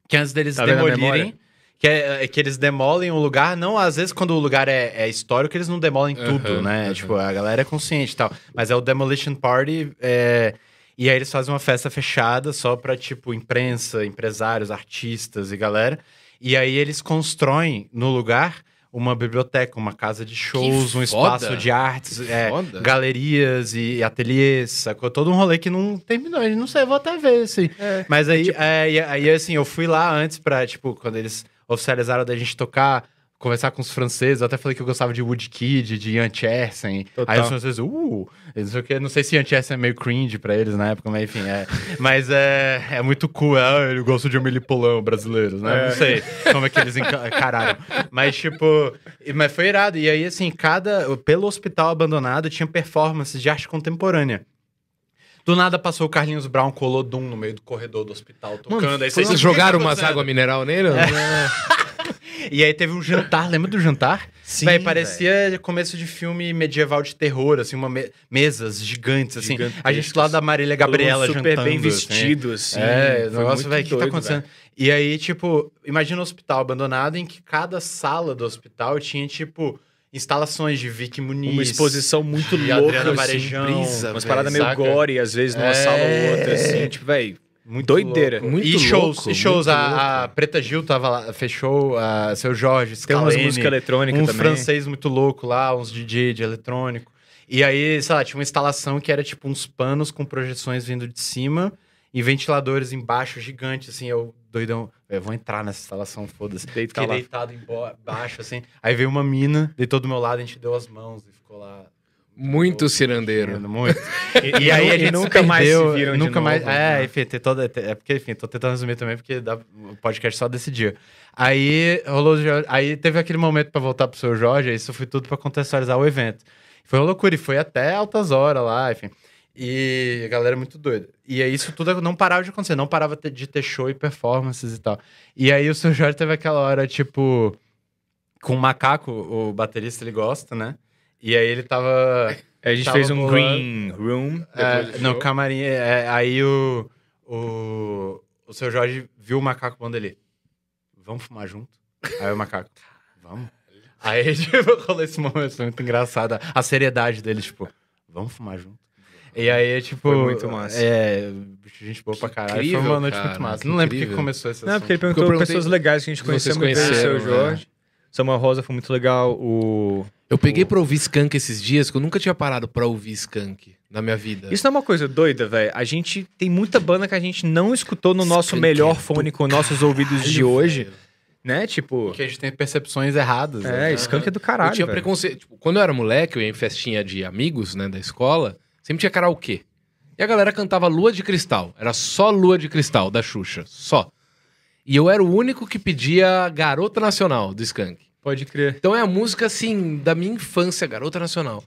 Que antes deles Tá demolirem. Que, é, é que eles demolem o lugar, não, às vezes, quando o lugar é, é histórico, eles não demolem tudo, né? aham. Tipo, a galera é consciente e tal. Mas é o Demolition Party. é, E aí eles fazem uma festa fechada só pra, tipo, imprensa, empresários, artistas e galera. E aí eles constroem no lugar uma biblioteca, uma casa de shows, um espaço de artes, é, galerias e ateliês, sacou? Todo um rolê que não terminou. Eu não sei, eu vou até ver, assim. Mas aí, é, e- aí, assim, eu fui lá antes pra, tipo, quando eles oficializaram da gente tocar, conversar com os franceses. Eu até falei que eu gostava de Woodkid, de Ian Chersen. Aí os franceses, uh, não sei o quê. Não sei se Ian Chersen é meio cringe pra eles na época, mas enfim, é. *laughs* Mas é, é muito cool. Ah, ele gosta de Emily Polão brasileiros, né? Não sei *laughs* como é que eles enca- encararam. Mas, tipo, mas foi irado. E aí, assim, cada. Pelo hospital abandonado tinha performances de arte contemporânea. Do nada passou o Carlinhos Brown Colodum no meio do corredor do hospital tocando. aí Vocês "O que jogaram umas acontecendo?" água mineral nele? E aí teve um jantar, lembra do jantar? Sim, Véi, parecia começo de filme medieval de terror, assim, uma me- mesas gigantes, assim. A gente lá da Marília Gabriela Todo super jantando. bem assim. vestido, assim. É, Foi nossa, muito velho, o que tá acontecendo? E aí, tipo, imagina um hospital abandonado em que cada sala do hospital tinha, tipo, instalações de Vicky Muniz. Uma exposição muito louca, Adriana assim, Varejão, brisa, umas paradas meio gore, às vezes, numa É. sala ou outra, assim, tipo, velho. Muito Doideira. louco. Muito e shows, louco, e shows. A, a Preta Gil tava lá, fechou, a seu Jorge, Tem umas Scalene, músicas eletrônicas um também. francês muito louco lá, uns DJ de eletrônico. E aí, sei lá, tinha uma instalação que era tipo uns panos com projeções vindo de cima e ventiladores embaixo gigantes, assim, eu doidão, eu vou entrar nessa instalação, foda-se. Fiquei lá. deitado embaixo, assim. Aí veio uma mina, deitou do meu lado, a gente deu as mãos e ficou lá. Muito cirandeiro. Muito. *laughs* E, E aí a gente nunca mais se viram nunca mais, novo, É, né? enfim, tem toda, é porque, enfim, tô tentando resumir também, porque dá o podcast só desse dia. Aí rolou, aí teve aquele momento pra voltar pro seu Jorge, aí isso foi tudo pra contextualizar o evento. Foi uma loucura, e foi até altas horas lá, enfim. E a galera é muito doida. E aí isso tudo não parava de acontecer, não parava de ter show e performances e tal. E aí o seu Jorge teve aquela hora, tipo, com o macaco, o baterista ele gosta, né? E aí ele tava. A gente Tava fez um green room. É, show. camarim, é, aí o, o, o seu Jorge viu o macaco falando ele, vamos fumar junto? Aí o macaco, vamos. Aí, *laughs* tipo, rolou esse momento, foi muito engraçado. A seriedade dele, tipo, vamos fumar junto. E aí, tipo... Foi muito massa. É, gente boa pra caralho. incrível, foi uma noite cara, muito massa. que Não lembro por que começou esse Não, porque ele Porque eu perguntou perguntei pessoas legais que a gente conheceu muito bem, o seu Jorge. Samuel Rosa foi muito legal. O... Eu peguei pra ouvir Skank esses dias, que eu nunca tinha parado pra ouvir Skank na minha vida. Isso não é uma coisa doida, velho. A gente tem muita banda que a gente não escutou no nosso Skank melhor é fone com nossos ouvidos de hoje, velho. né? Tipo, Porque a gente tem percepções erradas. é, né? Skunk é do caralho, eu tinha preconceito. Tipo, quando eu era moleque, eu ia em festinha de amigos, né, da escola, sempre tinha karaokê. E a galera cantava Lua de Cristal. Era só Lua de Cristal, da Xuxa. Só. E eu era o único que pedia Garota Nacional, do Skank. Pode crer. Então é a música, assim, da minha infância, Garota Nacional.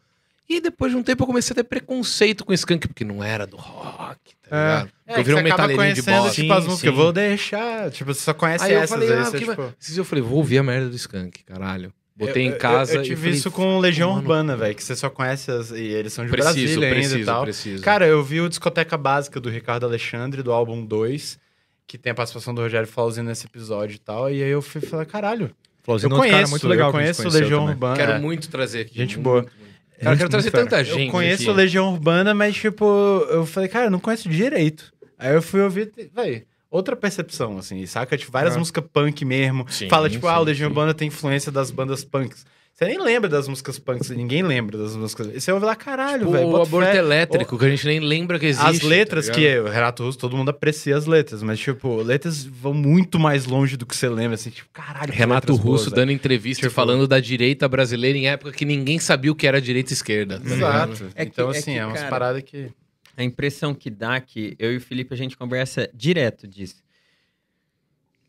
E depois de um tempo eu comecei a ter preconceito com Skank, porque não era do rock, tá É. ligado? É, eu virei um metaleirinho de bosta. tipo, as Sim, músicas. Eu vou deixar. Tipo, você só conhece Aí eu essas. falei, aí ah, que... tipo... Eu falei, vou ouvir a merda do Skank, caralho. Botei Eu- em casa Eu, eu tive falei, isso com Legião "Mano, Urbana, velho, que você só conhece as, e eles são de Preciso, Brasília ainda preciso, e tal. preciso. Cara, eu vi o Discoteca Básica do Ricardo Alexandre, do álbum 2, que tem a participação do Rogério Flauzinho nesse episódio e tal. E aí eu fui falar, caralho, Flauzinho eu é outro cara conheço, muito legal eu conheço Legião também. Urbana. Quero é. muito trazer aqui. Gente muito, boa. muito, muito. Cara, eu quero trazer fera. tanta Eu gente. conheço aqui. Legião Urbana, mas, tipo, eu falei, cara, eu não conheço direito. Aí eu fui ouvir, véi, outra percepção, assim, saca? Tipo, várias É. músicas punk mesmo. Sim, Fala, tipo, ah, o sim, Legião sim. Urbana tem influência das bandas punks. Você nem lembra das músicas punks, ninguém lembra das músicas. E você ouve lá, caralho, Tipo, velho. o aborto fé. elétrico, que a gente nem lembra que existe. As letras tá que o Renato Russo, todo mundo aprecia as letras, mas, tipo, letras vão muito mais longe do que você lembra, assim, tipo, caralho. Renato Russo boas, dando entrevista Tipo- falando da direita brasileira em época que ninguém sabia o que era direita e esquerda. tá? Exato. É que- então, é assim, que, é umas cara, paradas que. A impressão que dá é que eu e o Felipe a gente conversa direto disso.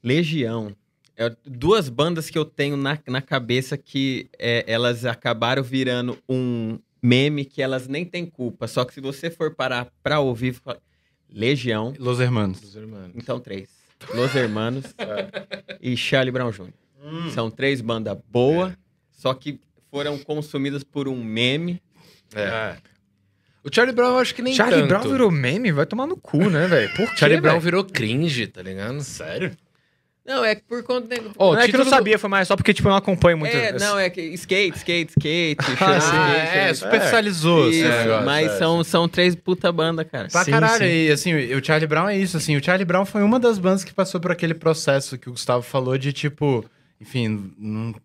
Legião. É duas bandas que eu tenho na, na cabeça que é, elas acabaram virando um meme que elas nem têm culpa. Só que se você for parar pra ouvir, fala, Legião, Los Hermanos. Dos irmãos. então três. Los Hermanos *laughs* e Charlie Brown Jr. São três bandas boas, só que foram consumidas por um meme. É. O Charlie Brown eu acho que nem Charlie tanto. Brown virou meme? Vai tomar no cu, né, velho? Por quê, Charlie Brown virou cringe, tá ligado? Sério? Não, é por conta. de- Ó, o não é que eu não do- sabia, foi mais só porque, tipo, eu não acompanho muito. É, esse- não, é que skate, skate, skate. *laughs* Ah, Ah, skate, é, superficializou. o negócio, mas é. são, são três puta banda, cara. Pra Sim, caralho, sim. e assim, o Charlie Brown é isso, assim, o Charlie Brown foi uma das bandas que passou por aquele processo que o Gustavo falou de, tipo, enfim, não-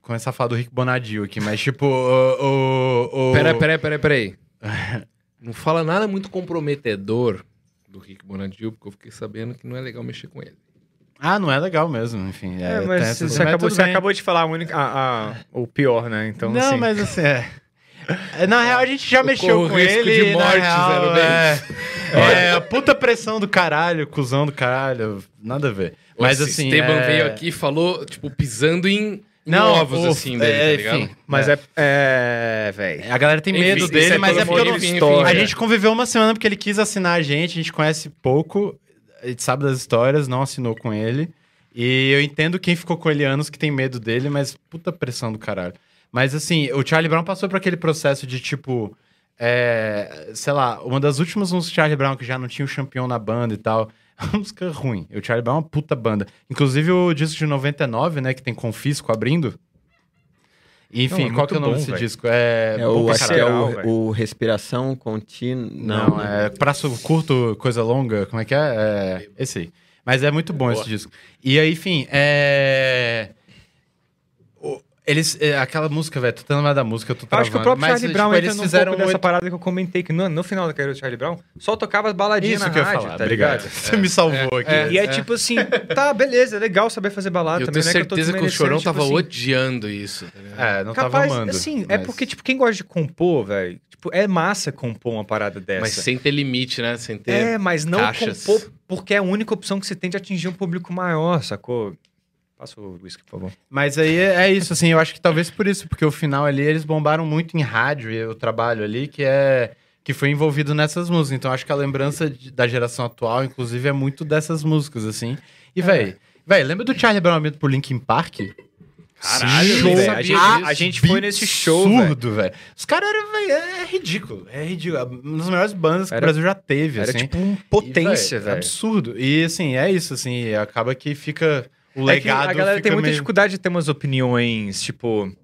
começar a falar do Rick Bonadio aqui, mas tipo, o. o, o... Peraí, peraí, peraí, peraí. *laughs* Não fala nada muito comprometedor do Rick Bonadil, porque eu fiquei sabendo que não é legal mexer com ele. Ah, não é legal mesmo, enfim. É, tem mas você, acabou, você acabou de falar a única, a- a- o pior, né? Então, não, assim, mas assim, é. É, Na real, a gente já mexeu corro com risco ele. de morte, real, zero é, é, puta pressão do caralho, cuzão do caralho. Nada a ver. Mas o assim. Esteban é... veio aqui e falou, tipo, pisando em, Não, ovos, o- assim, dele, é, tá ligado? enfim. Mas é. É, velho. A galera tem Enfim, medo isso dele, é mas é porque eu não... enfim, história. A enfim. gente conviveu uma semana porque ele quis assinar a gente, a gente conhece pouco, a gente sabe das histórias, não assinou com ele. E eu entendo quem ficou com ele anos que tem medo dele, mas puta pressão do caralho. Mas assim, o Charlie Brown passou por aquele processo de tipo. é, sei lá, uma das últimas músicas do Charlie Brown que já não tinha o campeão na banda e tal. *laughs* Uma música ruim. O Charlie Brown é uma puta banda. Inclusive o disco de 99, né, que tem Confisco abrindo. Enfim, Não, é qual que é o nome bom, desse velho. disco? É, É o, acho que é o, o respiração contínua. Não, Não, é prazo curto, coisa longa, como é que é? É esse aí. Mas é muito bom esse disco. E aí, enfim, é... Eles, é, aquela música, velho, tô tentando mais da música, eu tô Eu travando. acho que o próprio mas, Charlie Brown tipo, entra eles fizeram pouco dessa parada que eu comentei, que no, no final da carreira do Charlie Brown, só tocava as baladinhas Isso na que eu ia rádio, falar, tá obrigado. ligado? *laughs* Você me salvou aqui. é. E é, tipo assim, tá, beleza, é legal saber fazer balada Eu também, tenho né? eu tô certeza que o Chorão tipo tava assim, odiando isso. Tá? É, não Capaz, tava amando. assim, é mas- porque, tipo, quem gosta de compor, velho, tipo, é massa compor uma parada dessa. Mas sem ter limite, né? Sem ter. É, mas não caixas. compor porque é a única opção que você tem de atingir um público maior, sacou? Passa o whisky, por favor. Mas aí é, é isso, assim, eu acho que talvez por isso, porque o final ali eles bombaram muito em rádio e o trabalho ali que é que foi envolvido nessas músicas. Então acho que a lembrança de- da geração atual, inclusive, é muito dessas músicas, assim. E, véi, véi, lembra do Charlie Brown indo pro Linkin Park? Caralho, Show velho. A gente, a gente foi nesse show, velho. Absurdo, velho. Os caras eram, velho, é ridículo. É ridículo. Uma das melhores bandas que Era- o Brasil já teve, Era assim. tipo um potência, velho. Absurdo. E, assim, é isso, assim, acaba que fica... O É que legado a galera tem muita meio... dificuldade de ter umas opiniões, tipo...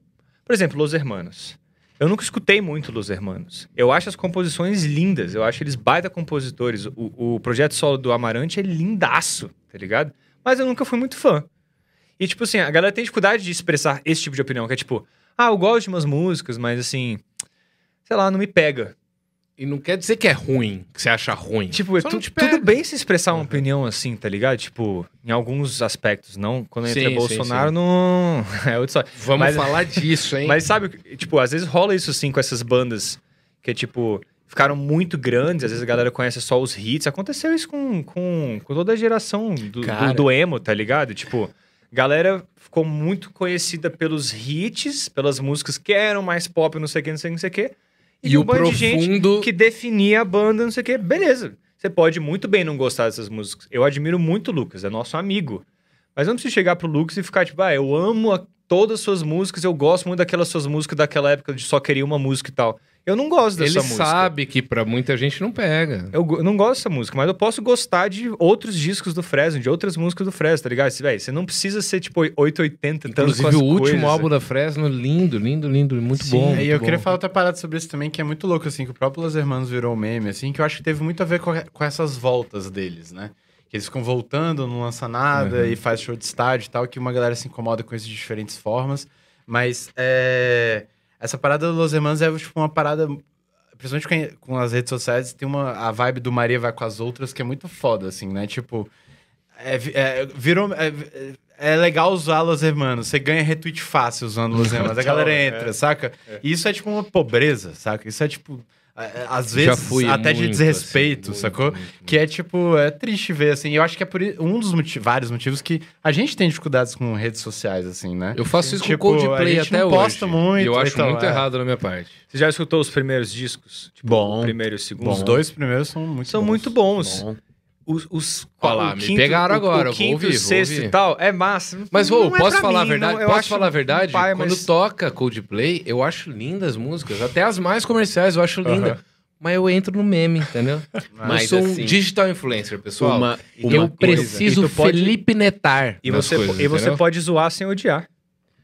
Por exemplo, Los Hermanos. Eu nunca escutei muito Los Hermanos. Eu acho as composições lindas. Eu acho eles baita compositores. O, o projeto solo do Amarante é lindaço, tá ligado? Mas eu nunca fui muito fã. E, tipo assim, a galera tem dificuldade de expressar esse tipo de opinião, que é tipo... Ah, eu gosto de umas músicas, mas assim... Sei lá, não me pega. E não quer dizer que é ruim, que você acha ruim. Tipo, Só tu- tudo bem se expressar uma opinião assim, tá ligado? Tipo, em alguns aspectos, não. Quando entra Sim, sim, Bolsonaro, sim. não. *laughs* É outra história. Vamos Mas- falar disso, hein? Mas sabe, tipo, às vezes rola isso assim com essas bandas que é tipo. Ficaram muito grandes, às vezes a galera conhece só os hits. Aconteceu isso com, com, com toda a geração do, do, do emo, tá ligado? Tipo, galera ficou muito conhecida pelos hits, pelas músicas que eram mais pop, não sei o que, não sei o que, não sei o que. E o um bando de gente profundo. que definia a banda, não sei o quê. Beleza. Você pode muito bem não gostar dessas músicas. Eu admiro muito o Lucas, é nosso amigo. Mas não preciso chegar pro Lucas e ficar tipo, ah, eu amo a- todas as suas músicas, eu gosto muito daquelas suas músicas daquela época de só queria uma música e tal. Eu não gosto dessa Ele música. sabe que pra muita gente não pega. Eu go- não gosto dessa música, mas eu posso gostar de outros discos do Fresno, de outras músicas do Fresno, tá ligado? Você, véi, você não precisa ser tipo 880 tanto Inclusive, com as o último coisas. álbum da Fresno, lindo, lindo, lindo, muito Sim, bom. e muito eu bom. queria falar outra parada sobre isso também, que é muito louco, assim, que o próprio Los Hermanos virou um meme, assim, que eu acho que teve muito a ver com, com essas voltas deles, né? Que eles ficam voltando, não lança nada e faz show de estádio e tal, que uma galera se incomoda com isso de diferentes formas. Mas é, essa parada do Los Hermanos é tipo uma parada, principalmente com, as redes sociais, tem uma, a vibe do Maria vai com as outras que é muito foda, assim, né? Tipo, é, é, virou. É, é legal usar Los Hermanos. Você ganha retweet fácil usando Los *laughs* Hermanos. A galera É. entra, saca? E isso é tipo uma pobreza, saca? Isso é tipo. É, é, Às vezes, fui até de desrespeito, assim, sacou? muito, muito, Que é tipo, é triste ver, assim. Eu acho que é por um dos moti- vários motivos que a gente tem dificuldades com redes sociais, assim, né? Eu faço isso Tipo, com Coldplay a gente até não hoje. posta muito, eu acho então, muito é. errado da minha parte. Você já escutou os primeiros discos? Tipo, Bom. O primeiro e o segundo? Os dois primeiros são muito São bons. muito bons. Bom. Os, os Olha lá, o me quinto- pegaram o- agora, O eu vou quinto, ouvir, o vou sexto ouvir. e tal, é massa. Mas, vou, é posso falar a mim, verdade? não, eu posso falar a verdade? pai, Quando mas- toca Coldplay, eu acho lindas as músicas. Até as mais comerciais eu acho linda. Mas eu entro no meme, entendeu? *laughs* Mas, eu sou um assim, digital influencer, pessoal. Uma, eu uma coisa. preciso pode- Felipe Netar. E você, coisas, e você pode zoar sem odiar,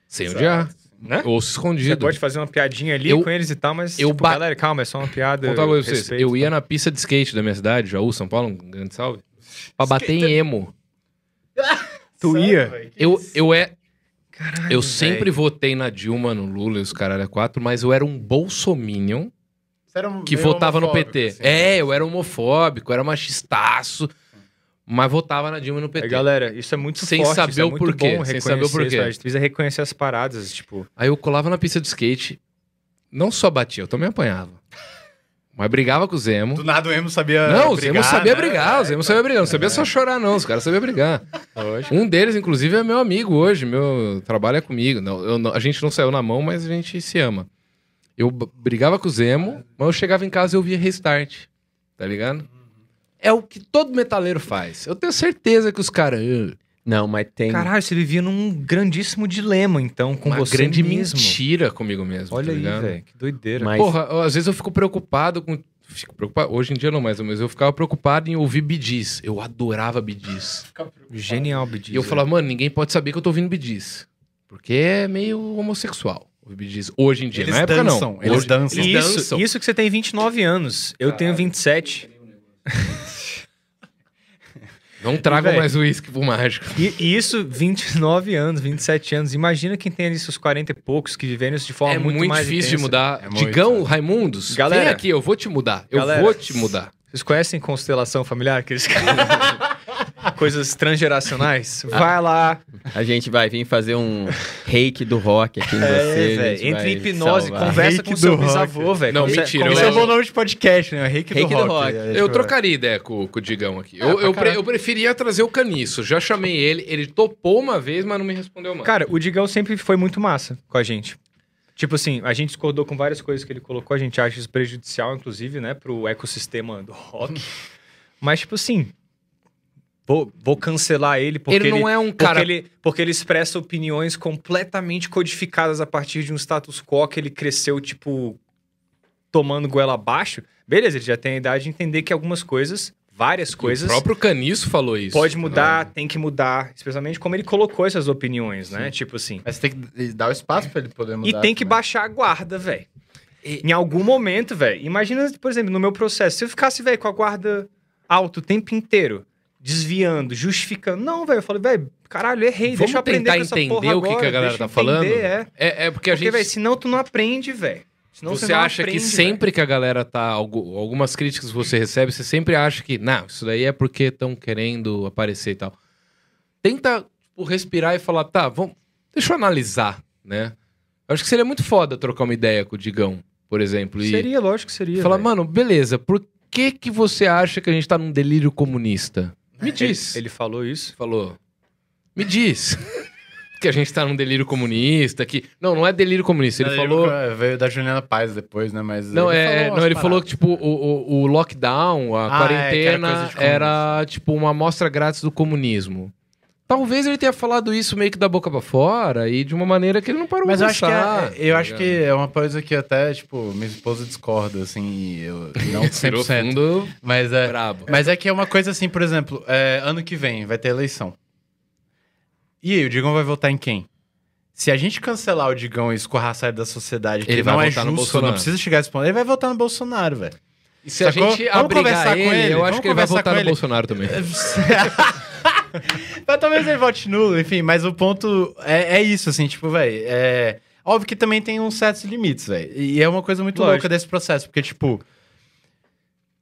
Sem odiar. Né? Ou Você escondido. pode fazer uma piadinha ali Eu- com eles e tal, mas, eu tipo, ba- galera, calma, é só uma piada. Vou contar uma coisa pra vocês. Eu ia tá? na pista de skate da minha cidade, Jaú, São Paulo, um grande salve, pra bater em emo. *laughs* Tu ia? Eu, eu é. Caralho, Eu sempre votei na Dilma, no Lula e os caralho a quatro, mas eu era um bolsominion um que votava no PT. assim. É, eu era homofóbico, eu era machistaço, mas votava na Dilma e no PT. É, galera, isso é muito Sem forte, saber isso é o muito porquê, bom sem saber o porquê. isso, A gente precisa reconhecer as paradas, tipo... Aí eu colava na pista de skate, não só batia, eu também apanhava. Mas brigava com o Zemo. Do nada o Emo sabia Não, o brigar, Zemo sabia né? brigar, o Zemo sabia brigar, não sabia só chorar, não. Os caras sabiam brigar. Um deles, inclusive, é meu amigo hoje, meu trabalho é comigo. Não, eu a gente não saiu na mão, mas a gente se ama. Eu brigava com o Zemo, mas eu chegava em casa e eu via restart. Tá ligado? É o que todo metaleiro faz. Eu tenho certeza que os caras. "Ah, Não, mas tem. Caralho, você vivia num grandíssimo dilema, então, com Uma você grande mesmo. mentira comigo mesmo. Olha tá aí, ligado? velho, que doideira. Mas- Porra, eu- às vezes eu fico preocupado com. Fico preocupado. Hoje em dia não mais, mas eu ficava preocupado em ouvir bidis. Eu adorava bidis. Genial, Bidis. E eu falava, mano, ninguém pode saber que eu tô ouvindo bidis. Porque é meio homossexual. Hoje em dia. Eles Na época dançam, não. eles Hoje- dançam. Eles Isso, dançam. isso que você tem 29 anos. Eu tenho 27. Não tragam velho, mais uísque pro mágico. E, e isso, 29 anos, 27 anos. Imagina quem tem ali seus 40 e poucos que vivendo isso de forma é muito, muito, mais difícil de intensa. mudar. É muito, Digão, né? Raimundos, Galera- vem aqui, eu vou te mudar. Eu Galera- vou te mudar. Vocês conhecem constelação familiar? Aqueles *laughs* *laughs* coisas transgeracionais? Vai lá. A gente vai vir fazer um reiki do rock aqui em É, você. gente Entre hipnose, salvar. conversa Reiki com seu rock. bisavô, velho. Não, Conver- mentira, Esse é o bom nome de podcast, né? Reiki, Reiki do do Rock. Rock. É, Eu trocaria ideia com, com o Digão aqui. Eu, Ah, eu, pre- eu preferia trazer o Caniço. Já chamei ele, ele topou uma vez, mas não me respondeu mais. Cara, o Digão sempre foi muito massa com a gente. Tipo assim, a gente discordou com várias coisas que ele colocou, a gente acha isso prejudicial, inclusive, né, pro ecossistema do rock. *laughs* Mas, tipo assim, vou, vou cancelar ele porque ele não é um porque cara. ele, porque ele expressa opiniões completamente codificadas a partir de um status quo que ele cresceu, tipo, tomando goela abaixo. Beleza, ele já tem a idade de entender que algumas coisas, várias coisas, O próprio Caniço falou isso. pode mudar, tem que mudar. Especialmente como ele colocou essas opiniões, né? Tipo assim. Mas tem que dar o espaço pra ele poder mudar. E tem que também. baixar a guarda, velho. Em algum momento, velho. Imagina, por exemplo, no meu processo, se eu ficasse, velho, com a guarda alta o tempo inteiro, desviando, justificando. Não, velho. Eu falei, velho, caralho, errei. Vamos deixa eu aprender tentar com essa entender porra o que, que agora, a galera tá eu falando. entender, É. É, é porque a Porque, gente. velho, senão tu não aprende, velho. Senão Você não acha que aprende, sempre que a galera tá. algu- Algumas críticas que você recebe, você sempre acha que, não, isso daí é porque estão querendo aparecer e tal. Tenta tipo, respirar e falar, tá, vamos, deixa eu analisar, né? Eu acho que seria muito foda trocar uma ideia com o Digão, por exemplo. Seria, lógico que seria. falar, velho. mano, beleza, por que que você acha que a gente tá num delírio comunista? Me Ele- diz. Ele, falou isso. falou. Me diz. *laughs* que a gente tá num delírio comunista, que. Não, não é delírio comunista. Ele Ele falou. Veio da Juliana Paz depois, né? Mas Não, ele é, falou não umas ele falou paradas. que, tipo, o, o, o lockdown, a Ah, é, que era quarentena, coisa de era, tipo, uma amostra grátis do comunismo. Talvez ele tenha falado isso meio que da boca pra fora e de uma maneira que ele não parou Mas eu pra acho, que pensar, é, eu tá acho que ligado? é uma coisa que até, tipo, minha esposa discorda, assim, e eu *laughs* não *laughs* Tirou 100%. fundo Mas é, brabo. mas é que é uma coisa assim, por exemplo, é, ano que vem vai ter eleição. E aí, o Digão vai votar em quem? Se a gente cancelar o Digão e escorraçar ele da sociedade, que Ele vai não é votar no justo, Bolsonaro. não precisa chegar a esse ponto, ele vai votar no Bolsonaro, velho. E se a Sacou? gente Vamos abrigar conversar ele, com ele? eu Vamos acho que ele vai votar no ele? Bolsonaro também. *laughs* *laughs* Mas talvez ele vote nulo, enfim, mas o ponto é, é isso, assim, tipo, velho, é... Óbvio que também tem uns certos limites, velho. E é uma coisa muito Lógico. louca desse processo, porque, tipo,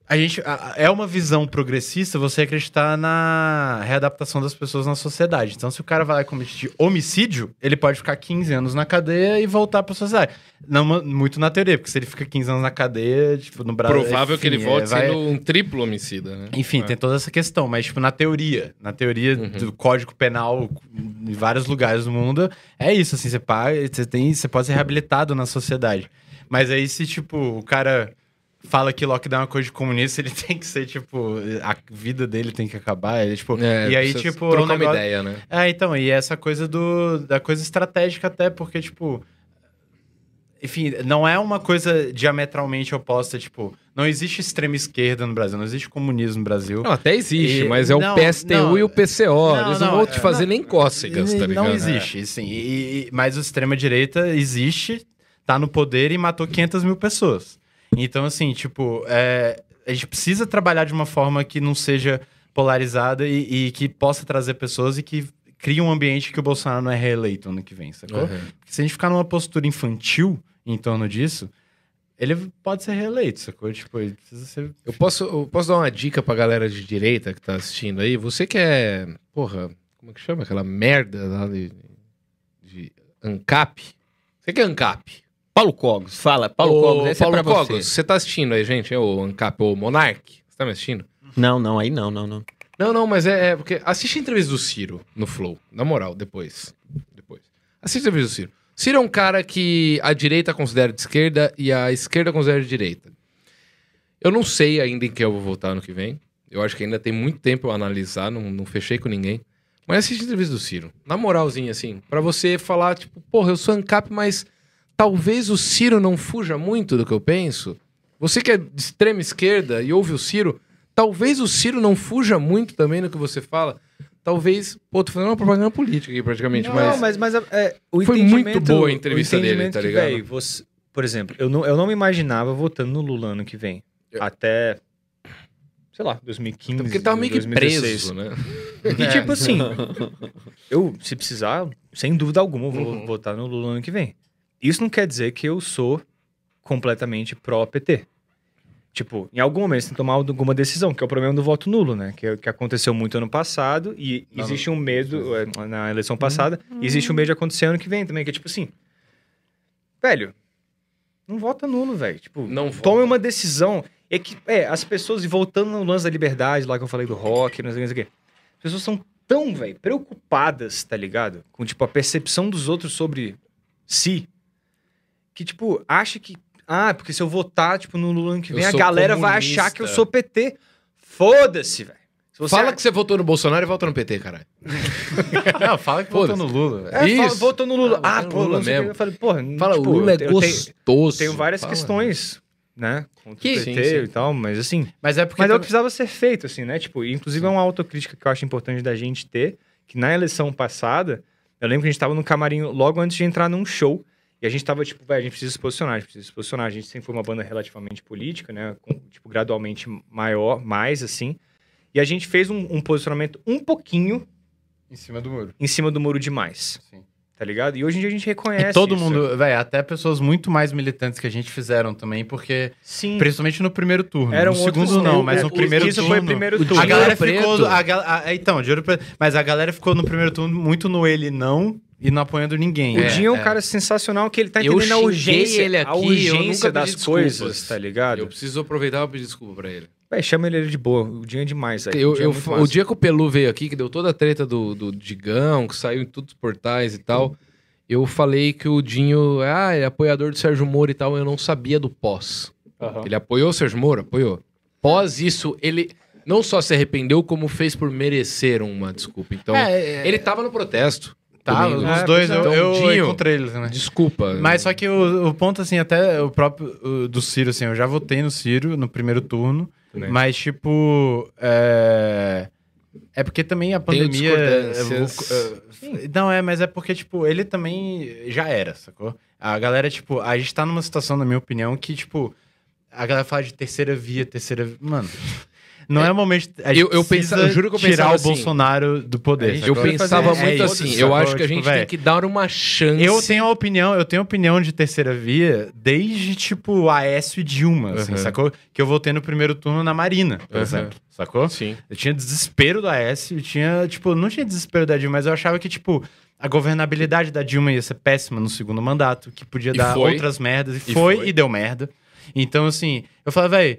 a gente... a- a- é uma visão progressista você acreditar na readaptação das pessoas na sociedade. Então, se o cara vai lá e cometer homicídio, ele pode ficar 15 anos na cadeia e voltar pra sociedade. Não muito na teoria, porque se ele fica 15 anos na cadeia, tipo, no Brasil... Provável que ele enfim, volte é, vai- sendo um triplo homicida, né? enfim, É. tem toda essa questão, mas, tipo, na teoria, na teoria Uhum. do Código Penal em vários lugares do mundo, é isso, assim, você paga, você tem, você pode ser reabilitado na sociedade. Mas aí, se, tipo, o cara fala que lockdown é uma coisa de comunista, ele *laughs* tem que ser, tipo, a vida dele tem que acabar, ele, tipo... É, e aí, tipo, trocar o negócio- uma ideia, né? é, então, e essa coisa do, da coisa estratégica até, porque, tipo... Enfim, não é uma coisa diametralmente oposta, tipo... Não existe extrema esquerda no Brasil, não existe comunismo no Brasil. Não, até existe, E- mas é o não, PSTU não. e o PCO. Não, Eles não, vão te é- fazer nem cócegas, tá ligado? Não existe, sim. E- mas o extrema-direita existe, tá no poder e matou 500 mil pessoas. Então, assim, tipo, é, a gente precisa trabalhar de uma forma que não seja polarizada e, e que possa trazer pessoas e que cria um ambiente que o Bolsonaro não é reeleito ano que vem, sacou? Uhum. Se a gente ficar numa postura infantil em torno disso, ele pode ser reeleito, sacou? Tipo, ele precisa ser. Eu posso, eu posso dar uma dica pra galera de direita que tá assistindo aí? Você que é, porra, como é que chama aquela merda lá de, de ANCAP? Você que é ANCAP? Paulo Cogos, fala. Paulo Ô, Cogos, esse Paulo é pra Cogos, você. você tá assistindo aí, gente? É o ANCAP, o Monark? Você tá me assistindo? Não, não, aí não, não, não. Não, não, mas é, é porque assiste a entrevista do Ciro no Flow, na moral, depois. Depois. Assiste a entrevista do Ciro. Ciro é um cara que a direita considera de esquerda e a esquerda considera de direita. Eu não sei ainda em que eu vou votar no que vem. Eu acho que ainda tem muito tempo eu analisar, não, não fechei com ninguém. Mas assiste a entrevista do Ciro. Na moralzinha, assim, pra você falar, tipo, porra, eu sou ANCAP, mas talvez o Ciro não fuja muito do que eu penso. Você que é de extrema esquerda e ouve o Ciro, talvez o Ciro não fuja muito também no que você fala. Talvez. Pô, tô fazendo uma propaganda política aqui praticamente, Não, mas. mas, mas é, Foi muito boa a entrevista dele, tá que, ligado? véi, você- por exemplo, eu não, eu não me imaginava votando no Lula ano que vem. Até, sei lá, 2015. Porque ele tava meio que 2016. preso, né? E tipo assim, *laughs* eu, se precisar, sem dúvida alguma, eu vou Uhum. votar no Lula ano que vem. Isso não quer dizer que eu sou completamente pró-PT. Tipo, em algum momento você tem que tomar alguma decisão, que é o problema do voto nulo, né? Que, é que aconteceu muito ano passado e Não, existe um medo, é, na eleição passada, e existe um medo de acontecer ano que vem também, que é tipo assim, velho, não vota nulo, velho. Tipo, Não tome vota. uma decisão. É que, é, as pessoas, e voltando no lance da liberdade, lá que eu falei do rock, não sei o que, não sei o que, as pessoas são tão, velho, preocupadas, tá ligado? Com, tipo, a percepção dos outros sobre si, que, tipo, acha que, ah, porque se eu votar, tipo, no Lula ano que Eu vem, a galera vai comunista. achar que eu sou PT. Foda-se, velho. Fala que você votou no Bolsonaro e vota no PT, caralho. *laughs* Não, fala que votou no Lula. velho. É, fala, Isso. votou no Lula. Ah, Ah, pô, Lula mesmo. Eu falei, porra, Fala, tipo, o Lula é eu tenho- gostoso. tenho várias Fala. questões, né? Contra Que- o sim, PT sim. e tal, mas assim. Mas é porque. Mas é o que precisava ser feito, assim, né? Tipo, inclusive é uma autocrítica que eu acho importante da gente ter, que na eleição passada, eu lembro que a gente tava no camarim logo antes de entrar num show, e a gente tava, tipo, velho, a gente precisa se posicionar, a gente precisa se posicionar. A gente sempre foi uma banda relativamente política, né? Com, tipo, gradualmente maior, mais, assim. E a gente fez um, um posicionamento um pouquinho Em cima do muro. em cima do muro demais, Sim. tá ligado? E hoje em dia a gente reconhece E todo isso. mundo, velho, até pessoas muito mais militantes que a gente fizeram também, porque. Sim. Principalmente no primeiro turno. Era no um outro segundo não, mas no primeiro isso turno. foi o primeiro o turno. A galera ficou. A, a- então, de ouro preto. Mas a galera ficou no primeiro turno muito no ele não e não apoiando ninguém. O É, Dinho é um é. cara sensacional que ele tá Eu entendendo a xinguei urgência, ele a aqui, eu urgência nunca das coisas, tá ligado? Eu preciso aproveitar pra pedir desculpa pra ele. Véi, chama ele de boa. O Dinho é demais, velho. Eu, o Dinho é eu- muito o dia que o Pelu veio aqui, que deu toda a treta do, do Digão, que saiu em todos os portais e tal, eu falei que o Dinho, ah, é apoiador do Sérgio Moro e tal, eu não sabia do pós. Aham. Ele apoiou o Sérgio Moro? Apoiou. Pós isso, ele não só se arrependeu, como fez por merecer uma desculpa. Então, É, é, ele tava no protesto. Tá, domingo. os É, dois, eu, então, eu Dinho- encontrei eles, né? Desculpa. Mas só que o, o ponto, assim, até o próprio o do Ciro, assim, eu já votei no Ciro no primeiro turno, Também. mas, tipo, é... É porque também a pandemia... eu vou- eh, não, é, mas é porque, tipo, ele também já era, sacou? A galera, tipo, a gente tá numa situação, na minha opinião, que, tipo, a galera fala de terceira via, terceira... Mano... Não é, o momento. Eu- eu pensa- eu juro que eu tirar o assim, Bolsonaro do poder. eu pensava muito é assim, eu acho que a Tipo, gente véi, tem que dar uma chance. Eu tenho a opinião, eu tenho opinião de terceira via desde, tipo, Aécio e Dilma, assim, Uhum. sacou? Que eu votei no primeiro turno na Marina, por Uhum. exemplo, sacou? Sim. Eu tinha desespero do Aécio, tinha, tipo, não tinha desespero da Dilma, mas eu achava que, tipo, a governabilidade da Dilma ia ser péssima no segundo mandato, que podia E dar foi. outras merdas, e, E foi, foi. e deu merda. Então, assim, eu falava, velho,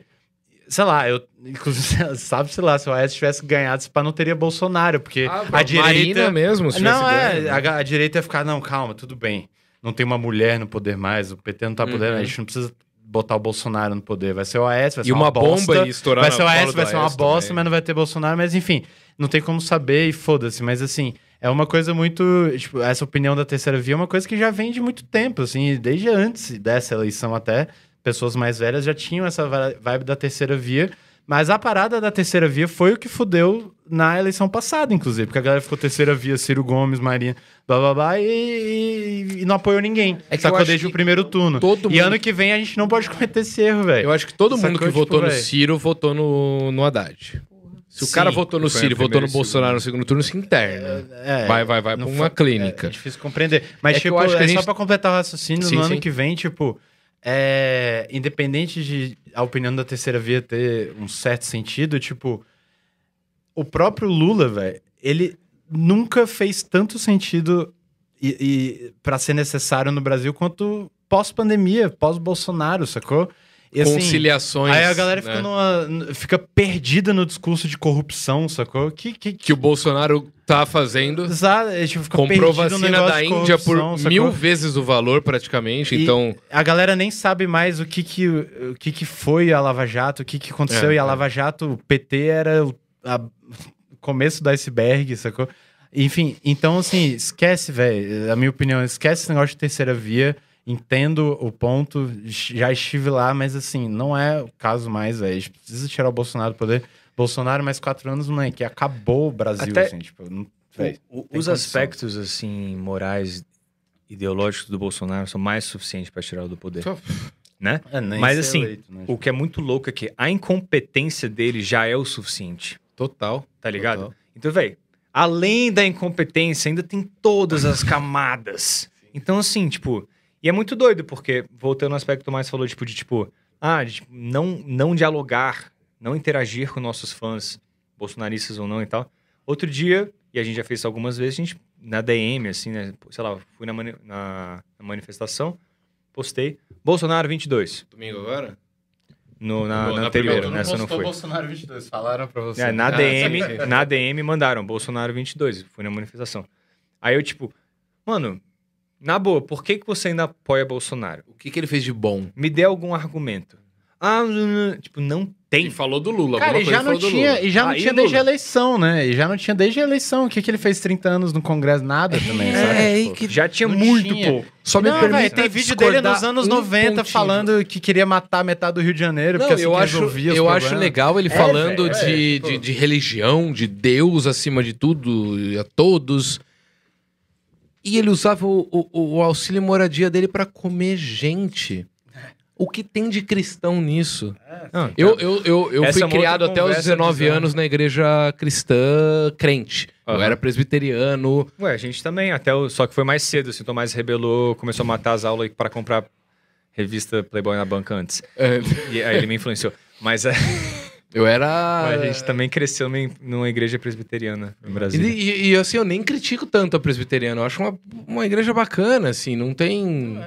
sei lá, eu, inclusive, *laughs* sabe, sei lá, se o Aécio tivesse ganhado, esse pá não teria Bolsonaro, porque Ah, a direita... Marina mesmo, se Não, é, ganho. a, a direita ia ficar, não, calma, tudo bem. Não tem uma mulher no poder mais, o PT não tá podendo, Uhum. a gente não precisa botar o Bolsonaro no poder. Vai ser o Aécio, vai ser E uma bosta, bomba ia estourar Vai ser o Aécio, vai ser uma bosta, também. mas não vai ter Bolsonaro. Mas enfim, não tem como saber e foda-se. Mas assim, é uma coisa muito. Tipo, essa opinião da terceira via é uma coisa que já vem de muito tempo, assim, desde antes dessa eleição até. Pessoas mais velhas já tinham essa vibe da terceira via. Mas a parada da terceira via foi o que fudeu na eleição passada, inclusive. Porque a galera ficou terceira via, Ciro Gomes, Marinha, blá blá blá, e, e- e não apoiou ninguém. É que sacou desde o primeiro turno. todo E mundo- ano que vem a gente não pode cometer esse erro, velho. Eu acho que todo mundo Sacou, que votou tipo, no. Ciro votou no, no Haddad. Se o Sim, cara votou no foi Ciro e votou no Bolsonaro no segundo turno, se interna. É, vai, vai, vai não pra uma clínica. É, difícil compreender. Mas, É que eu tipo, acho que é só gente- pra completar o raciocínio, Sim, no ano sim. que vem, tipo, é, independente de a opinião da terceira via ter um certo sentido, tipo, o próprio Lula, velho, ele nunca fez tanto sentido e, e para ser necessário no Brasil quanto pós-pandemia, pós-Bolsonaro, sacou? E, assim, Conciliações. Aí a galera né? fica, numa- fica perdida no discurso de corrupção, sacou? Que, que, Que o Bolsonaro tá fazendo. Exato, é, tipo, Comprou vacina da Índia por sacou? mil vezes o valor, praticamente. E Então, A galera nem sabe mais o que que, o que, que foi a Lava Jato, o que, que aconteceu. É, e a é. Lava Jato, o PT era o a- começo do iceberg, sacou? Enfim, então assim, esquece, velho. A minha opinião, esquece esse negócio de terceira via. Entendo o ponto, já estive lá, mas assim, não é o caso mais, velho. A gente precisa tirar o Bolsonaro do poder. Bolsonaro, mais quatro anos, não é que acabou o Brasil, Até- assim, tipo, não, O- os condição. aspectos, assim, morais, ideológicos do Bolsonaro são mais suficientes para tirá-lo do poder, Só- né? é, Mas, assim, eleito, né? O que é muito louco é que a incompetência dele já é o suficiente, total. tá ligado? Total. Então, velho, além da incompetência, ainda tem todas as camadas. Então, assim, tipo, e é muito doido, porque, voltando ao aspecto que o Tomás falou, tipo, de, tipo, ah, de, tipo, não, não dialogar, não interagir com nossos fãs, bolsonaristas ou não e tal. Outro dia, e a gente já fez isso algumas vezes, a gente, na DM, assim, né, sei lá, fui na, mani- na- na manifestação, postei, Bolsonaro 22, Domingo agora? no, na, Boa, na anterior, primeira, nessa não foi. Bolsonaro 22, falaram pra você. É, na Ah, DM, na DM mandaram Bolsonaro 22, fui na manifestação. Aí eu tipo, mano, na boa, por que que você ainda apoia Bolsonaro? O que, que ele fez de bom? Me dê algum argumento. Ah, não, não, tipo, não tem. Ele falou do Lula. Cara, e já não tinha, e já não Ah, e tinha Lula? desde a eleição, né? E já não tinha desde a eleição. O que, que ele fez 30 anos no Congresso? Nada também, sabe? É, Tipo, que Já tinha muito tinha. pouco. Só me não, permite velho, tem vídeo dele nos anos um 90 pontinho. falando que queria matar metade do Rio de Janeiro, Não, porque assim eu que acho, eu acho legal ele É, falando é, de, tipo- de, de religião, de Deus acima de tudo, e a todos. E ele usava o, o, o auxílio moradia dele pra comer gente. O que tem de cristão nisso? Não, Eu, eu, eu, eu Essa fui é criado até os conversa 19 bizarra. anos na igreja cristã crente. Eu Aham. era presbiteriano. Ué, a gente também, até o, só que foi mais cedo, assim, o Tomás rebelou, começou a matar as aulas para comprar revista Playboy na banca antes. é, E aí ele me influenciou. Mas, é, eu era. a gente também cresceu numa, igreja presbiteriana no Brasil. e- e, assim, eu nem critico tanto a presbiteriana. Eu acho uma, uma igreja bacana, assim, não tem.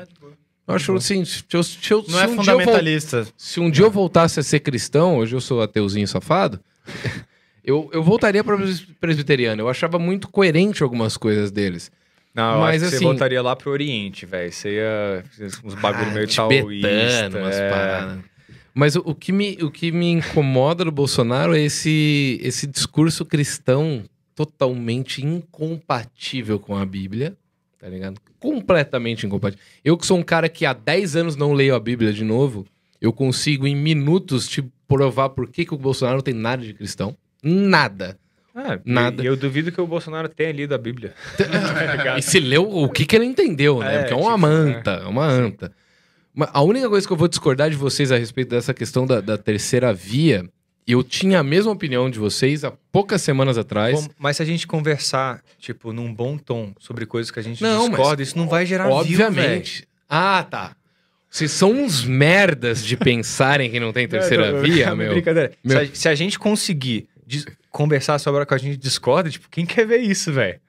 Eu acho assim, se eu, se eu- Não se é um dia eu vol- fundamentalista. se um dia eu voltasse a ser cristão, hoje eu sou ateuzinho safado, *laughs* eu, eu voltaria para presbiteriano. Eu achava muito coerente algumas coisas deles. Não, eu Mas, acho que assim- você voltaria lá pro Oriente, velho. Você ia uns bagulho meio taoísta. tibetano, umas é. paradas. Mas o, o que me, o que me incomoda do Bolsonaro é esse, esse discurso cristão totalmente incompatível com a Bíblia, tá ligado? Completamente incompatível. Eu que sou um cara que há 10 anos não leio a Bíblia de novo, eu consigo em minutos te provar por que, que o Bolsonaro não tem nada de cristão. Nada. Ah, Nada. E eu duvido que o Bolsonaro tenha lido a Bíblia. *laughs* E se leu o que, que ele entendeu, né? É, Porque é uma tipo, manta, é uma anta. Mas a única coisa que eu vou discordar de vocês a respeito dessa questão da, da terceira via, eu tinha a mesma opinião de vocês há poucas semanas atrás. Bom, mas se a gente conversar, tipo, num bom tom sobre coisas que a gente Não, mas- discorda, isso não vai gerar view. Obviamente. ah, tá. Vocês são uns merdas de pensarem que não tem *laughs* terceira Não, não, via, não, meu. Brincadeira. Meu- Se, a, se a gente conseguir conversar sobre o que a gente discorda, tipo, quem quer ver isso, velho?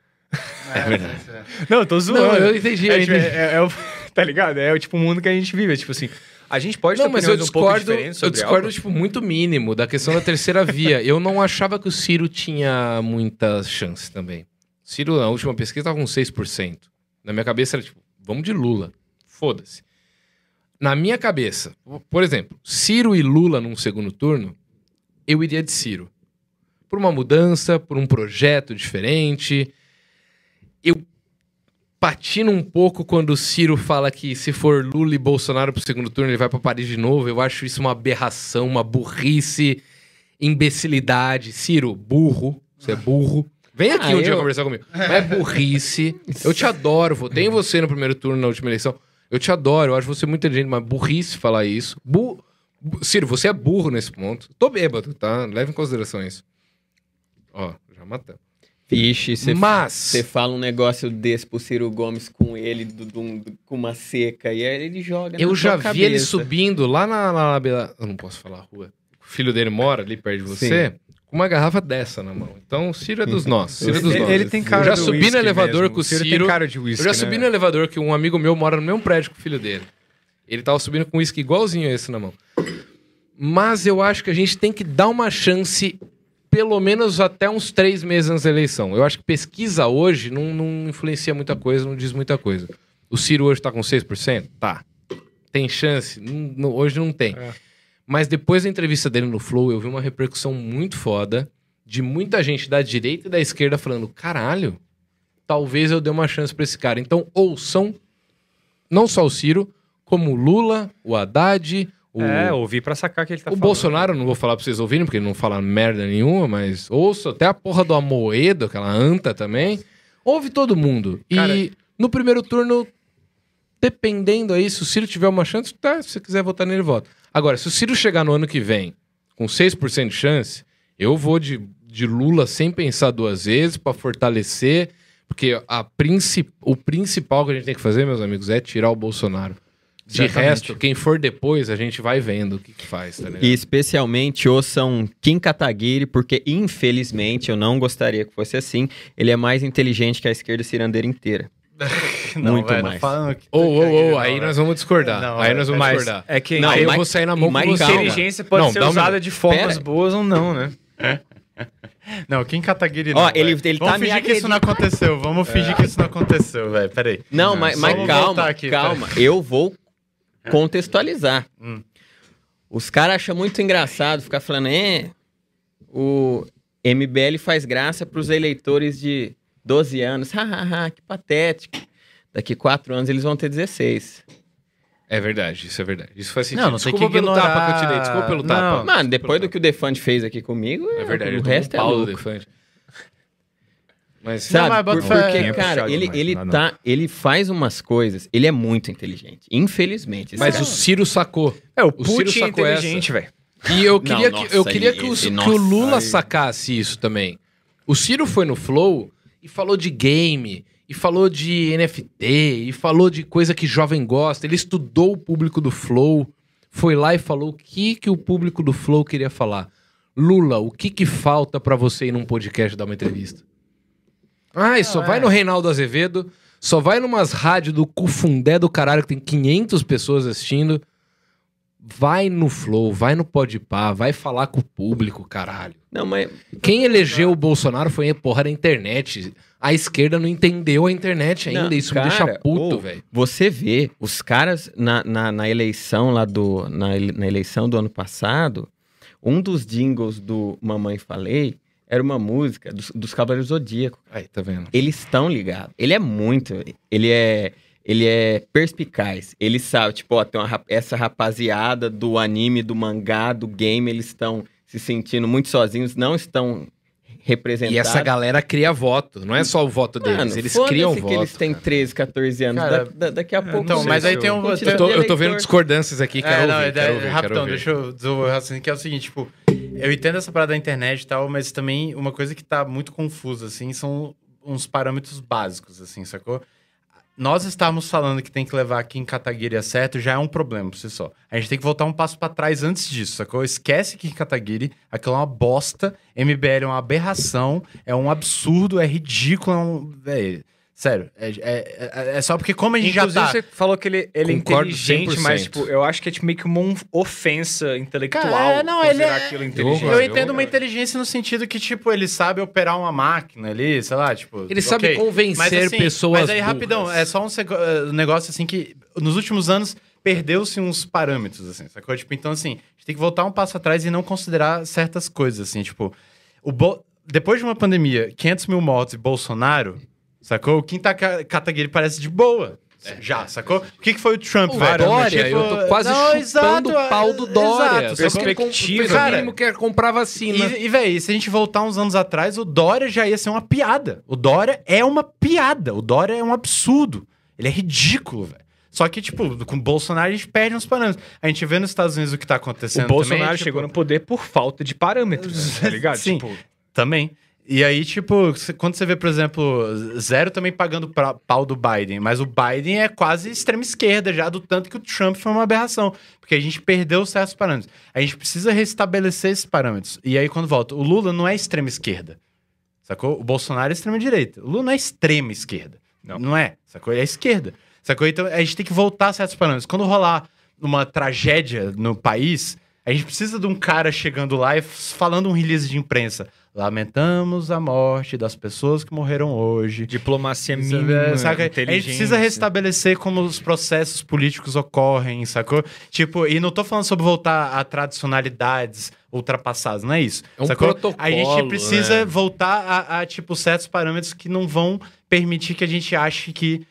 É verdade. *laughs* Não, eu tô zoando. Não, eu entendi, eu É, tipo, entendi. é- é o- *laughs* tá ligado? É o tipo o mundo que a gente vive. É tipo assim, a gente pode Não, ter mas eu um discordo, diferentes eu discordo algo. tipo, muito mínimo da questão da terceira via. Eu não achava que o Ciro tinha muitas chances também. Ciro, na última pesquisa, tava com 6%. Na minha cabeça era tipo, vamos de Lula. Foda-se. Na minha cabeça, por exemplo, Ciro e Lula num segundo turno, eu iria de Ciro. Por uma mudança, por um projeto diferente. Eu patino um pouco quando o Ciro fala que se for Lula e Bolsonaro pro segundo turno, ele vai pra Paris de novo. Eu acho isso uma aberração, uma burrice, imbecilidade. Ciro, burro. Você é burro. Vem aqui Ah, um dia eu- conversar comigo. É burrice. Eu te adoro. Votei em você no primeiro turno na última eleição. Eu te adoro. Eu acho você muito inteligente, mas burrice falar isso. Bu- Ciro, você é burro nesse ponto. Tô bêbado, tá? Leve em consideração isso. Ó, já matamos. Vixe, você Mas, Você fala um negócio desse pro Ciro Gomes com ele, do- do- do- com uma seca, e aí ele joga na eu já vi ele cabeça. subindo lá na, na, na- Eu não posso falar a rua. O filho dele mora ali perto de você, com uma garrafa dessa na mão. Então o Ciro é dos *laughs* nossos. Ciro é dos Ele, nossos. ele tem cara Eu já subi no elevador mesmo. com o Ciro Ciro. tem cara de whisky, Eu já né? subi no elevador que um amigo meu mora no mesmo prédio que o filho dele. Ele tava subindo com uísque igualzinho a esse na mão. Mas eu acho que a gente tem que dar uma chance, pelo menos até uns três meses antes da eleição. Eu acho que pesquisa hoje não, não influencia muita coisa, não diz muita coisa. O Ciro hoje tá com 6%? Tá. Tem chance? Não- não- hoje não tem. É. Mas depois da entrevista dele no Flow, eu vi uma repercussão muito foda de muita gente da direita e da esquerda falando: caralho, talvez eu dê uma chance pra esse cara. Então, ouçam não só o Ciro, como o Lula, o Haddad, o, É, ouvi pra sacar que ele tá o falando. Bolsonaro. Não vou falar pra vocês ouvirem, porque ele não fala merda nenhuma, mas ouço até a porra do Amoedo, aquela anta também. Ouve todo mundo. Cara- E no primeiro turno, dependendo aí, se o Ciro tiver uma chance, tá, se você quiser votar nele, vota. Agora, se o Ciro chegar no ano que vem com 6% de chance, eu vou de, de Lula sem pensar duas vezes pra fortalecer, porque a princi o principal que a gente tem que fazer, meus amigos, é tirar o Bolsonaro. De resto, quem for depois, a gente vai vendo o que, que faz, tá ligado? E especialmente ouçam Kim Kataguiri, porque infelizmente eu não gostaria que fosse assim. Ele é mais inteligente que a esquerda cirandeira inteira. *laughs* Muito velho, mais. ô, ô, Não, aí nós vamos discordar. Não, aí nós vamos Mas discordar. é que Não, aí eu mas- vou sair na mão mas com você. inteligência pode Não, ser um usada minuto. de formas Pera. boas ou não, né? Não, Kim Kataguiri Ó, não, ele- velho. ele Vamos tá me fingir que isso não aconteceu. Vamos fingir que isso não aconteceu, velho. Peraí. Não, mas, só mas vou calma, aqui, calma. Eu vou contextualizar. Hum. Os caras acham muito engraçado ficar falando, é, o MBL faz graça pros eleitores de 12 anos. Hahaha, que patético. Daqui quatro anos eles vão ter 16. É verdade, isso é verdade. Isso faz sentido. Não, não tem Desculpa que pelo ignorar- tapa que eu te dei. Desculpa pelo Não. tapa. Mano, depois do que o Defante fez aqui comigo, É verdade, o resto um é louco. Mas, Sabe? mas Por- fé. porque, É cara, ele, demais, ele, não tá, ele faz umas coisas, ele é muito inteligente. Infelizmente. mas cara- o Ciro sacou. É, o O Ciro Putin é sacou essa. inteligente, velho. E eu queria, Não, que, eu nossa, queria que, o, esse- que nossa, o Lula aí- sacasse isso também. O Ciro foi no Flow e falou de game, e falou de NFT, e falou de coisa que jovem gosta. Ele estudou o público do Flow, foi lá e falou o que, que o público do Flow queria falar. Lula, o que, que falta pra você ir num podcast dar uma entrevista? Ai, só Ah, vai é. no Reinaldo Azevedo, só vai numas rádios do Cufundé do caralho que tem 500 pessoas assistindo. Vai no Flow, vai no Podpah, vai falar com o público, caralho. Não, mas Quem elegeu o Bolsonaro foi a porra da internet. A esquerda não entendeu a internet ainda. Não, Isso cara, me deixa puto, ô, velho. Você vê, os caras na, na, na eleição lá do. Na, na eleição do ano passado, um dos jingles do Mamãe Falei era uma música dos, dos Cavaleiros Zodíaco. Aí, tá vendo? Eles estão ligados. Ele é muito. Ele é. Ele é perspicaz. Ele sabe, tipo, ó, tem uma, essa rapaziada do anime, do mangá, do game, eles estão se sentindo muito sozinhos, não estão representados. E essa galera cria voto. Não é só o voto deles, Mano, eles criam que voto. eles têm 13, 14 anos. Cara, Da- da- daqui a pouco. então, mas aí tem um- Eu tô, eu tô vendo discordâncias aqui, quero É, não, ouvir, é, quero é, ouvir, quero rapidão, ouvir. deixa eu desenvolver o raciocínio, que é o seguinte, tipo, eu entendo essa parada da internet e tal, mas também uma coisa que tá muito confusa, assim, são uns parâmetros básicos, assim, sacou? Nós estávamos falando que tem que levar aqui em Kataguiri certo, já é um problema por si só. A gente tem que voltar um passo pra trás antes disso, sacou? Esquece que em Kataguiri aquilo é uma bosta, MBL é uma aberração, é um absurdo, é ridículo, é um... Véi, sério, é, é, é- é só porque como a gente Inclusive, já tá... você falou que ele, ele é inteligente, mas 100%. tipo, eu acho que é tipo, meio que uma um- ofensa intelectual Cara, é, não, ele considerar é- aquilo Eu inteligente. concordo. Eu entendo uma inteligência no sentido que, tipo, ele sabe operar uma máquina ali, sei lá, tipo. Ele sabe ok. convencer Mas, assim, pessoas Mas aí, burras. rapidão, é só um sego- eh, negócio assim que nos últimos anos perdeu-se uns parâmetros, assim, sacou? Tipo, então, assim, a gente tem que voltar um passo atrás e não considerar certas coisas, assim, tipo. O Bo- Depois de uma pandemia, 500 mil mortos e Bolsonaro, sacou? O Kim Kataguiri parece de boa. Já, sacou? O que, que foi o Trump, O velho? Dória, Tipo, eu tô quase não, chupando exato, o pau do Dória. exato, Só que ele Perspectiva, com- fez o cara. mínimo que é comprar vacina. E, e véi, se a gente voltar uns anos atrás, o Dória já ia ser uma piada. O Dória é uma piada. O Dória é um absurdo. Ele é ridículo, velho. Só que, tipo, com o Bolsonaro a gente perde uns parâmetros. A gente vê nos Estados Unidos o que tá acontecendo O Bolsonaro também, chegou tipo, no poder por falta de parâmetros, *laughs* tá ligado? Sim. Tipo, Também. E aí, tipo, quando você vê, por exemplo, zero também pagando pra- pau do Biden, mas o Biden é quase extrema esquerda já, do tanto que o Trump foi uma aberração. Porque a gente perdeu certos parâmetros. A gente precisa restabelecer esses parâmetros. E aí, quando volta, o Lula não é extrema esquerda. Sacou? O Bolsonaro é extrema direita. O Lula não é extrema esquerda. Não. Não é. Sacou? Ele é esquerda. Sacou? Então a gente tem que voltar a certos parâmetros. Quando rolar uma tragédia no país, a gente precisa de um cara chegando lá e falando um release de imprensa. Lamentamos a morte das pessoas que morreram hoje. Diplomacia Sabe? mínima, Saca? A gente precisa restabelecer como os processos políticos ocorrem, sacou? Tipo, e não tô falando sobre voltar a tradicionalidades ultrapassadas, não é isso. É um sacou? protocolo, A gente precisa né? voltar a, a, tipo, certos parâmetros que não vão permitir que a gente ache que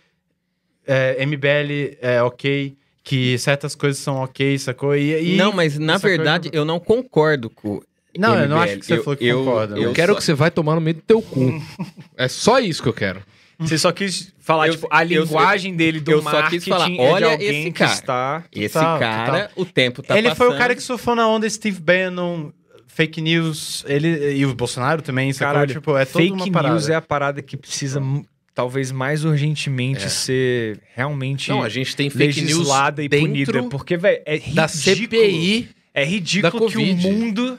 é, MBL é ok, que certas coisas são ok, sacou? E, e- não, mas na verdade eu não concordo com. Não, eu não MBL. acho que você Eu- falou que eu- concorda. Eu, eu quero só- que você vai tomar no meio do teu cu. *laughs* é só isso que eu quero. Você só quis falar, Eu- tipo, a eu- linguagem dele do eu só marketing quis falar, é de olha alguém esse que cara. está... Esse Total, cara, o tempo tá ele foi o passando. cara que surfou na onda Steve Bannon, fake news, ele e o Bolsonaro também? Caralho, tipo, é toda fake uma parada. news é a parada que precisa talvez mais urgentemente É. ser realmente Não, a gente tem fake news e punida, porque velho, é ridículo. da CPI. É ridículo da que o mundo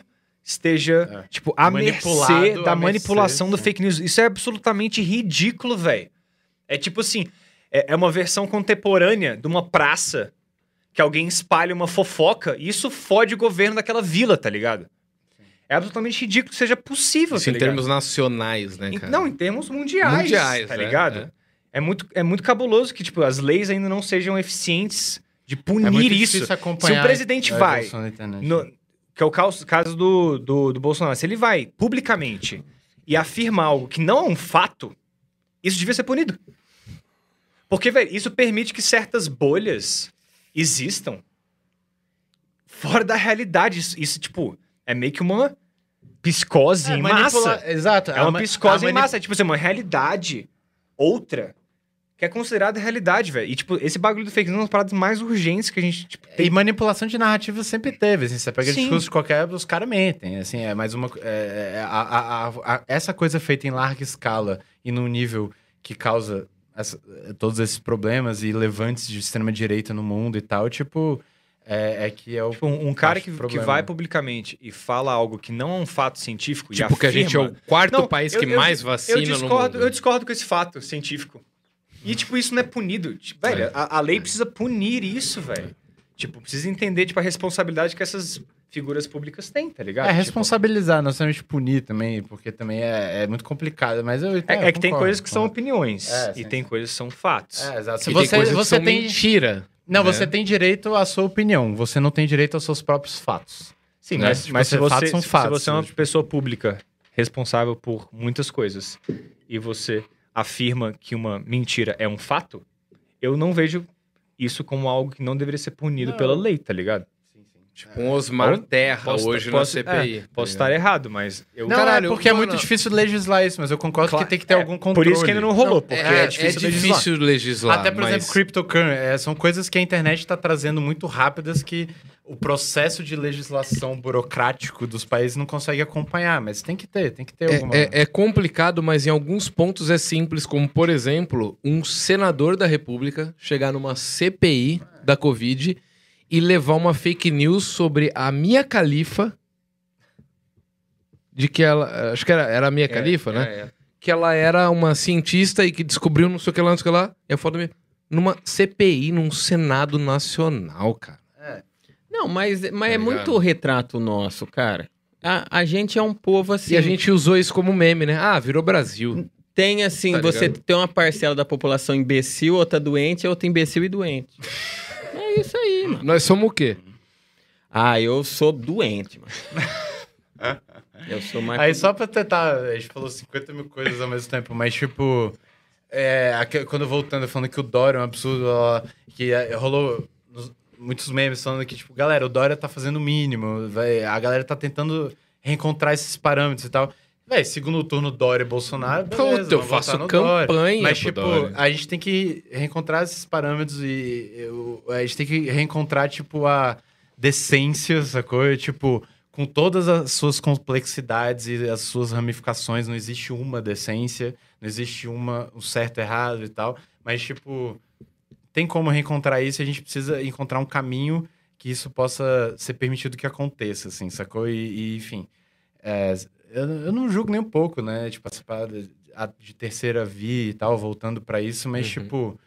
esteja, É. tipo, à Manipulado, mercê da à manipulação mercê, do fake news. Isso é absolutamente ridículo, velho. É tipo assim, é, é uma versão contemporânea de uma praça que alguém espalha uma fofoca e isso fode o governo daquela vila, tá ligado? É absolutamente ridículo que seja possível, Isso tá em ligado? termos nacionais, né, cara? Não, em termos mundiais, Mundiais, tá né? ligado? É. É. muito, é muito cabuloso que, tipo, as leis ainda não sejam eficientes de É punir muito isso. Se o presidente vai. No- que é o caso, caso do, do, do Bolsonaro. Se ele vai publicamente e afirma algo que não é um fato, isso devia ser punido. Porque, velho, isso permite que certas bolhas existam fora da realidade. Isso, isso, tipo, é meio que uma psicose É, em manipula- massa. Exato. É uma a ma- psicose a em massa. É tipo assim, uma realidade outra que é considerada realidade, velho. E, tipo, esse bagulho do fake news é uma das paradas mais urgentes que a gente, tipo, tem. E manipulação de narrativa sempre teve. Assim, você pega Sim. discurso de qualquer, os caras mentem. Assim, é mais uma. é- é- a- a- a- a- essa coisa feita em larga escala e num nível que causa essa- todos esses problemas e levantes de extrema-direita no mundo e tal, tipo. É, é que é o. Tipo, um, um cara que, que vai publicamente e fala algo que não é um fato científico e Tipo, que a gente é afirma- o quarto Não, país eu- que eu- mais vacina eu discordo, no mundo. Eu discordo com esse fato científico. E, tipo, isso não é punido. Tipo, velho, É. a, a lei precisa punir isso, velho. Tipo, precisa entender, tipo, a responsabilidade que essas figuras públicas têm, tá ligado? É, Tipo, responsabilizar, não necessariamente punir também, porque também é, é muito complicado. Mas eu. é, é que tem concordo, coisas que são concordo. opiniões É, e tem coisas que são fatos. É, exato. Se E tem você, você são tem. mentira. Não, né? você tem direito à sua opinião. Você não tem direito aos seus próprios fatos. Sim, né? mas, Tipo, mas se, você- você, fatos são se- fatos, se você é uma né? pessoa pública responsável por muitas coisas e você afirma que uma mentira é um fato, eu não vejo isso como algo que não deveria ser punido Não. pela lei, tá ligado? Tipo, um Osmar Ou- Terra Posso- hoje posso- na CPI. é, posso estar errado, mas eu... Não, Caralho, é porque é mano- muito difícil legislar isso, mas eu concordo Claro, que tem que ter é, algum Por controle. isso que ainda não rolou, Não, porque é, é, difícil, é legislar. difícil legislar. Até, por mas... exemplo, cryptocurrency. é, são coisas que a internet está trazendo muito rápidas que o processo de legislação burocrático dos países não consegue acompanhar. Mas tem que ter, tem que ter alguma... É, é- é complicado, mas em alguns pontos é simples, como, por exemplo, um senador da República chegar numa CPI da Covid e levar uma fake news sobre a Mia Khalifa, de que ela... Acho que era, era a Mia Khalifa, né? É, é. Que ela era uma cientista e que descobriu não sei o que lá, não sei o que lá. E a foto da Mia- Numa CPI, num Senado Nacional, cara. Não, mas, mas Tá é muito retrato nosso, cara. A, a gente é um povo assim. E a gente usou isso como meme, né? Ah, virou Brasil. tem assim, Tá você ligado? tem uma parcela da população imbecil, outra doente, outra imbecil e doente. *laughs* É isso aí, mano. Nós somos o quê? Ah, eu sou doente, mano. *laughs* Eu sou mais. Aí só pra tentar, a gente falou 50 mil coisas ao mesmo tempo, mas tipo, é, quando voltando, falando que o Dória é um absurdo, ó, que é, rolou muitos memes falando que, tipo, galera, o Dória tá fazendo o mínimo, a galera tá tentando reencontrar esses parâmetros e tal. Véi, segundo turno Dória e Bolsonaro, beleza, Puta, eu faço no Dória. campanha Mas, tipo, Dória. a gente tem que reencontrar esses parâmetros e eu- a gente tem que reencontrar, tipo, a decência, sacou? Tipo, com todas as suas complexidades e as suas ramificações, não existe uma decência, não existe uma, um certo e errado e tal. Mas, tipo, tem como reencontrar isso e a gente precisa encontrar um caminho que isso possa ser permitido que aconteça, assim, sacou? E, e, enfim, é, eu, eu não julgo nem um pouco, né? De participar de, terceira via e tal, voltando pra isso, mas, Uhum. tipo,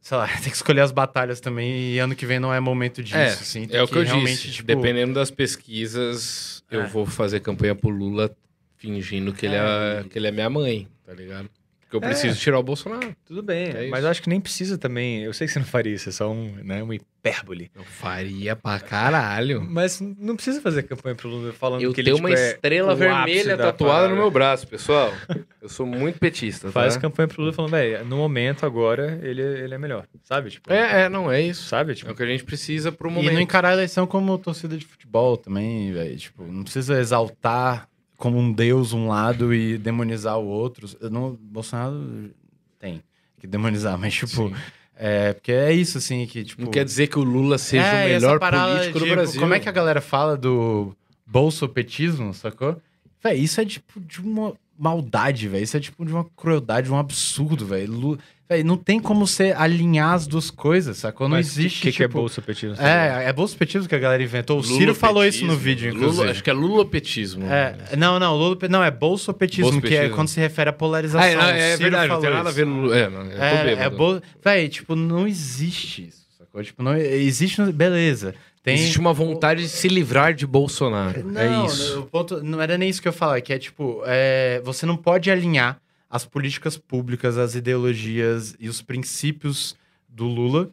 sei lá, *laughs* tem que escolher as batalhas também e ano que vem não é momento disso, É, assim. É o que eu realmente, disse. tipo, Dependendo das pesquisas, eu É. vou fazer campanha pro Lula fingindo que ele é, que ele é minha mãe, tá ligado? Porque eu É. preciso tirar o Bolsonaro. Tudo bem, É mas eu acho que nem precisa também. Eu sei que você não faria isso, é só um, né, uma hipérbole. Eu faria pra caralho. Mas não precisa fazer campanha pro Lula falando Eu que tenho ele uma tipo, é estrela vermelha tatuada no meu braço, pessoal. Eu sou muito petista, Faz tá? campanha pro Lula falando, velho, no momento agora ele, ele é melhor, sabe? Tipo, É, é, não, é isso. Sabe? É Tipo, o que a gente precisa pro E não momento. encarar a eleição como torcida de futebol também, velho. Tipo, não precisa exaltar como um deus um lado e demonizar o outro. Eu não, Bolsonaro tem que demonizar, *laughs* mas tipo, é porque é isso assim que tipo Não quer dizer que o Lula seja É, o melhor político do de, Brasil. Como é que a galera fala do bolsopetismo, sacou? Véi, isso é tipo de uma maldade, velho. Isso é tipo de uma crueldade, um absurdo, velho. Véi, não tem como você alinhar as duas coisas, sacou? Não mas existe. O que, que é tipo, bolsa petismo? É, é bolsopetismo que a galera inventou. O Ciro falou isso no vídeo, inclusive. Lula, acho que é lulopetismo. É, não, não, Lula, não, é bolsopetismo, que é quando se refere à polarização. Ah, é, não, O é verdade, não tem nada a ver no. É, não, É, bêbado. é bol... Véi, tipo, não existe isso, sacou? Tipo, não existe, beleza. Tem... Existe uma vontade de se livrar de Bolsonaro. Não, é isso. O ponto, não era nem isso que eu falar, que é tipo, é, você não pode alinhar as políticas públicas, as ideologias e os princípios do Lula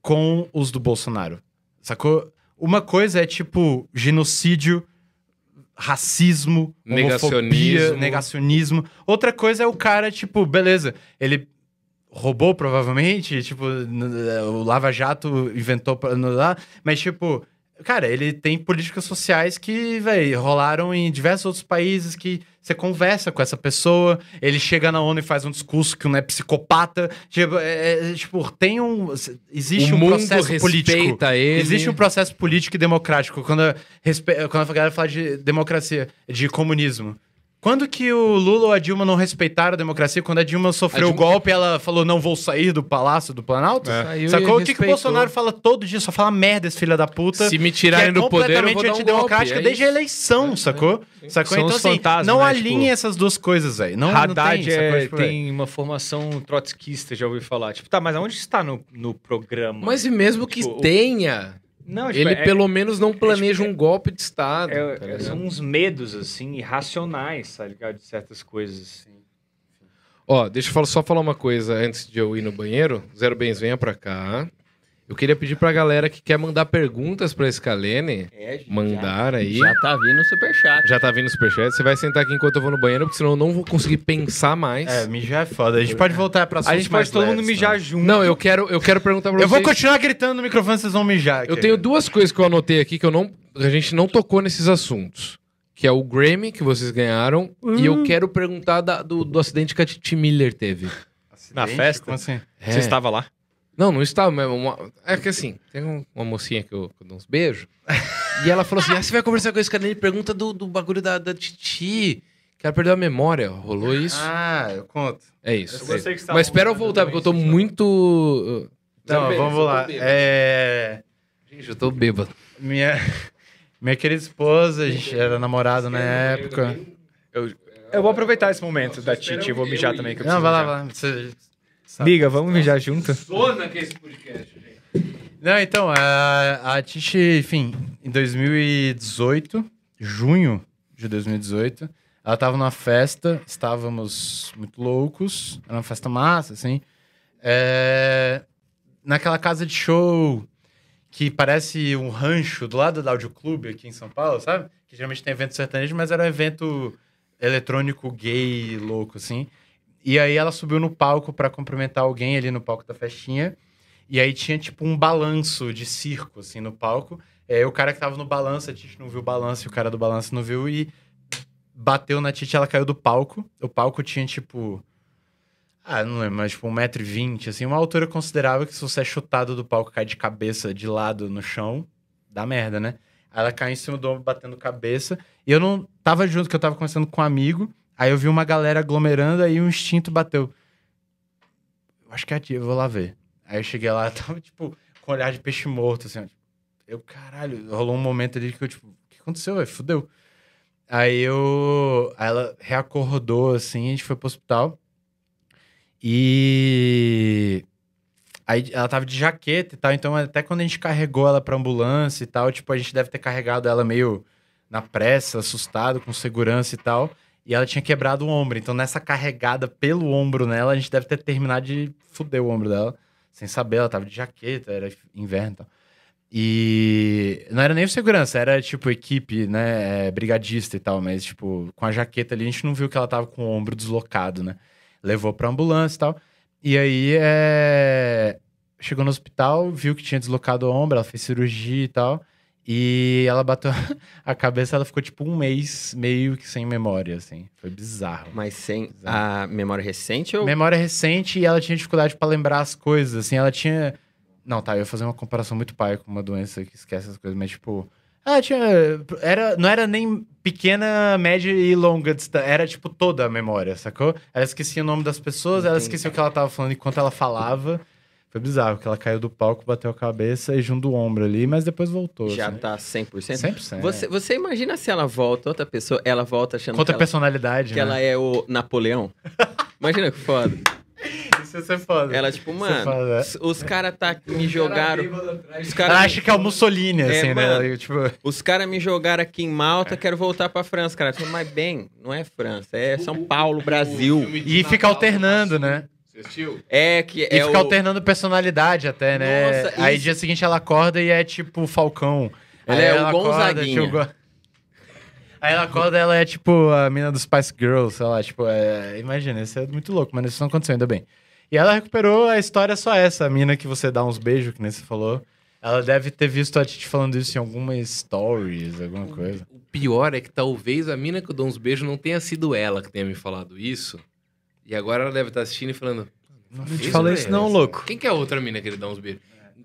com os do Bolsonaro. Sacou? Uma coisa é tipo genocídio, racismo, homofobia, Negacionismo. negacionismo. Outra coisa é o cara, tipo, beleza, ele roubou provavelmente, tipo, o Lava Jato inventou pra não lá, mas tipo, cara, ele tem políticas sociais que, velho, rolaram em diversos outros países que você conversa com essa pessoa, ele chega na ONU e faz um discurso que não é psicopata, tipo, é, é, tipo tem um existe o um processo político ele. Existe um processo político e democrático. Quando, a quando a galera fala de democracia, de comunismo. Quando que o Lula ou a Dilma não respeitaram a democracia? Quando a Dilma sofreu A o Dilma- golpe, ela falou, não vou sair do Palácio do Planalto? É. Saiu e Sacou? O que, que o. Bolsonaro fala todo dia? Só fala merda, esse filho da puta. Se me que tirarem é do poder, eu completamente vou dar um antidemocrática golpe. é desde a eleição, sacou? Sacou? São então, assim, fantasmas, não né? alinhe Tipo, essas duas coisas, velho. Não, não Haddad tem, sacou? é- Tipo, tem uma formação trotskista, já ouvi falar. Tipo, tá, mas aonde está no, no programa? Mas e mesmo que Tipo, o- tenha, não, tipo, ele é- pelo menos não planeja tipo, um golpe de Estado. é- tá é- são uns medos, assim, irracionais, tá ligado? De certas coisas. assim. Ó, deixa eu só falar uma coisa antes de eu ir no banheiro. Zero Bens, venha pra cá. Eu queria pedir pra galera que quer mandar perguntas pra Scalene, É, gente, mandar aí. Já, já tá vindo o superchat. Já tá vindo o superchat. Você vai sentar aqui enquanto eu vou no banheiro, porque senão eu não vou conseguir pensar mais. É, mijar é foda. A gente pode voltar pra A assuntos gente mais pode todo mundo mijar né? junto. Não, eu quero, eu quero perguntar pra Eu vou vocês. continuar gritando no microfone, vocês vão mijar. Eu aqui. tenho duas coisas que eu anotei aqui que eu não, a gente não tocou nesses assuntos. Que é o Grammy que vocês ganharam. E eu quero perguntar da- do, do acidente que a Titi Miller teve. Na Acidente? festa? Como assim? É. Você estava lá? Não, não estava, mas uma- é que assim, tem um- uma mocinha que eu, que eu dou uns beijos. e ela falou assim: ah, você vai conversar com esse cara? Ele pergunta do, do bagulho da, da Titi. Que ela perdeu a memória. Rolou isso? Ah, eu conto. é isso. Eu gostei que você tava Mas espera eu voltar, porque eu tô muito. Não, vamos eu lá. É... Gente, eu tô bêbado. Minha... Minha querida esposa, a gente era namorado na época. Eu vou aproveitar esse momento da Titi, eu vou mijar também. Que eu Não, preciso vai lá, mijar. vai lá. Você sabe. Miga, vamos mijar junto? Zona que é esse podcast, gente. Não, então, a, a Titi, enfim, em 2018, junho de 2018, ela tava numa festa, estávamos muito loucos, era uma festa massa, assim. É, naquela casa de show que parece um rancho do lado da Audio Clube aqui em São Paulo, sabe? Que geralmente tem evento sertanejo, mas era um evento eletrônico gay louco, assim. E aí ela subiu no palco pra cumprimentar alguém ali no palco da festinha. E aí tinha tipo um balanço de circo, assim, no palco. Aí o cara que tava no balanço, a Titi não viu o balanço e o cara do balanço não viu e bateu na Titi, ela caiu do palco. O palco tinha tipo. Ah, não lembro, mas tipo 1,20m, assim, uma altura considerável que se você é chutado do palco cai de cabeça de lado no chão, dá merda, né? Ela caiu em cima do ombro, batendo cabeça. E eu não tava junto, que eu tava conversando com um amigo. Aí eu vi uma galera aglomerando, aí o instinto bateu. Eu acho que é a tia, eu vou lá ver. Aí eu cheguei lá, *laughs* tava, tipo, com olhar de peixe morto, assim. tipo, Eu, caralho, rolou um momento ali que eu, tipo, o que aconteceu, velho? Fudeu. Aí eu. Aí ela reacordou, assim, a gente foi pro hospital. E. Aí ela tava de jaqueta e tal, então até quando a gente carregou ela pra ambulância e tal, tipo, a gente deve ter carregado ela meio na pressa, assustado, com segurança e tal. E ela tinha quebrado o ombro. Então, nessa carregada pelo ombro nela, a gente deve ter terminado de fuder o ombro dela. Sem saber, ela tava de jaqueta, era inverno e tal. E não era nem o segurança, era tipo equipe, né? é, brigadista e tal, mas tipo, com a jaqueta ali, a gente não viu que ela tava com o ombro deslocado, né? Levou pra ambulância e tal. E aí, é... chegou no hospital, viu que tinha deslocado o ombro, ela fez cirurgia e tal. E ela bateu *laughs* a cabeça, ela ficou tipo um mês meio que sem memória, assim. Foi bizarro. Mas sem a memória recente ou. Memória recente e ela tinha dificuldade pra lembrar as coisas, assim, ela tinha... Não, tá, eu ia fazer uma comparação muito pai com uma doença que esquece as coisas, mas tipo... Ela tinha... Era, não era nem pequena, média e longa distância, era tipo toda a memória, sacou? Ela esquecia o nome das pessoas, ela Entendi. esquecia o que ela tava falando enquanto ela falava. Foi bizarro, que ela caiu do palco, bateu a cabeça e junto do ombro ali, mas depois voltou. Já assim. tá 100%? 100%. Você, você imagina se ela volta, outra pessoa, ela volta achando Contra que, ela, personalidade, que né? ela é o Napoleão? *laughs* Imagina que foda. Isso ia ser foda. Ela, tipo, é mano, foda, é. os, caras tá, me jogaram. Os Ela caras acha que é o Mussolini, É, assim, né? mano. Ela, tipo... os cara me jogaram aqui em Malta, quero voltar pra França, cara. Mas bem, não é França, é São Paulo, Brasil. E fica alternando, né? Assistiu? É que E é fica o... alternando personalidade até, né? Nossa, Aí isso- dia seguinte ela acorda e é tipo o Falcão. Ela Aí é o acorda, Gonzaguinha. tipo, *laughs* Aí ela acorda ela é tipo a mina dos Spice Girls, sei lá, tipo, é... imagina, isso é muito louco, mas isso não aconteceu, ainda bem. E ela recuperou a história só essa, a mina que você dá uns beijos, que nem você falou. Ela deve ter visto a Titi falando isso em algumas stories, alguma coisa. O pior é que talvez a mina que eu dou uns beijos não tenha sido ela que tenha me falado isso. E agora ela deve estar assistindo e falando. Não te falei é isso não, louco. Quem que é a outra mina que ele dá uns beijos?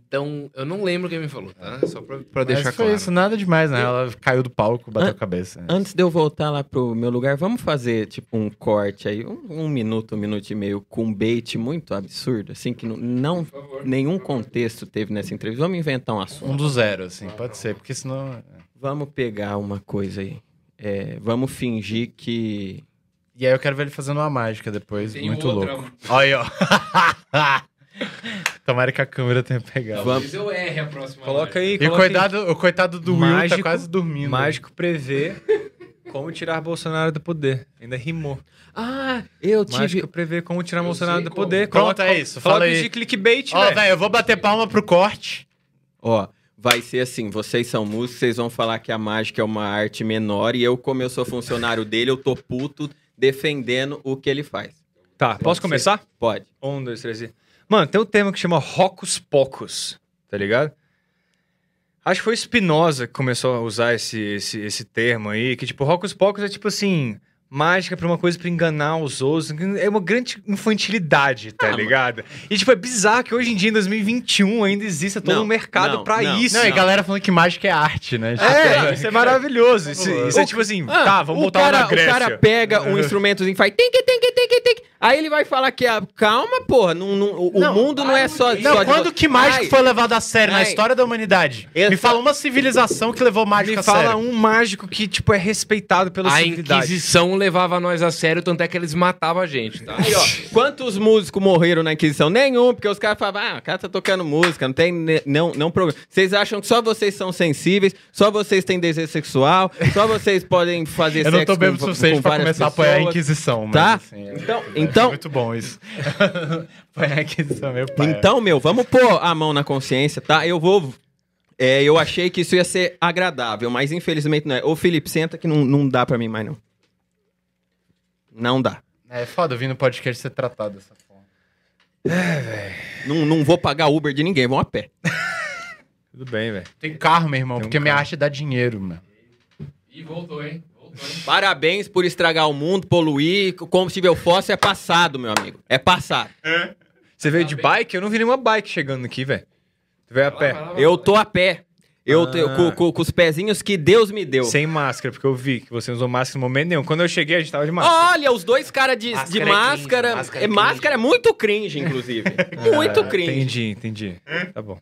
Então, eu não lembro quem me falou, tá? Só pra, pra Mas deixar foi claro. isso, nada demais, né? Ela caiu do palco, bateu An- a cabeça. Antes de eu voltar lá pro meu lugar, vamos fazer, tipo, um corte aí, um, um minuto, um minuto e meio, com um bait muito absurdo, assim, que não, não favor. nenhum contexto teve nessa entrevista. Vamos inventar um assunto. Um do zero, assim, pode ser, porque senão... Vamos pegar uma coisa aí. É, vamos fingir que. E aí eu quero ver ele fazendo uma mágica depois, Tem muito outra- louco. Olha aí, ó. *laughs* Tomara que a câmera tenha pegado. Talvez eu erre a próxima. Coloca aí, E o coloca aí. coitado, o coitado do Will tá Mágico- quase dormindo. Mágico prevê como tirar Bolsonaro do poder. Ainda rimou. Ah, eu tive. Mágico prevê como tirar Eu Bolsonaro do como. poder. Pronto, é isso, Coloca fala aí. de clickbait, Ó, velho, eu vou bater palma pro corte. Ó, vai ser assim: vocês são músicos, vocês vão falar que a mágica é uma arte menor, e eu, como eu sou funcionário dele, eu tô puto defendendo o que ele faz. Tá, posso ser. começar? Pode. Um, dois, três e... Mano, tem um termo que chama Rocos Pocos, tá ligado? Acho que foi Spinoza que começou a usar esse, esse, esse termo aí, que tipo, Rocos Pocos é tipo assim, mágica pra uma coisa pra enganar os outros, é uma grande infantilidade, tá Ah, mano. ligado? E tipo, é bizarro que hoje em dia, em 2021, ainda exista todo Não, um mercado não, pra não, isso. Não, e galera falando que mágica é arte, né? É, isso é maravilhoso. Isso, isso é tipo assim, Ah, tá, vamos o voltar cara, lá na Grécia. O cara pega um *laughs* instrumentozinho e faz tic, tic, tic, tic. Aí ele vai falar que a. Calma, porra, não, não- o, Não, mundo não é só. Não, só de quando vo- que mágico Ai, foi levado a sério na ai. história da humanidade? Me Essa- fala uma civilização que levou mágica Me a fala sério. um mágico que, tipo, é respeitado pela A civilidade. Inquisição levava nós a sério, tanto é que eles matavam a gente, tá? Aí, ó, quantos músicos morreram na Inquisição? Nenhum, porque os caras falavam, ah, o cara tá tocando música, não tem não, não programa. Vocês acham que só vocês são sensíveis, só vocês têm desejo sexual, só vocês podem fazer Eu não sexo tô bêbado o com, suficiente com pra começar a apoiar a pessoas. Inquisição, mas Tá? assim, é- Então- é então- muito bom isso. *laughs* meu pai. Então, meu, vamos pôr a mão na consciência, tá? Eu vou. é, eu achei que isso ia ser agradável, mas infelizmente não é. Ô, Felipe, senta que não, não dá pra mim mais, não. Não dá. É foda vir no podcast ser tratado dessa forma. Não, não vou pagar Uber de ninguém, vão a pé. *laughs* Tudo bem, velho. Tem carro, meu irmão, Tem um porque minha carro. arte dá dinheiro, mano. E voltou, hein? Parabéns por estragar o mundo, poluir. O combustível fóssil é passado, meu amigo. É passado. Você veio de bike? Eu não vi nenhuma bike chegando aqui, velho. Tu veio a pé. Eu tô a pé. Eu Ah. com, com- com os pezinhos que Deus me deu. Sem máscara, porque eu vi que você não usou máscara no momento nenhum. Quando eu cheguei, a gente tava de máscara. Olha, os dois caras de de Máscara é máscara. cringe, máscara é, é máscara é muito cringe, inclusive. *laughs* muito Ah, cringe. Entendi, entendi. Tá bom.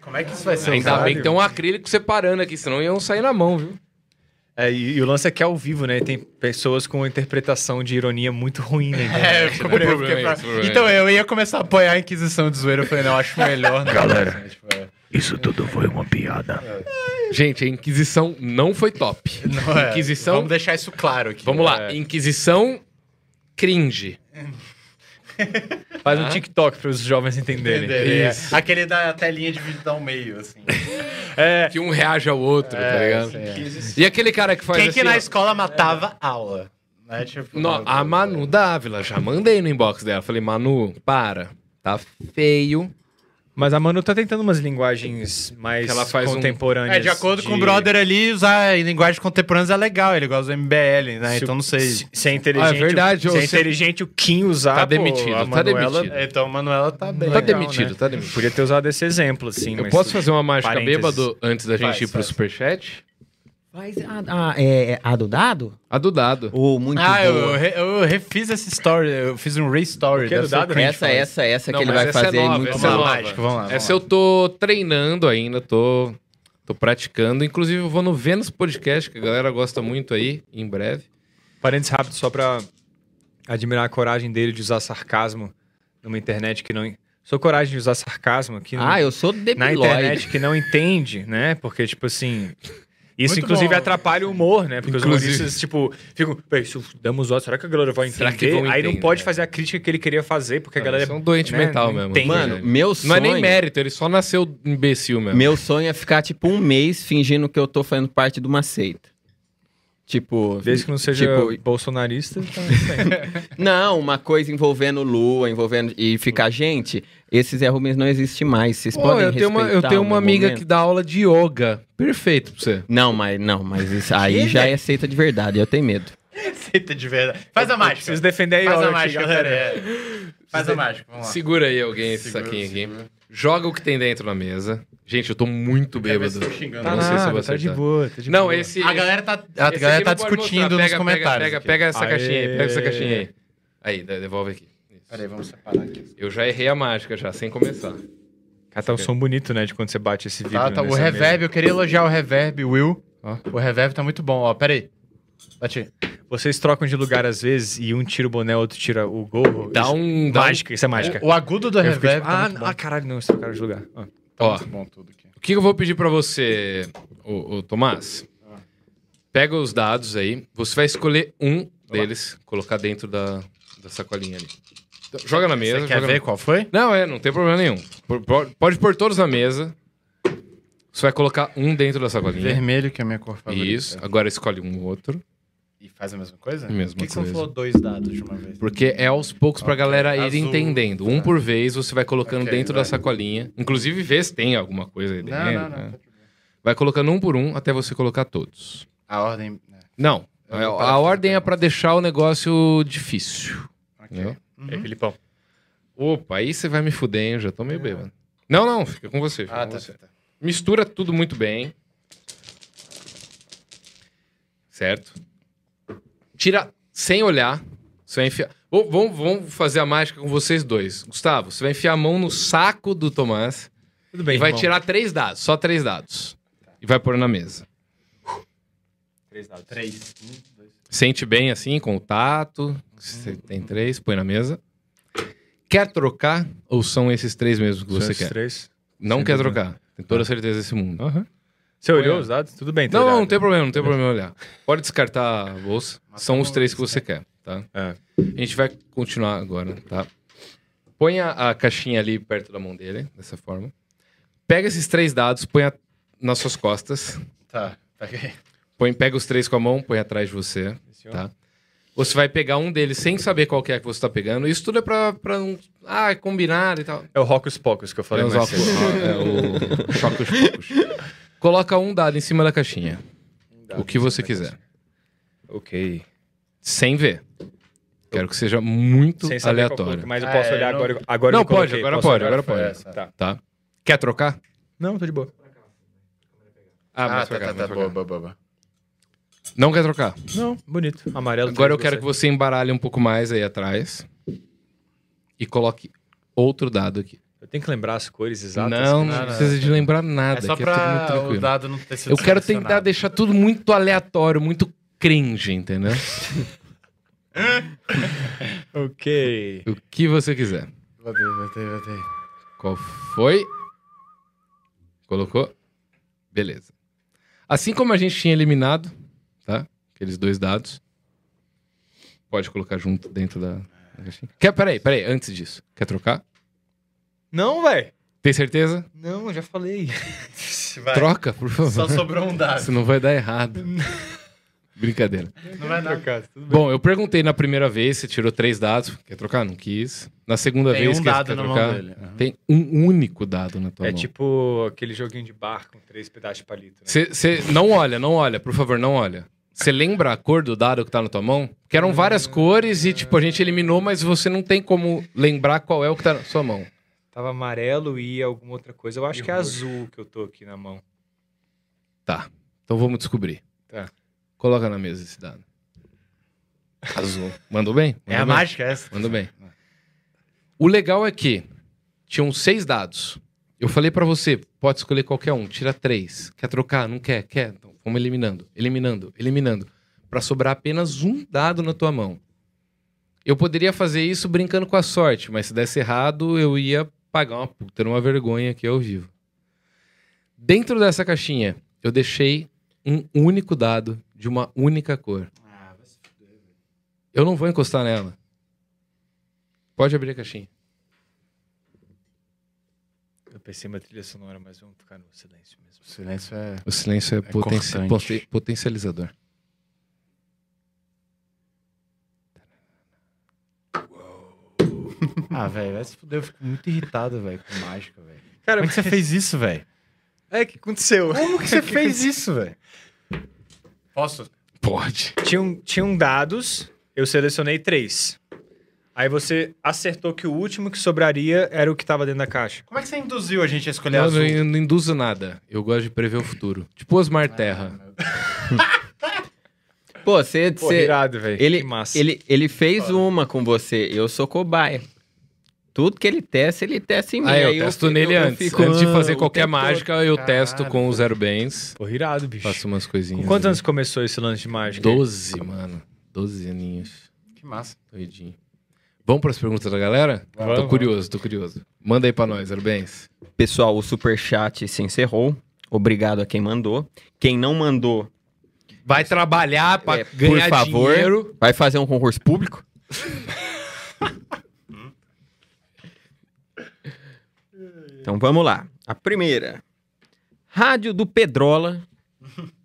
Como é que isso vai ser Ainda usado? bem que tem um acrílico separando aqui, senão iam sair na mão, viu? É, e, e o lance é que é ao vivo, né? Tem pessoas com interpretação de ironia muito ruim, *laughs* né? É, ficou eu fiquei pra- Então, eu ia começar a apoiar a Inquisição de zoeira. Eu falei, não, acho melhor. Né? Galera. Tipo, é. Isso tudo foi uma piada. Gente, a Inquisição não foi top. Não, é. Inquisição. Vamos deixar isso claro aqui. Vamos lá, É. Inquisição cringe. Faz um TikTok para os jovens entenderem. Entender, é. Aquele da telinha dividida ao meio, assim. É, *laughs* Que um reage ao outro, tá É, ligado? sim, é. E aquele cara que faz Quem assim. que na ó, escola matava aula? Né? Tipo, No- a Manu Dávila, já mandei no inbox dela. Falei, Manu, para. Tá feio. Mas a Manu tá tentando umas linguagens mais faz um- contemporâneas. É, de acordo com o brother ali, usar em linguagem contemporânea é legal. Ele gosta do MBL, né? Se- então não sei. Se, se é inteligente, Ah, é verdade, se é inteligente o Kim usar, Tá pô, demitido, a tá Manuela demitido. Então, Manuela tá bem. Tá Legal, demitido, né? tá demitido. Podia ter usado esse exemplo, assim. Eu mas posso fazer uma mágica Parênteses. bêbado antes da gente Faz, ir pro faz. superchat? Faz a, a- é, a do dado? A do dado. Ou muito Ah, eu, boa. re- eu refiz essa story. Eu fiz um restory. É Essa, essa, essa Não, que ele mas vai essa é fazer nova, muito essa Vamos é lá, mal. nova. mágico, vamos lá. vamos Essa lá. eu tô treinando ainda, tô, tô praticando. Inclusive, eu vou no Vênus Podcast, que a galera gosta muito aí, em breve. Parênteses rápido, só pra admirar a coragem dele de usar sarcasmo numa internet que não. Sua coragem de usar sarcasmo aqui no- Ah, eu sou na debilóide. internet que não entende, né? Porque, tipo assim. Isso, Muito inclusive, bom. atrapalha o humor, né? Porque Inclusive. os humoristas, tipo, ficam, "Peraí, se damos ódio, será que a galera vai entender? Será que vão Aí não pode né? fazer a crítica que ele queria fazer, porque a Não, galera. é um doente né, mental não mesmo. entende, Mano, né? meu Não sonho... é nem mérito, ele só nasceu imbecil mesmo. Meu sonho é ficar, tipo, um mês fingindo que eu tô fazendo parte de uma seita. Tipo... Desde que não seja Tipo, bolsonarista, *laughs* tá. Não, uma coisa envolvendo lua, envolvendo... E ficar, gente, esses Zé Rubens não existe mais. Vocês Pô, podem eu tenho uma, eu tenho uma amiga momento? que dá aula de yoga. Perfeito pra você. Não, mas, não, mas isso aí já é seita de verdade. Eu tenho medo. Aceita de verdade. Faz a mágica. Preciso defender aí, Faz a mágica, galera. galera. Faz a mágica, vamos lá. Segura aí alguém esse Segura, saquinho aqui. segura. Joga o que tem dentro da mesa. Gente, eu tô muito bêbado. se tô xingando. Não sei se vou tá de boa, tá de Não, boa. esse. A galera tá, a galera aqui tá discutindo mostrar. nos Pega, comentários. Pega, aqui. pega, pega essa Aê. caixinha aí, pega essa caixinha aí. Aí, de- devolve aqui. Peraí, vamos separar aqui. Eu já errei a mágica já, sem começar. Cara, tá um som bonito, né, de quando você bate esse vídeo. Tá, tá, o reverb, mesa. eu queria elogiar o reverb, Will. Ó. O reverb tá muito bom, ó. Peraí. Bati. Vocês trocam de lugar às vezes e um tira o boné, outro tira o gorro. Dá Isso- um. Dá um Mágica, isso é mágica. O, o agudo do Eu reverb tipo, tá ah, muito bom. ah, caralho, não, eles trocaram de lugar. Ó. Tá ó. muito bom tudo aqui. O que eu vou pedir pra você, o, Tomás? Pega os dados aí. Você vai escolher um deles, colocar dentro da, da sacolinha ali. Então, joga na mesa. Você quer ver na- qual foi? Não, é, não tem problema nenhum. Pode pôr todos na mesa. Você vai colocar um dentro da sacolinha. Vermelho, que é a minha cor favorita. Isso. Agora escolhe um outro. E faz a mesma coisa? Mesma Por que, que você não coisa. falou dois dados de uma vez? Porque é aos poucos pra Ok, galera ir azul. entendendo. Um por vez você vai colocando Ok, dentro vai. da sacolinha. Inclusive vê se tem alguma coisa aí dentro. Não, não, não. né? tá tudo bem. Vai colocando um por um até você colocar todos. A ordem... né, Não. Eu A, a ordem é perguntas. pra deixar o negócio difícil. Ok. Entendeu? Uhum. E aí, Filipão? Opa, aí você vai me fuder, hein? Eu já tô meio bêbado. Não, não, fica com você. fica Ah, com tá, você. tá, tá. Mistura tudo muito bem. Certo? Tira sem olhar. Você vai enfiar. Vamos, vamos- fazer a mágica com vocês dois. Gustavo, você vai enfiar a mão no saco do Tomás Tudo bem, e vai irmão. tirar três dados, só três dados. E vai pôr na mesa. Três dados. Três. Um. Sente bem assim, com o tato. Você tem três, põe na mesa. Quer trocar ou são esses três mesmo que São você esses quer? três. Não Sem quer dúvida. trocar. Tem toda a certeza desse mundo. Aham. Você olhou a- os dados? Tudo bem, tá Não, não, tem problema, não tem problema olhar. Pode descartar a bolsa. São os três que você quer, tá? É. A gente vai continuar agora, tá? Põe a, a caixinha ali perto da mão dele, dessa forma. Pega esses três dados, põe a- nas suas costas. Tá, peguei. Põe, pega os três com a mão, põe atrás de você, tá? Você vai pegar um deles sem saber qual que é que você tá pegando. Isso tudo é pra, pra não... Ah, é combinado e tal. É o Rocos Pocos que eu falei É, mais cedo. é o choque pocos. Coloca um dado em cima da caixinha. O que você quiser. Ok. Sem ver. Quero que seja muito Sem saber aleatório. mas eu posso é, olhar não- agora. agora Não, eu coloquei. pode, agora Posso pode, agora pode. essa. Tá. Tá? Quer trocar? Não, tô de boa. Ah, Ah, mais tá, pra cá, tá, tá. cá. Boa, boa, boa. Não quer trocar? Não, bonito. Amarelo. Agora eu quero que você embaralhe um pouco mais aí atrás. E coloque outro dado aqui. Eu tenho que lembrar as cores exatas. não, que- não precisa de lembrar nada. É só aqui é tudo muito pra o tranquilo. dado não ter sido Eu quero tentar selecionado. deixar tudo muito aleatório, muito cringe, entendeu? *laughs* Ok. o que você quiser. Botei, botei, botei. Qual foi? Colocou? Beleza. Assim como a gente tinha eliminado? Aqueles dois dados. Pode colocar junto dentro da. Quer, peraí, peraí, antes disso. Quer trocar? Não, velho. Tem certeza? Não, eu já falei. *laughs* Vai. Troca, por favor. Só sobrou um dado. Senão vai dar errado. *laughs* Brincadeira. Não vai dar. tudo Bom, eu perguntei na primeira vez, você tirou três dados. Quer trocar? Não quis. Na segunda Tem vez, um dado quer na trocar? mão dele. Aham. Tem um único dado na tua É mão. tipo aquele joguinho de bar com três pedaços de palito. Né? Você não olha, não olha, por favor, não olha. Você lembra a cor do dado que tá na tua mão? Que eram várias cores e, tipo, a gente eliminou, mas você não tem como lembrar qual é o que tá na sua mão. Tava amarelo e alguma outra coisa. Eu acho que é azul que eu tô aqui na mão. Tá. Então vamos descobrir. Tá. Coloca na mesa esse dado. Azul. Mandou bem? É a Mandou bem? mágica essa? Mandou bem. O legal é que tinham seis dados. Eu falei pra você, pode escolher qualquer um, tira três. Quer trocar? Não quer? Quer? Então, vamos eliminando, eliminando, eliminando. Pra sobrar apenas um dado na tua mão. Eu poderia fazer isso brincando com a sorte, mas se desse errado, eu ia pagar uma puta uma vergonha aqui ao vivo. Dentro dessa caixinha, eu deixei um único dado de uma única cor. Eu não vou encostar nela. Pode abrir a caixinha. Pensei em uma trilha sonora, mas vamos ficar no silêncio mesmo. O silêncio é. O silêncio é, poten- potencializador. *laughs* Ah, velho, vai se fuder. Eu fico muito irritado, velho, com mágica, velho. Cara, Como é que você fez isso, velho? é o que aconteceu? Como que você *laughs* fez isso, velho? Posso? Pode. Tinham, tinham dados, eu selecionei três. Aí você acertou que o último que sobraria era o que tava dentro da caixa. Como é que você induziu a gente a escolher Eu azul? não, não induzo nada. Eu gosto de prever o futuro. Tipo Osmar Terra. *laughs* Pô, você. Pô, você- irado, velho. ele, Que massa. ele, ele fez uma com você. Eu sou cobaia. Tudo que ele testa, ele testa em mim. Ah, eu Aí testo fico- nele eu antes. fico, antes de ah, fazer qualquer tempo todo. mágica, eu Caralho, testo com o Zero Bens. Pô, irado, bicho. Faço umas coisinhas. Com quantos anos começou esse lance de mágica? Doze, mano. Doze aninhos. Que massa. Doidinho. Vamos para as perguntas da galera? Vamos. Tô curioso, tô curioso. Manda aí pra nós, Zero Bens. Pessoal, o superchat se encerrou. Obrigado a quem mandou. Quem não mandou, Vai trabalhar pra É, por ganhar favor. dinheiro. vai fazer um concurso público. então vamos lá. A primeira. Rádio do Pedrola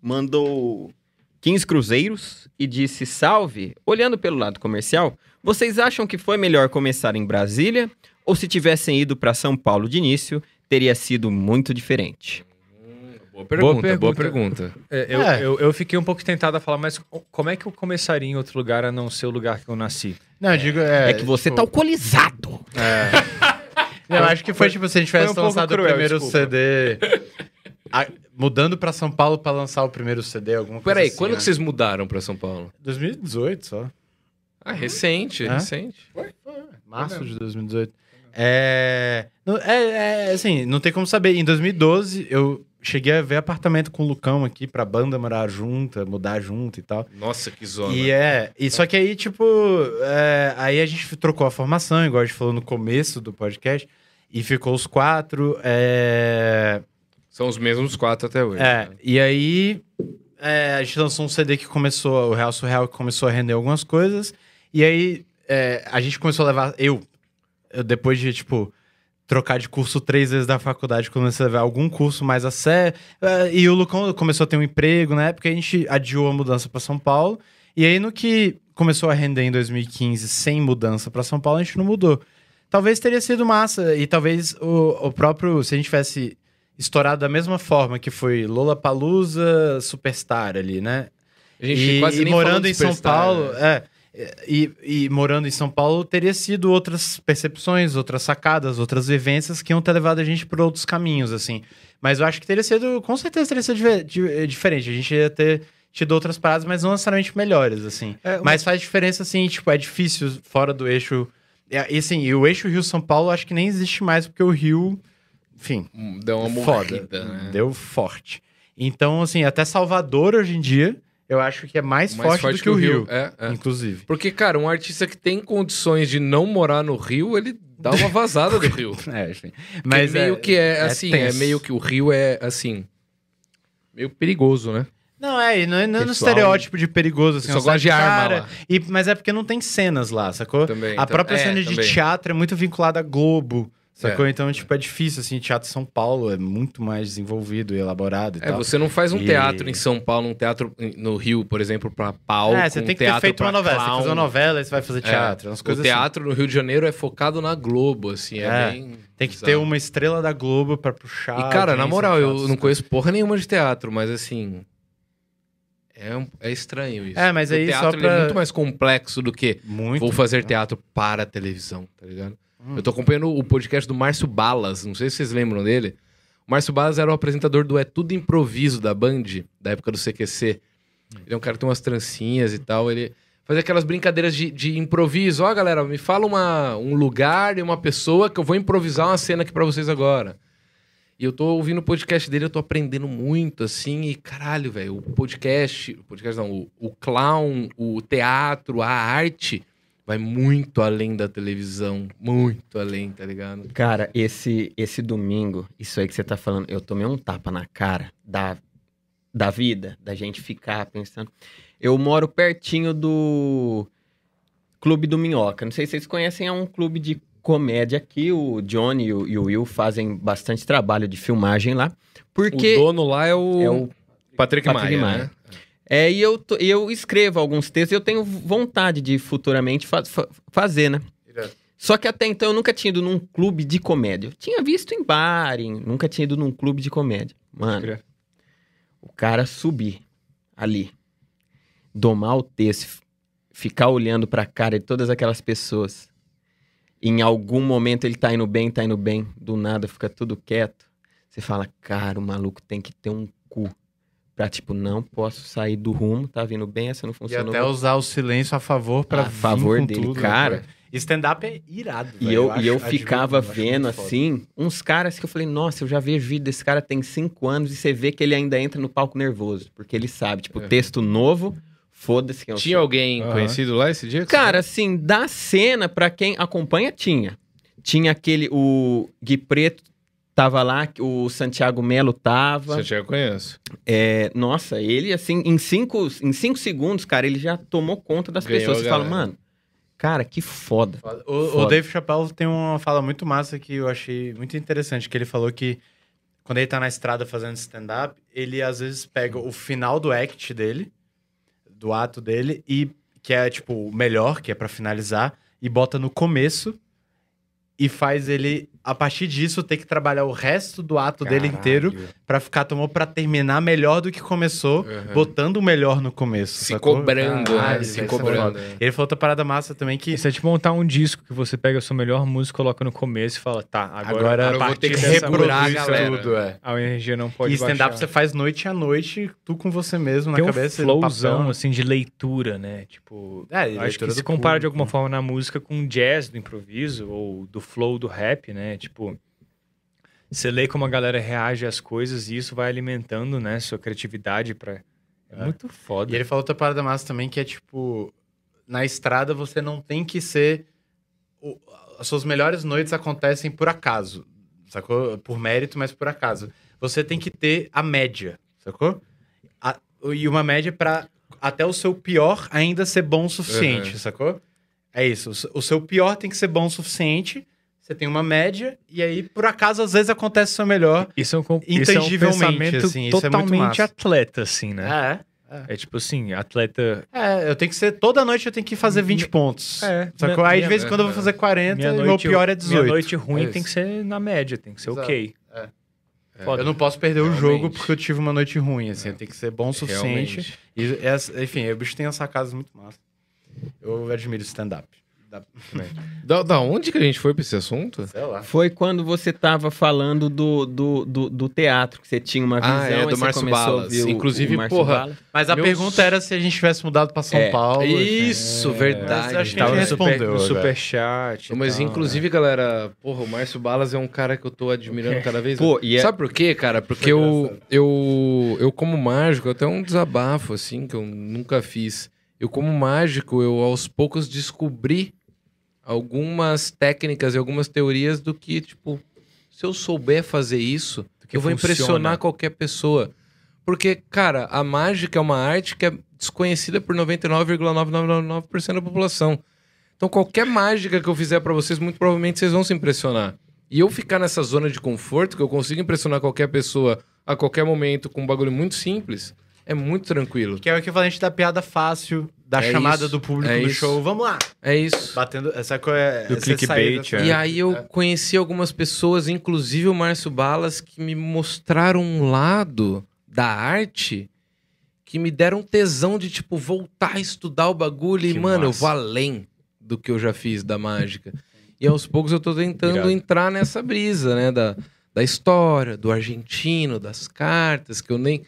mandou 15 cruzeiros e disse: Salve, olhando pelo lado comercial, vocês acham que foi melhor começar em Brasília ou se tivessem ido para São Paulo de início, teria sido muito diferente? Boa pergunta, pergunta. boa pergunta. É, eu, É. Eu, eu fiquei um pouco tentado a falar, mas co- como é que eu começaria em outro lugar a não ser o lugar que eu nasci? Não, eu digo. É, É, que você tipo, tá alcoolizado. *laughs* Eu acho que foi tipo se a gente tivesse um lançado cruel, o primeiro desculpa. CD. A- mudando pra São Paulo pra lançar o primeiro CD, alguma coisa Peraí, assim, quando né? que vocês mudaram pra São Paulo? 2018 só. Ah, recente, É? recente. Março de 2018. É, não, é, é, assim, não tem como saber. Em 2012, eu cheguei a ver apartamento com o Lucão aqui pra banda morar junta, mudar junto e tal. Nossa, que zona. E é, e só que aí, tipo, é, aí a gente trocou a formação, igual a gente falou no começo do podcast, e ficou os quatro. É, São os mesmos quatro até hoje. é, né? e aí é, a gente lançou um CD que começou, o Real Surreal, que começou a render algumas coisas, e aí é, a gente começou a levar, eu, eu, depois de, tipo, trocar de curso três vezes da faculdade, comecei a levar algum curso mais a sério, é, e o Lucão começou a ter um emprego, na época a gente adiou a mudança para São Paulo, e aí no que começou a render em 2015 sem mudança para São Paulo, a gente não mudou. Talvez teria sido massa, e talvez o, o próprio, se a gente tivesse estourado da mesma forma que foi Lola Palusa Superstar ali, né? A gente e, quase e morando em São Paulo, né? é. E, e morando em São Paulo, teria sido outras percepções, outras sacadas, outras vivências que iam ter levado a gente por outros caminhos, assim. Mas eu acho que teria sido, com certeza teria sido di- diferente. A gente ia ter tido outras paradas, mas não necessariamente melhores, assim. É, uma- Mas faz diferença, assim, tipo, é difícil fora do eixo. E assim, e o eixo Rio-São Paulo acho que nem existe mais, porque o Rio, enfim, Deu uma foda. morrida, né? Deu forte. Então, assim, até Salvador hoje em dia, eu acho que é mais, Mais forte, do que o Rio, É, é. inclusive. Porque, cara, um artista que tem condições de não morar no Rio, ele dá uma vazada do Rio. *laughs* É, enfim. Mas Mas meio é- que é, é assim, é meio que o Rio é assim. Meio perigoso, né? Não, é, e não é, não é no estereótipo de perigoso, assim. Só ó, gosta de arma cara, lá. E, mas é porque não tem cenas lá, sacou? Também. a então- própria é, cena de também. teatro é muito vinculada a Globo, sacou? É. Então, tipo, é difícil, assim, teatro em São Paulo é muito mais desenvolvido e elaborado e É, tal. você não faz um E- teatro em São Paulo, um teatro no Rio, por exemplo, pra palco. É, você um tem que ter feito uma novela. Você tem que clown. fazer uma novela e você vai fazer É, teatro, umas O assim. teatro no Rio de Janeiro é focado na Globo, assim, é, É, bem... Tem que bizarro. ter uma estrela da Globo pra puxar. E, cara, na moral, eu não conheço porra nenhuma de teatro, mas assim. É, um- é estranho isso. É, mas o aí só teatro é pra- muito mais complexo do que Muito. vou fazer teatro para a televisão, tá ligado? Hum. Eu tô acompanhando o podcast do Márcio Balas, não sei se vocês lembram dele. O Márcio Balas era o apresentador do É Tudo Improviso da Band, da época do CQC. Ele é um cara que tem umas trancinhas e tal, ele fazia aquelas brincadeiras de, de improviso. Ó, galera, me fala uma, um lugar e uma pessoa que eu vou improvisar uma cena aqui pra vocês agora. E eu tô ouvindo o podcast dele, eu tô aprendendo muito, assim, e caralho, velho, o podcast, o podcast não, o, o clown, o teatro, a arte vai muito além da televisão, muito além, tá ligado? Cara, esse, esse domingo, isso aí que você tá falando, eu tomei um tapa na cara da, da vida, da gente ficar pensando. Eu moro pertinho do Clube do Minhoca. Não sei se vocês conhecem, é um clube de comédia aqui. O Johnny e o, e o Will fazem bastante trabalho de filmagem lá. Porque O dono lá é o, é o Patrick, Patrick Maia, Maia. né? É, e eu, tô- eu escrevo alguns textos e eu tenho vontade de futuramente fa- fa- fazer, né? Irado. Só que até então eu nunca tinha ido num clube de comédia. Eu tinha visto em bar, em- nunca tinha ido num clube de comédia. Mano, o cara subir ali, domar o texto, ficar olhando pra cara de todas aquelas pessoas. Em algum momento ele tá indo bem, tá indo bem, do nada fica tudo quieto. Você fala, cara, o maluco tem que ter um. Pra tipo, não posso sair do rumo, tá vindo bem, essa não E funcionou. até usar o silêncio a favor pra A vir favor com dele, tudo, cara. né? Stand-up é irado, E eu, acho- e eu ficava vendo assim, uns caras que eu falei, nossa, eu já vejo vídeo desse cara tem cinco anos e você vê que ele ainda entra no palco nervoso, porque ele sabe, tipo, É. texto novo, foda-se quem eu Tinha sou. alguém Aham. conhecido lá esse dia? Cara, assim, da cena, pra quem acompanha, tinha. Tinha aquele, o Gui Preto tava lá, o Santiago Melo tava. Já conhece. É, nossa, ele, assim, em cinco, em cinco segundos, cara, ele já tomou conta das Ganhou pessoas. Você fala, mano, cara, que foda. Foda. O, o Foda. Dave Chappelle tem uma fala muito massa que eu achei muito interessante, que ele falou que quando ele tá na estrada fazendo stand-up, ele às vezes pega o final do act dele, do ato dele, e que é tipo o melhor, que é pra finalizar, e bota no começo e faz ele, a partir disso, ter que trabalhar o resto do ato dele inteiro pra ficar, tomou pra terminar melhor do que começou, Uhum. botando o melhor no começo. Se sacou? cobrando, Caralho, né? Se é cobrando. Ele falou outra parada massa também que Isso é tipo montar um disco que você pega a sua melhor música, coloca no começo e fala, tá, agora, Agora a eu vou ter que a galera. tudo, é. A energia não pode e stand-up você faz noite a noite, tu com você mesmo Tem na um cabeça. flowzão, assim, de leitura, né? Tipo, É, acho que se compara de alguma forma na música com jazz do improviso ou do flow do rap, né? Tipo, você lê como a galera reage às coisas e isso vai alimentando, né, sua criatividade pra... É, É. muito foda. E ele falou outra parada massa também, que é tipo, na estrada você não tem que ser. as suas melhores noites acontecem por acaso, sacou? Por mérito, mas por acaso. Você tem que ter a média, sacou? A- e uma média pra até o seu pior ainda ser bom o suficiente, Uhum. sacou? É isso. O seu pior tem que ser bom o suficiente. Você tem uma média, e aí, por acaso, às vezes acontece o seu melhor. Isso é um, isso é um pensamento assim, é totalmente massa. atleta, assim, né? É. É tipo assim, atleta... É, eu tenho que ser. Toda noite eu tenho que fazer 20 pontos. É, Sacou? minha- Aí de vez em quando eu vou fazer 40 Minha e meu noite, pior é 18. minha noite ruim É tem que ser na média, tem que ser Exato. ok. É. Foda. Eu não posso perder o Realmente. jogo porque eu tive uma noite ruim, assim. Tem que ser bom o suficiente. Realmente. E, essa- enfim, o bicho tem as sacadas muito massas. Eu admiro stand-up. Da- Da, da onde que a gente foi pra esse assunto? Sei lá. Foi quando você tava falando do, do, do, do teatro, que você tinha uma visão Ah, é, do Márcio Balas. Inclusive, Márcio porra, Balas. Mas a Meus- pergunta era se a gente tivesse mudado pra São É, Paulo. Isso, enfim. verdade. Mas acho que a gente super, respondeu. agora. superchat. Mas, tal, inclusive, galera, porra, o Márcio Balas é um cara que eu tô admirando cada vez Pô, e é- Sabe por quê, cara? Porque eu, eu, eu, como mágico, até um desabafo, assim, que eu nunca fiz. Eu, como mágico, eu aos poucos descobri algumas técnicas e algumas teorias do que, tipo, se eu souber fazer isso, eu vou funciona. impressionar qualquer pessoa. Porque, cara, a mágica é uma arte que é desconhecida por 99,9999% da população. Então, qualquer mágica que eu fizer pra vocês, muito provavelmente vocês vão se impressionar. E eu ficar nessa zona de conforto, que eu consigo impressionar qualquer pessoa a qualquer momento com um bagulho muito simples, é muito tranquilo. Que é o equivalente da piada fácil, da É chamada isso, do público é do isso. show. Vamos lá! É isso. Batendo. Essa coisa é. Do clickbait, é. E aí eu conheci algumas pessoas, inclusive o Márcio Balas, que me mostraram um lado da arte que me deram tesão de, tipo, voltar a estudar o bagulho. e, Que mano, eu massa. vou além do que eu já fiz da mágica. E aos poucos eu tô tentando entrar nessa brisa, né? Da, da história, do argentino, das cartas, que eu nem...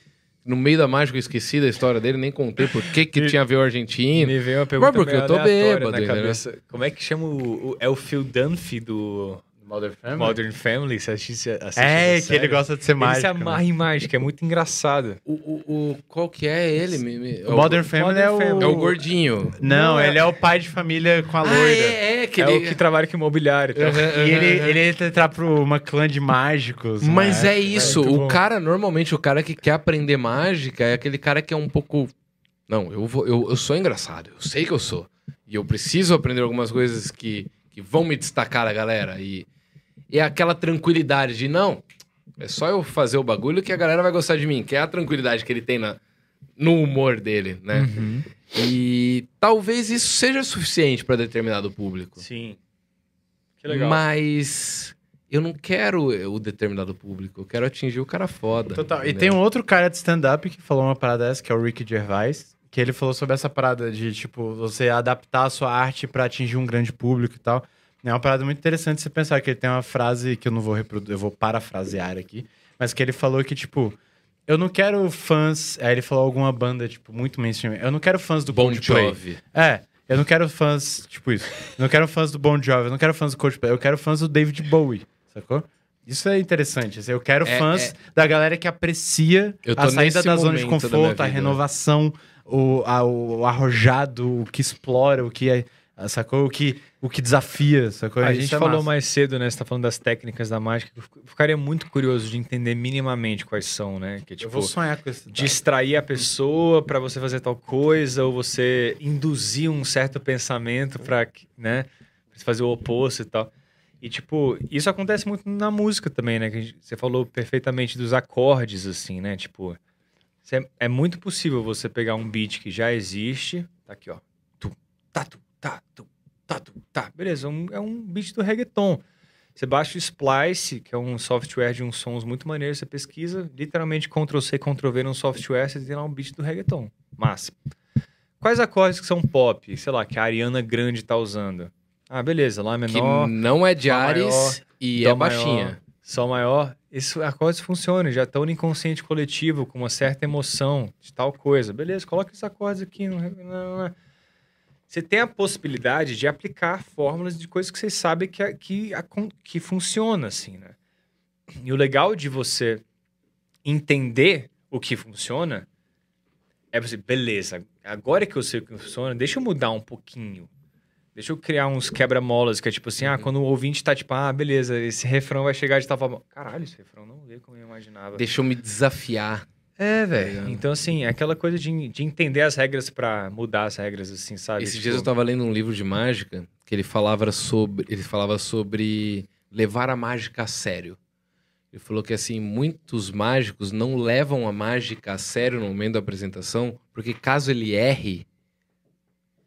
No meio da mágica eu esqueci da história dele, nem contei por que que tinha a ver o argentino. Me veio uma pergunta porque meio eu tô bêbado, na cabeça. Como é que chama o, o- É o Phil Dunphy do Modern Family? Modern Family? Você assiste, assiste É, essa que ele série? gosta de ser Ele mágico. se né? amarra em mágica, é muito engraçado. O, o, o- qual que é ele? Me- me- O Modern Family é o. Family. É o gordinho. Não, Não, é- ele é o pai de família com a Ah, loira. é, é, que é ele... o que trabalha com imobiliário. Então. E ele, ele entra entrar pro uma clã de mágicos. Mas né? é isso, muito o bom. cara, normalmente, o cara que quer aprender mágica é aquele cara que é um pouco... Não, eu, vou, eu, eu sou engraçado, eu sei que eu sou. E eu preciso aprender algumas coisas que, que vão me destacar da galera. E, e é aquela tranquilidade de, não, é só eu fazer o bagulho que a galera vai gostar de mim. Que é a tranquilidade que ele tem na, no humor dele, né? Uhum. E talvez isso seja suficiente para determinado público. Sim. Que legal. Mas eu não quero o determinado público, eu quero atingir o cara foda. Total. E tem um outro cara de stand-up que falou uma parada dessa, que é o Ricky Gervais, que ele falou sobre essa parada de, tipo, você adaptar a sua arte pra atingir um grande público e tal. É uma parada muito interessante você pensar que ele tem uma frase que eu não vou reproduzir, eu vou parafrasear aqui, mas que ele falou que, tipo, eu não quero fãs. Aí ele falou alguma banda, tipo, muito mainstream. Eu não quero fãs do Bon Coldplay. Jovi. É, eu não quero fãs, tipo isso. Eu não quero fãs do Bon Jovi, eu não quero fãs do Coldplay, eu quero fãs do David Bowie, sacou? Isso é interessante. assim, eu quero É, fãs é. da galera que aprecia a saída da zona de conforto, a renovação, o, a- o arrojado, o que explora, o que é, sacou? O que, o que desafia, sacou? A Isso gente é falou massa. mais cedo, né? Você tá falando das técnicas da mágica. Eu ficaria muito curioso de entender minimamente quais são, né? Que é Eu tipo, vou sonhar com isso. distrair a pessoa pra você fazer tal coisa, ou você induzir um certo pensamento pra, né? pra você fazer o oposto e tal. E, tipo, isso acontece muito na música também, né? Que a você falou perfeitamente dos acordes, assim, né? Tipo, é muito possível você pegar um beat que já existe, tá aqui, ó. Tu, tá, tu, tá, tu, tá, tu, tá. Beleza, um- é um beat do reggaeton. Você baixa o Splice, que é um software de uns sons muito maneiros, você pesquisa, literalmente Ctrl-C, Ctrl-V num software, você tem lá um beat do reggaeton. Massa. Quais acordes que são pop? Sei lá, que a Ariana Grande tá usando. Ah, beleza, Lá Que menor, não é de Ares maior, e é baixinha. maior, Sol maior. Esses acordes funcionam, já estão no inconsciente coletivo, com uma certa emoção de tal coisa. Beleza, coloca esses acordes aqui. Não, não, não. Você tem a possibilidade de aplicar fórmulas de coisas que você sabe que, que, que funciona, assim, né? E o legal de você entender o que funciona é você, beleza, agora que eu sei o que funciona, deixa eu mudar um pouquinho. Deixa eu criar uns quebra-molas, que é tipo assim, ah, quando o ouvinte tá tipo, ah, beleza, esse refrão vai chegar de tal forma. Caralho, esse refrão não veio como eu imaginava. Deixa eu me desafiar. É, velho. velho. Então, assim, é aquela coisa de, de entender as regras pra mudar as regras, assim, sabe? Esses Tipo, dias eu tava lendo um livro de mágica que ele falava sobre, ele falava sobre levar a mágica a sério. Ele falou que assim, muitos mágicos não levam a mágica a sério no momento da apresentação, porque caso ele erre,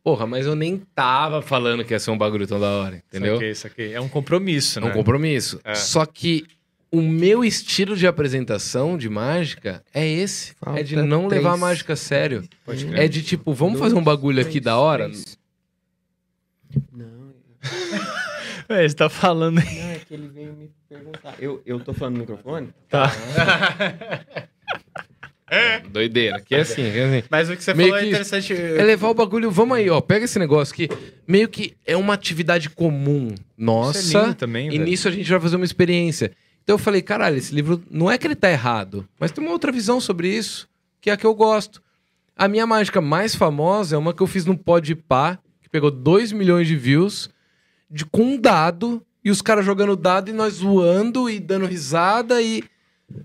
porra, mas eu nem tava falando que ia ser um bagulho tão da hora, entendeu? Saquei, saquei. É um compromisso, É né? um compromisso. É. Só que o meu estilo de apresentação de mágica é esse. Falta é de não três. levar a mágica a sério. É de tipo, vamos Dois, fazer um bagulho três, aqui da hora? Três. Não. Ué, você tá falando aí. Não, é que ele veio me perguntar. Eu, eu tô falando no microfone? Tá. É. *laughs* é doideira, que é assim, que é assim. Mas o que você meio falou é que é interessante. É levar o bagulho, vamos aí, ó, pega esse negócio aqui. Meio que é uma atividade comum nossa. Isso é lindo também, e velho. nisso a gente vai fazer uma experiência. Então eu falei, caralho, esse livro não é que ele tá errado, mas tem uma outra visão sobre isso, que é a que eu gosto. A minha mágica mais famosa é uma que eu fiz no Podpah, que pegou 2 milhões de views, de, com um dado, e os caras jogando dado e nós zoando e dando risada e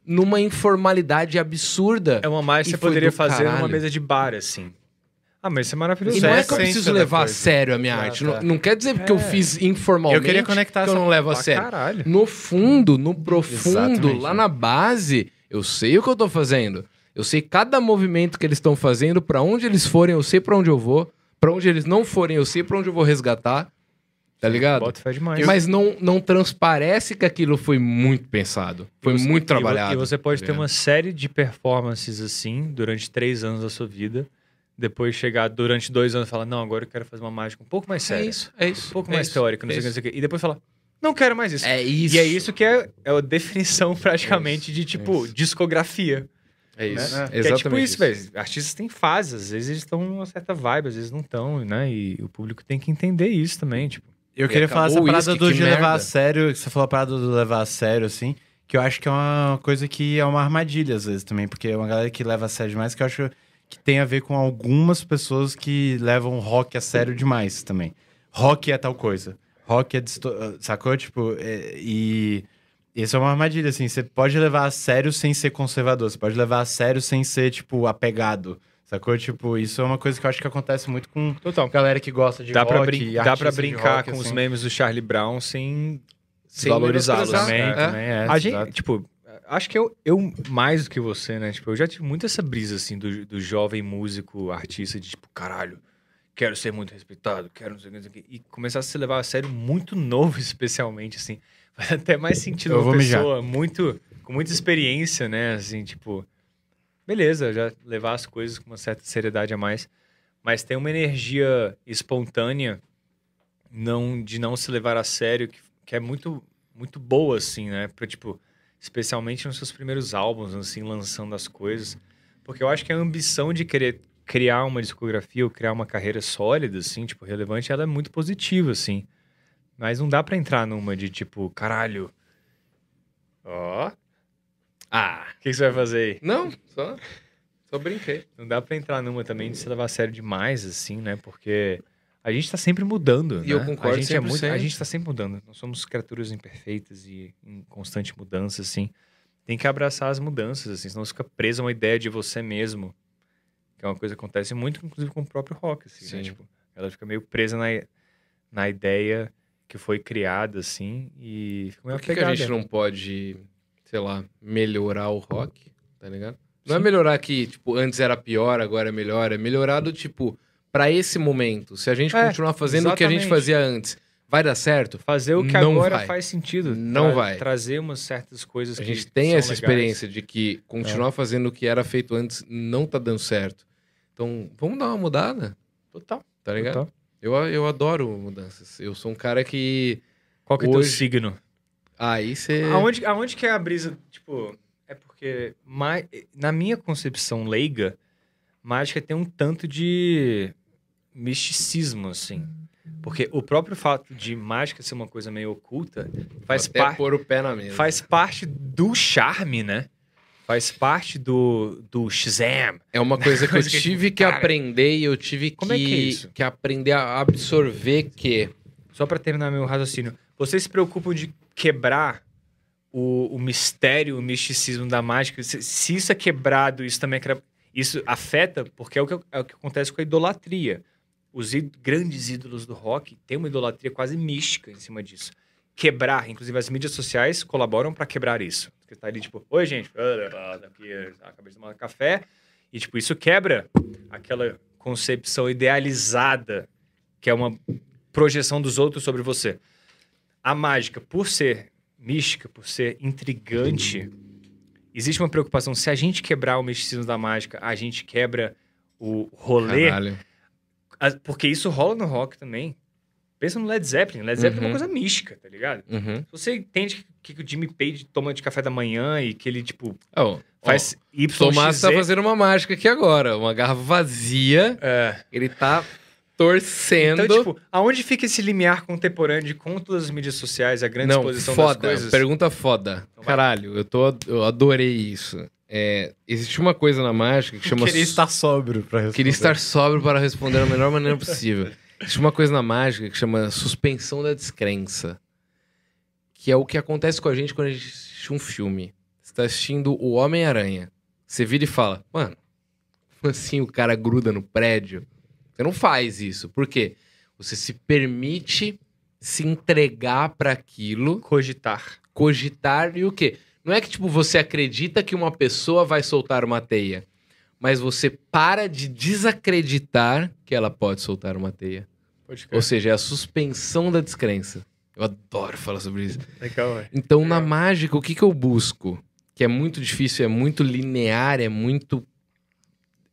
numa informalidade absurda. É uma mais que você poderia fazer numa caralho. mesa de bar, assim. Ah, mas isso é maravilhoso. E não é é que eu preciso levar a sério a minha Ah, arte. tá. Não, não quer dizer porque eu fiz informalmente Eu queria conectar que eu não levo a sério. caralho. No fundo, no profundo, Exatamente. lá na base, eu sei o que eu tô fazendo. Eu sei cada movimento que eles estão fazendo, pra onde eles forem, eu sei pra onde eu vou. Pra onde eles não forem, eu sei pra onde eu vou resgatar. Tá ligado? Bota fé demais. Mas não, não transparece que aquilo foi muito pensado. Foi você- muito trabalhado. E você pode tá ter uma série de performances assim durante três anos da sua vida. Depois chegar durante dois anos e falar, não, agora eu quero fazer uma mágica um pouco mais É séria. isso, é isso. Um pouco é mais isso, teórica, não é sei o que, não isso. sei o que. E depois falar, não quero mais isso. É isso. E é isso que é, é a definição *laughs* praticamente de, tipo, isso. discografia. É isso. Né? É Que é tipo isso, velho. Artistas têm fases, às vezes eles estão numa certa vibe, às vezes não estão, né? E o público tem que entender isso também, tipo. Eu queria falar essa parada uísque, do que de levar merda. a sério, que você falou a parada do levar a sério, assim, que eu acho que é uma coisa que é uma armadilha às vezes também, porque é uma galera que leva a sério demais, que eu acho que tem a ver com algumas pessoas que levam rock a sério demais também. Rock é tal coisa. Rock é. disto- Sacou? Tipo, é- e. Isso é uma armadilha, assim. Você pode levar a sério sem ser conservador. Você pode levar a sério sem ser, tipo, apegado. Sacou? Tipo, isso é uma coisa que eu acho que acontece muito com Total. galera que gosta de Dá rock. pra, brin dá pra brincar rock, com os assim. memes do Charlie Brown sem, Sem valorizá-los. né? É. Também é, A gente, exato. tipo, acho que eu, eu mais do que você, né? Tipo, eu já tive muito essa brisa, assim, do, do jovem músico, artista, de tipo, caralho, quero ser muito respeitado, quero não sei o que, não sei o que. E começar a se levar a sério muito novo, *laughs* especialmente, assim. Faz até mais sentido Eu uma mijar. pessoa muito, com muita experiência, né? Assim, tipo, beleza, já levar as coisas com uma certa seriedade a mais. Mas tem uma energia espontânea não de não se levar a sério que, que é muito muito boa assim, né? Pra, tipo, especialmente nos seus primeiros álbuns, assim, lançando as coisas, porque eu acho que a ambição de querer criar uma discografia ou criar uma carreira sólida assim, tipo, relevante, ela é muito positiva assim. Mas não dá pra entrar numa de tipo, caralho. Ó. Ah, o que, que você vai fazer aí? Não, só, só brinquei. Não dá pra entrar numa também de se levar a sério demais, assim, né? Porque a gente tá sempre mudando. E né? eu concordo a gente é muito, A 100%. gente tá sempre mudando. Nós somos criaturas imperfeitas e em constante mudança, assim. Tem que abraçar as mudanças, assim, senão você fica preso a uma ideia de você mesmo. Que é uma coisa que acontece muito, inclusive, com o próprio rock, assim, né? Tipo, ela fica meio presa na, na ideia que foi criada, assim, e fica meio Por que, que a gente não pode, sei lá, melhorar o rock, tá ligado? Não é Sim. melhorar que, tipo, antes era pior, agora é melhor. É melhorar do, tipo, pra esse momento. Se a gente É, continuar fazendo o que a gente exatamente. fazia antes, vai dar certo? Fazer o que Não agora vai. faz sentido. Não vai. Trazer umas certas coisas A que gente tem essa legais. experiência de que continuar É. fazendo o que era feito antes não tá dando certo. Então, vamos dar uma mudada, Total. tá ligado? Total. Eu, eu adoro mudanças. Eu sou um cara que. Qual que é o teu Hoje- signo? Aí você. Aonde, aonde que é a brisa? Tipo, é porque ma- na minha concepção leiga, mágica tem um tanto de misticismo, assim. Porque o próprio fato de mágica ser uma coisa meio oculta faz, até par pôr o pé na mesa. faz parte do charme, né? Faz parte do, do Shazam. É uma coisa que eu *laughs* tive que cara, aprender e eu tive como é que, que é isso? que aprender a absorver que. Só pra terminar meu raciocínio, vocês se preocupam de quebrar o, o mistério, o misticismo da mágica? Se, se isso é quebrado, isso também é isso afeta, porque é o que, é o que acontece com a idolatria. Os grandes ídolos do rock têm uma idolatria quase mística em cima disso. Quebrar, inclusive as mídias sociais colaboram pra quebrar isso. Porque tá ali tipo, oi gente, acabei de tomar café, e tipo, isso quebra aquela concepção idealizada que é uma projeção dos outros sobre você. A mágica, por ser mística, por ser intrigante, existe uma preocupação. Se a gente quebrar o misticismo da mágica, a gente quebra o rolê. Caralho. Porque isso rola no rock também. Pensa no Led Zeppelin. Led Zeppelin é Uhum. uma coisa mística, tá ligado? Uhum. Você entende que, que o Jimmy Page toma de café da manhã e que ele, tipo, Ó, faz Y, Tomás tá fazendo uma mágica aqui agora. Uma garrafa vazia. É. Ele tá torcendo. Então, tipo, aonde fica esse limiar contemporâneo de com todas as mídias sociais, a grande Não, exposição foda. das coisas? Pergunta foda. Então. Caralho, eu, tô, eu adorei isso. É, existe uma coisa na mágica que chama... Queria estar sóbrio pra responder. Queria estar sóbrio para responder da melhor maneira possível. Existe uma coisa na mágica que chama suspensão da descrença. Que é o que acontece com a gente quando a gente assiste um filme. Você tá assistindo O Homem-Aranha. Você vira e fala, mano, como assim o cara gruda no prédio? Você não faz isso. Por quê? Você se permite se entregar para aquilo Cogitar. cogitar e o quê? Não é que, tipo, você acredita que uma pessoa vai soltar uma teia, mas você para de desacreditar que ela pode soltar uma teia. Pode Ou seja, é a suspensão da descrença. Eu adoro falar sobre isso. Legal. Então, na mágica, o que, que eu busco? Que é muito difícil, é muito linear, é muito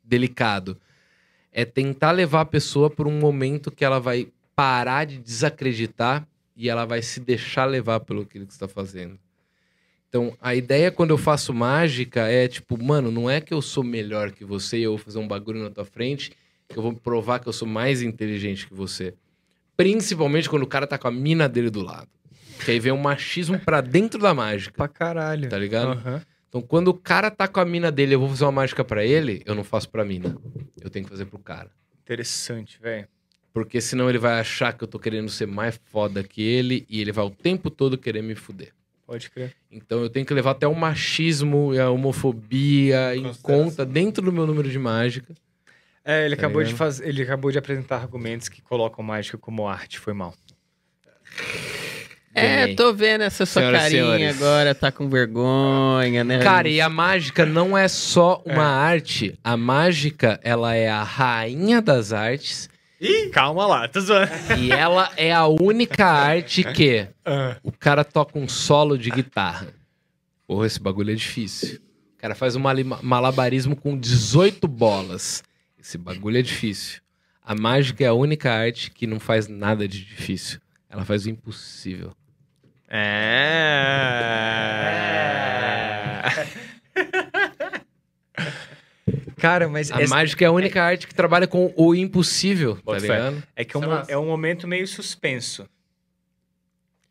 delicado. É tentar levar a pessoa por um momento que ela vai parar de desacreditar e ela vai se deixar levar pelo que você está fazendo. Então, a ideia quando eu faço mágica é tipo, mano, não é que eu sou melhor que você e eu vou fazer um bagulho na tua frente que eu vou provar que eu sou mais inteligente que você. Principalmente quando o cara tá com a mina dele do lado. Que aí vem um machismo pra dentro da mágica, Pra caralho. tá ligado? Aham. Então, quando o cara tá com a mina dele, eu vou fazer uma mágica pra ele, eu não faço pra mina. Eu tenho que fazer pro cara. Interessante, velho. Porque senão ele vai achar que eu tô querendo ser mais foda que ele e ele vai o tempo todo querer me fuder. Pode crer. Então eu tenho que levar até o machismo e a homofobia em conta dentro do meu número de mágica. É, ele Tá acabou de ligado? fazer, ele acabou de apresentar argumentos que colocam mágica como arte, foi mal. É, tô vendo essa sua Senhoras carinha senhores. agora, tá com vergonha, né? Cara, e a mágica não é só uma arte. A mágica, ela é a rainha das artes Calma lá, tô zoando. e ela é a única arte que o cara toca um solo de guitarra. Porra, esse bagulho é difícil. O cara faz um malabarismo com 18 bolas. Esse bagulho é difícil. A mágica é a única arte que não faz nada de difícil. Ela faz o impossível. É. Cara, mas A essa- mágica é a única arte que trabalha com o impossível, tá Bota fé. ligado? é que é um, é é um momento meio suspenso.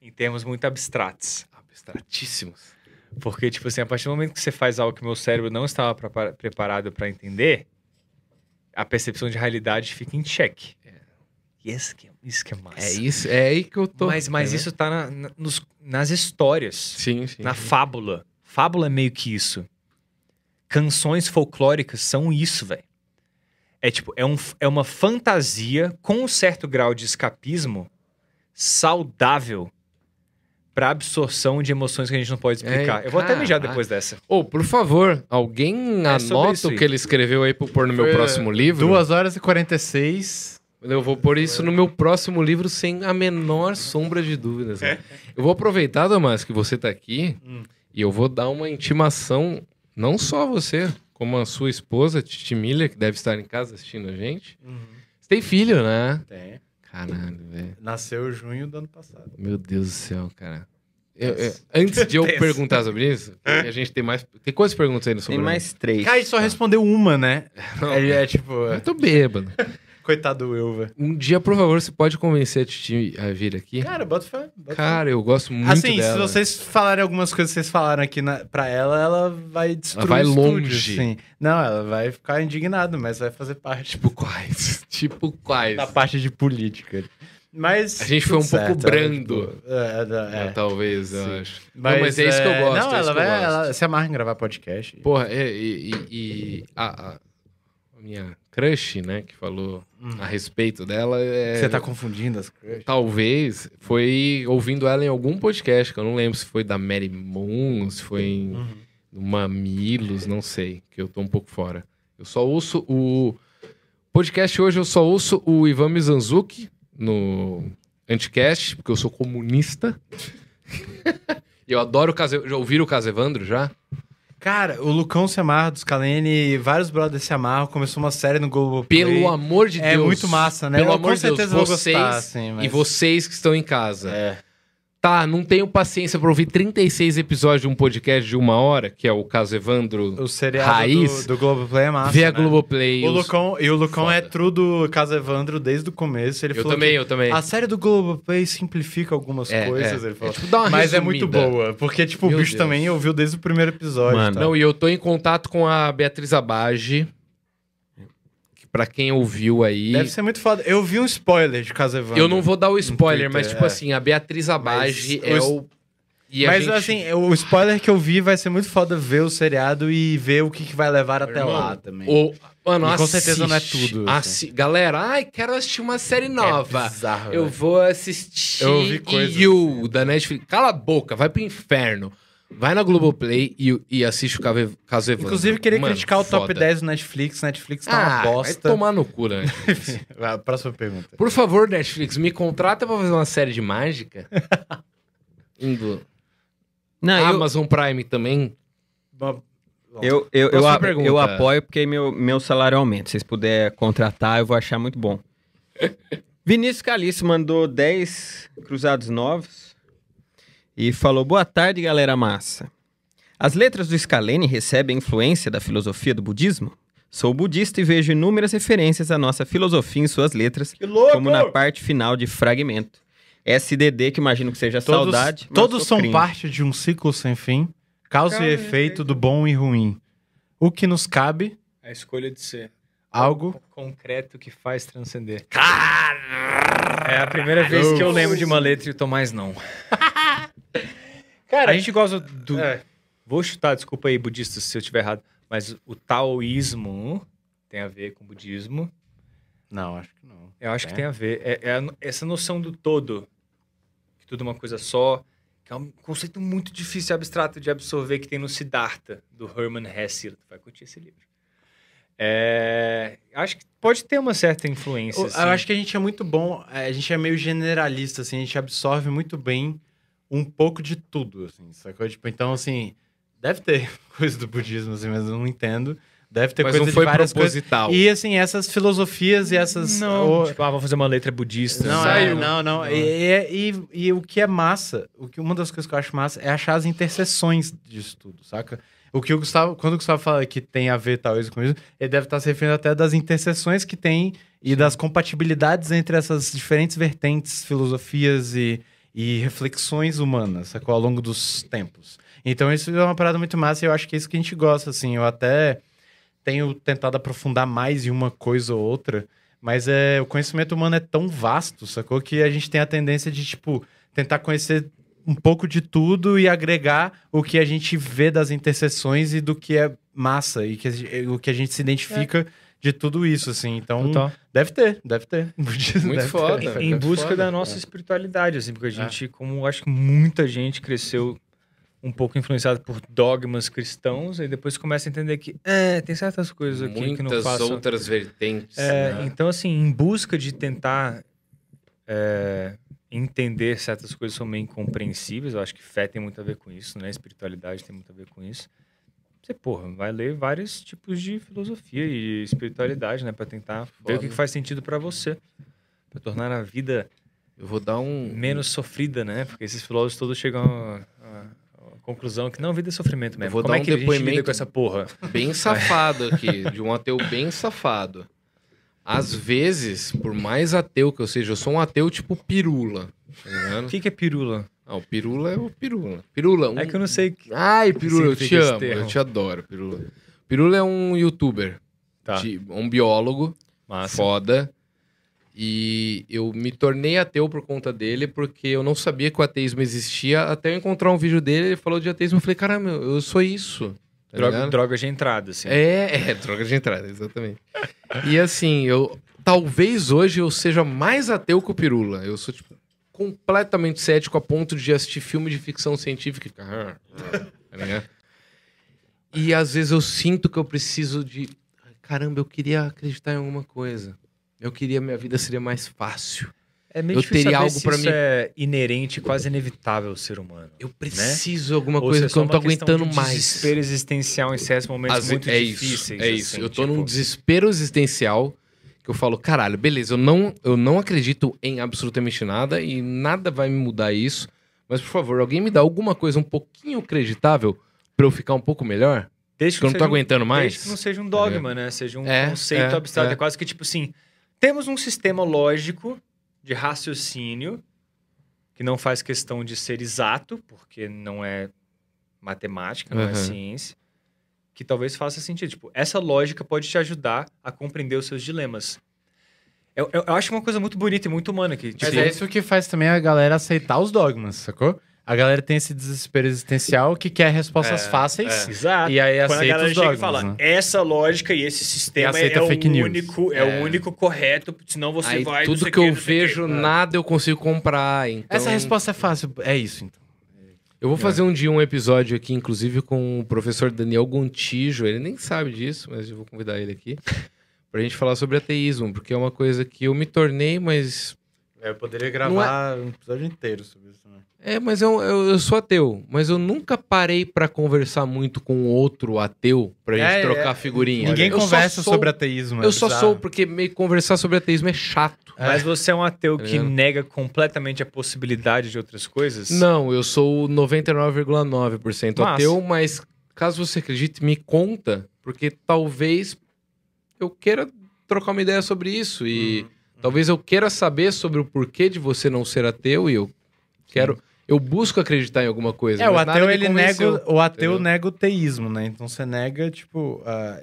Em termos muito abstratos. Abstratíssimos. Porque, tipo assim, a partir do momento que você faz algo que meu cérebro não estava prepara- preparado para entender, a percepção de realidade fica em xeque. E Isso que, isso que é massa. É isso, é aí que eu tô. Mas, mas entendeu? isso tá na- na- nos- nas histórias, Sim, sim. na fábula. Fábula é meio que isso. Canções folclóricas são isso, velho. É tipo, é, um, é uma fantasia com um certo grau de escapismo saudável pra absorção de emoções que a gente não pode explicar. É, Eu vou até mijar depois dessa. Ô, por favor, alguém É anota o que ele escreveu aí pra eu pôr no meu Foi, próximo livro? 2 horas e 46. Eu vou pôr isso no meu próximo livro sem a menor sombra de dúvidas. né? *laughs* Eu vou aproveitar, Damas, que você tá aqui Hum. e eu vou dar uma intimação, não só você, como a sua esposa, Titi Milha, que deve estar em casa assistindo a gente. Você tem filho, né? Tem. Caralho, velho. Nasceu em junho do ano passado. Meu Deus do céu, cara. Eu- eu- antes de eu *laughs* perguntar sobre isso, a gente tem mais. Tem quantas perguntas aí no Tem sobre mais três. Cara, ele só respondeu uma, né? Ele é tipo, Eu tô bêbado. Coitado do Elva. Um dia, por favor, você pode convencer a Titi a vir aqui? Cara, bota fé. bota fé. Cara, eu gosto muito assim, dela. se vocês falarem algumas coisas que vocês falaram aqui na, pra ela, ela vai destruir Ela vai o estúdio, longe. assim. Não, ela vai ficar indignada, mas vai fazer parte Tipo quais? *laughs* tipo quais? da parte de política. Mas. A gente foi um pouco certo, ela, brando. tipo, É, é, É, é. talvez, eu Sim. acho. Não, mas é isso que eu gosto. Não, é ela eu vai. Ela se amarra em gravar podcast. Porra, é, e, e- e a, a- a minha crush, né, que falou a respeito dela, é, Você tá confundindo as coisas. talvez foi ouvindo ela em algum podcast, que eu não lembro se foi da Mary Moon, se foi em Uhum. do Mamilos, não sei, que eu tô um pouco fora. Eu só ouço o podcast hoje, eu só ouço o Ivan Mizanzuki no Anticast, porque eu sou comunista. *laughs* E eu adoro o Case... Já ouviram o Casevandro já? Cara, o Lucão se amarra dos Calene, vários brothers se amarram, começou uma série no Globo Pelo amor de Deus. É muito massa, né? Pelo Eu amor com de Deus, vocês gostar, assim, mas- e vocês que estão em casa. É. Tá, não tenho paciência pra ouvir 36 episódios de um podcast de uma hora, que é o caso Evandro. O seriado Raiz. do, do Globoplay é massa, Vê a né? Globoplay. O Lucão, e o Lucão é Foda. true do Caso Evandro desde o começo. Ele Eu falou também, que eu também. A série do Globoplay simplifica algumas É, coisas, é. ele falou. É, tipo, dá uma Mas é resumida. muito boa, porque, tipo, Meu o bicho Deus. também ouviu desde o primeiro episódio. Mano. tá? Não, e eu tô em contato com a Beatriz Abage. Pra quem ouviu aí. Deve ser muito foda. Eu vi um spoiler de Caso Evandro. Eu não vou dar o spoiler, Twitter, mas, tipo é. assim, a Beatriz Abage Mas é o. E Mas gente- assim, o spoiler que eu vi vai ser muito foda ver o seriado e ver o que, que vai levar até Irmão, lá também. o- Mano, E com certeza não é assiste. tudo, assim. Assi- Galera, ai, quero assistir uma série nova. É bizarro, eu velho. vou assistir Eu ouvi coisas You, da Netflix. Cala a boca, vai pro inferno. Vai na Globoplay e, e assiste o Cave- Caso Evandro. Inclusive, queria Mano, criticar o top foda. 10 do Netflix. Netflix tá Ah, uma vai bosta. tomar no cu, né? *laughs* Vai, Próxima pergunta. Por favor, Netflix, me contrata pra fazer uma série de mágica. *laughs* Indo. Não, eu, Amazon Prime também. Bom, eu, eu, eu, a- eu apoio porque meu, meu salário aumenta. Se vocês puderem contratar, eu vou achar muito bom. *laughs* Vinícius Caliço mandou 10 cruzados novos e falou: Boa tarde, galera massa. As letras do Scalene recebem influência da filosofia do budismo? Sou budista e vejo inúmeras referências à nossa filosofia em suas letras, como na parte final de Fragmento. SDD, que imagino que seja todos saudade. todos são cringe. parte de um ciclo sem fim, causa e efeito do bom e ruim. O que nos cabe, A escolha de ser algo. concreto que faz transcender. É a primeira vez que eu lembro de uma letra e o Tomás não. *laughs* Cara, A gente gosta do. É. Vou chutar, desculpa aí, budistas, se eu estiver errado. Mas o taoísmo tem a ver com o budismo. Não, acho que não. Eu acho que É? tem a ver. É, é a essa noção do todo, que tudo é uma coisa só, que é um conceito muito difícil e abstrato de absorver que tem no Siddhartha, do Hermann Hesse. Tu vai curtir esse livro. É, acho que pode ter uma certa influência. Eu, assim. eu acho que a gente é muito bom, é, a gente é meio generalista, assim, a gente absorve muito bem um pouco de tudo, assim, sacou? Tipo, então, assim, deve ter *laughs* coisa do budismo, assim, mas eu não entendo. Deve ter Mas coisa não foi de várias coisas. proposital. E, assim, essas filosofias e essas... Não, o- tipo, ah, vamos fazer uma letra budista. Não, é, não, não. E, e, e o que é massa, o que, uma das coisas que eu acho massa é achar as interseções disso tudo, saca? O que o Gustavo, quando o Gustavo fala que tem a ver talvez com isso, ele deve estar se referindo até das interseções que tem e das compatibilidades entre essas diferentes vertentes, filosofias e, e reflexões humanas, sacou? Ao longo dos tempos. Então isso é uma parada muito massa e eu acho que é isso que a gente gosta, assim. Eu até tenho tentado aprofundar mais em uma coisa ou outra, mas é, o conhecimento humano é tão vasto, sacou? Que a gente tem a tendência de, tipo, tentar conhecer um pouco de tudo e agregar o que a gente vê das interseções e do que é massa e que o que a gente se identifica de tudo isso, assim. Então, Total. deve ter, deve ter. Budismo *laughs* Muito deve foda. ter. em busca foda. da nossa espiritualidade, assim, porque a gente, como eu acho que muita gente cresceu um pouco influenciado por dogmas cristãos, e depois começa a entender que é, tem certas coisas aqui que não Muitas façam. outras vertentes. É, né? Então, assim, em busca de tentar é, entender certas coisas que são meio incompreensíveis, eu acho que fé tem muito a ver com isso, né? Espiritualidade tem muito a ver com isso. Você, porra, vai ler vários tipos de filosofia e espiritualidade, né? Pra tentar ver o que faz sentido pra você. Pra tornar a vida Eu vou dar um. menos sofrida, né? Porque esses filósofos todos chegam à, conclusão que não, vida é sofrimento mesmo. vou Como dar é um que depoimento- com essa porra? bem *laughs* safado aqui, de um ateu bem safado. Às vezes, por mais ateu que eu seja, eu sou um ateu tipo pirula. Tá O que, que é pirula? Ah, o pirula é o pirula. Pirula, um... É que eu não sei. que- Ai, pirula, eu te amo, eu te adoro, pirula. Pirula é um youtuber, Tá. de- um biólogo Massa. foda. E eu me tornei ateu por conta dele, porque eu não sabia que o ateísmo existia, até eu encontrar um vídeo dele, ele falou de ateísmo, eu falei, caramba, eu sou isso. Tá Droga, droga de entrada, assim. É, é, *laughs* droga de entrada, exatamente. e assim, eu talvez hoje eu seja mais ateu que o Pirula. Eu sou, tipo, completamente cético a ponto de assistir filme de ficção científica. e "Ah, ah", tá? E às vezes eu sinto que eu preciso de. Caramba, eu queria acreditar em alguma coisa. Eu queria minha vida seria mais fácil. É meio Eu teria algo isso mim. é inerente, quase inevitável ao ser humano. Eu preciso de alguma Ou coisa é que eu não tô aguentando de mais. desespero existencial em certos momentos Às muito é difíceis. Isso, é isso. assim, eu tô tipo, num desespero existencial que eu falo, caralho, beleza, eu não, eu não acredito em absolutamente nada e nada vai me mudar isso. Mas, por favor, alguém me dá alguma coisa um pouquinho acreditável pra eu ficar um pouco melhor? Desde Que eu não tô um- aguentando mais? Desde que não seja um dogma, né? Seja um É, conceito é, abstrato. É. é. quase que tipo assim: temos um sistema lógico de raciocínio que não faz questão de ser exato, porque não é matemática, não é Aham. ciência, que talvez faça sentido. Tipo, essa lógica pode te ajudar a compreender os seus dilemas. Eu, eu- eu acho uma coisa muito bonita e muito humana que, tipo, Mas é isso que faz também a galera aceitar os dogmas, sacou? A galera tem esse desespero existencial que quer respostas É, fáceis. Exato. E aí Quando a aceita galera os chega dogmas, e fala, né? essa lógica e esse sistema E é, o news. único, é, É. o único correto, senão você Aí vai... tudo que o eu vejo, É. nada eu consigo comprar. Então... Essa resposta é fácil. É isso, então. Eu vou fazer um dia um episódio aqui, inclusive, com o professor Daniel Gontijo. Ele nem sabe disso, mas eu vou convidar ele aqui. Pra gente falar sobre ateísmo, porque é uma coisa que eu me tornei, mas. Eu poderia gravar um episódio inteiro sobre isso também. É, mas eu, eu, eu sou ateu. Mas eu nunca parei pra conversar muito com outro ateu pra gente É, trocar é. figurinha. Ninguém Eu conversa sou- sobre ateísmo. é Eu só sou, porque meio conversar sobre ateísmo é chato. Mas você é um ateu que nega completamente a possibilidade de outras coisas? Não, eu sou 99,9% Massa. ateu, mas caso você acredite, me conta, porque talvez eu queira trocar uma ideia sobre isso e Uhum. talvez eu queira saber sobre o porquê de você não ser ateu e eu quero, eu busco acreditar em alguma coisa. É, o ateu, ele nega, o ateu entendeu? nega o teísmo, né? Então você nega, tipo, ah,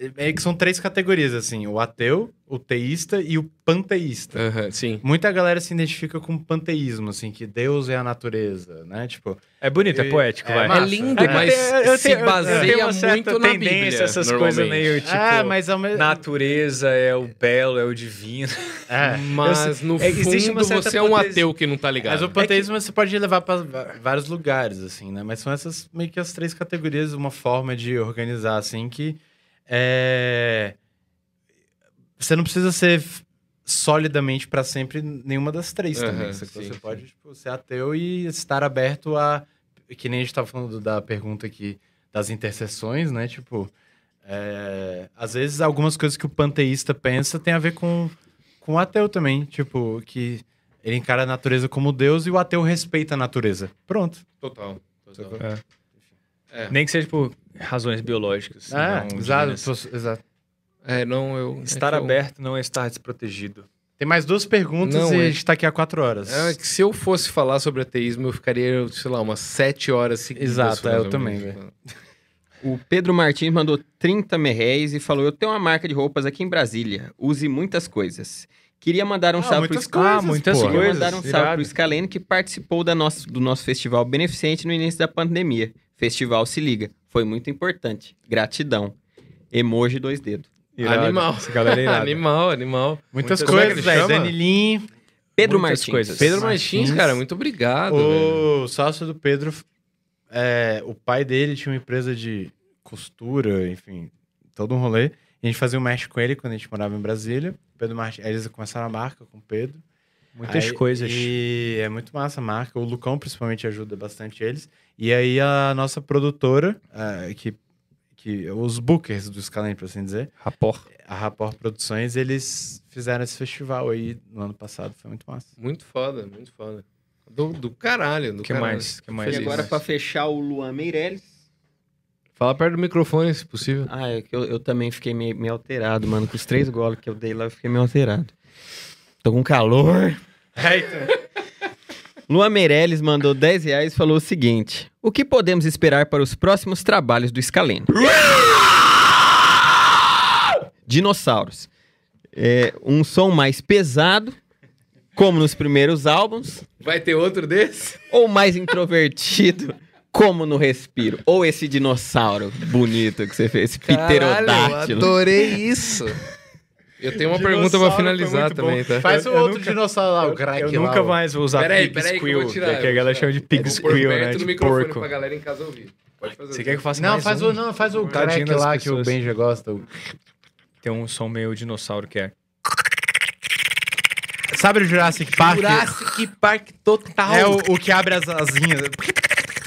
é, é- é que são três categorias, assim, o ateu, o teísta e o panteísta. Aham, sim. Muita galera se identifica com panteísmo, assim, que Deus é a natureza, né? Tipo, É bonito, é poético, é vai. É lindo, É, mas eu- eu se baseia tenho uma certa muito na tendência, Bíblia, essas coisas meio, tipo, ah, mas ao mesmo Natureza é o belo, é o divino. *laughs* É. Mas no é, fundo você é um ateu que não tá ligado. Mas o panteísmo você pode levar para vários lugares, assim, né? Mas são essas meio que as três categorias, uma forma de organizar, assim, que é... Você não precisa ser solidamente para sempre nenhuma das três Aham, também. sim, você sim. pode tipo, ser ateu e estar aberto a... Que nem a gente tava falando da pergunta aqui das interseções, né? Tipo, é, às vezes algumas coisas que o panteísta pensa tem a ver com, com o ateu também. Tipo, que ele encara a natureza como Deus e o ateu respeita a natureza. Pronto. Total. total. É. É. Nem que seja por razões biológicas. Ah, não exato, exato. É, não, eu. Estar é eu- aberto não é estar desprotegido. Tem mais duas perguntas Não, e é- a gente tá aqui há quatro horas. É que se eu fosse falar sobre ateísmo, eu ficaria, sei lá, umas sete horas seguidas. Exato, é, eu também, velho. O Pedro Martins mandou 30 merréis e falou: Eu tenho uma marca de roupas aqui em Brasília. Use muitas coisas. Queria mandar um Ah, salve muitas pro coisas, Ah, muitas pô. Coisas. mandar um salve irado. pro Scalene que participou da nosso, do nosso festival beneficente no início da pandemia. Festival Se Liga. Foi muito importante. Gratidão. Emoji dois dedos. Irado. Animal. Essa galera é irada. animal, animal. Muitas Muitas- é coisas, velho. chama? Danilin. Pedro Muitas Martins. coisas. Pedro Martins. Martins, cara, muito obrigado. velho. O sócio do Pedro, é, o pai dele tinha uma empresa de costura, enfim, todo um rolê. E a gente fazia um match com ele quando a gente morava em Brasília. Pedro Martins, aí eles começaram a marca com o Pedro. Muitas Aí- coisas. E é muito massa a marca. O Lucão, principalmente, ajuda bastante eles. E aí a nossa produtora, ah, que, que os bookers do Scalene, por assim dizer, Rapor. a Rapport Produções, eles fizeram esse festival aí no ano passado. Foi muito massa. Muito foda, muito foda. Do, do caralho, do Que caralho. mais? Que mais? E agora, pra fechar, o Luan Meirelles. Fala perto do microfone, se possível. Ah, é que eu, eu também fiquei meio, meio alterado, mano. Com os três goles que eu dei lá, eu fiquei meio alterado. Tô com calor. Luan Meirelles mandou 10 reais e falou o seguinte: O que podemos esperar para os próximos trabalhos do Scalene? Dinossauros. É, um som mais pesado, como nos primeiros álbuns, Vai ter outro desse? ou mais introvertido, como no Respiro? Ou esse dinossauro bonito que você fez, esse pterodátilo. adorei isso. Eu tenho uma pergunta pra finalizar também, tá? Faz Eu- o eu outro nunca- dinossauro lá, o Eu, crack eu lá, nunca mais vou usar Peraí, pig peraí que eu squeal, vou tirar. que, eu a galera chama de pig Eu pôr squeal, né? perto do De microfone porco. pra galera em casa ouvir. Pode fazer. Você quer que eu faça Não, mais faz um? o, não, faz o crack lá que o pessoas. Benja gosta. Tem um som meio dinossauro que é... Sabe o Jurassic Park? Jurassic Park total. É o, o que abre as asinhas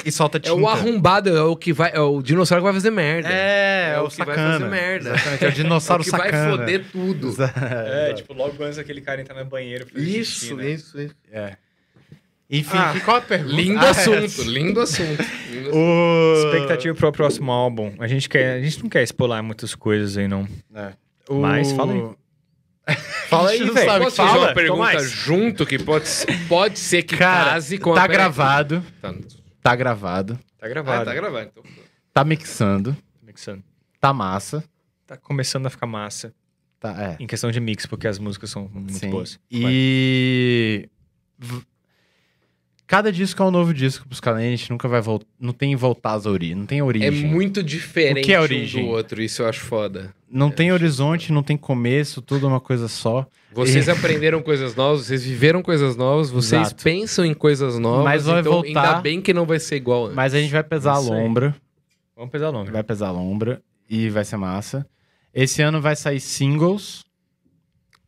e solta É tinta. o arrombado, é o que vai. É o dinossauro que vai fazer merda. É, é, o, o que vai sacana. fazer merda. Exatamente, é o dinossauro *laughs* É o que sacana. vai foder tudo. *laughs* É, tipo, logo antes aquele cara entrar no banheiro. fazer xixi, Isso, né? isso, isso. É. Enfim, Ah, qual a pergunta? Lindo *laughs* Ah, é. assunto, lindo assunto. Lindo assunto. O... Expectativa pro próximo álbum. A gente, quer, a gente não quer spoiler muitas coisas aí, não. É. Mas fala aí. Fala aí, velho. Posso que fazer fala, uma pergunta junto que pode, pode ser que Cara, case com tá a gravado, Tá, tá gravado, Tá ah, gravado. tá gravado. Então. tá mixando, Mixando. tá massa. Tá começando a ficar massa Tá, é. em questão de mix, porque as músicas são muito Sim. boas. Vai. E. v- Cada disco é um novo disco pros caras, a gente nunca vai voltar. Não tem voltar às origens, não tem origem. É muito diferente O que é um origem? do outro, isso eu acho foda. Não tem horizonte, não tem começo, tudo é uma coisa só. Vocês *laughs* aprenderam coisas novas, vocês viveram coisas novas, vocês Exato. pensam em coisas novas. Mas vai então voltar- Ainda bem que não vai ser igual antes. Mas a gente vai pesar a lombra. Vamos pesar longe. Vai pesar a lombra e vai ser massa. Esse ano vai sair singles.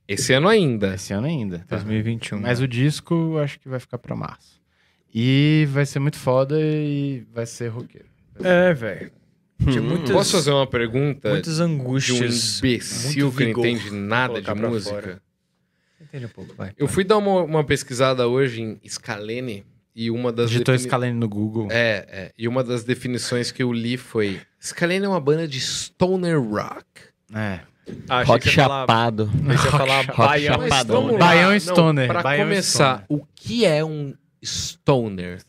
Esse ano ainda. Esse ano ainda. 2021. Mas o disco eu acho que vai ficar pra março. E vai ser muito foda e vai ser roqueiro. É, velho. Hum. Posso fazer uma pergunta muitas de um angústias. imbecil que não entende nada de música? Entende um pouco, vai. Eu fui dar uma, uma pesquisada hoje em Scalene e uma das Digitou defini- Scalene no Google. É, é, e uma das definições que eu li foi Scalene é uma banda de stoner rock. É. Ah, achei Rock falar- chapado. você ia falar Rock baião. Chapadão. Baião Não, stoner, Pra baião começar, stoner. o que é um stoner?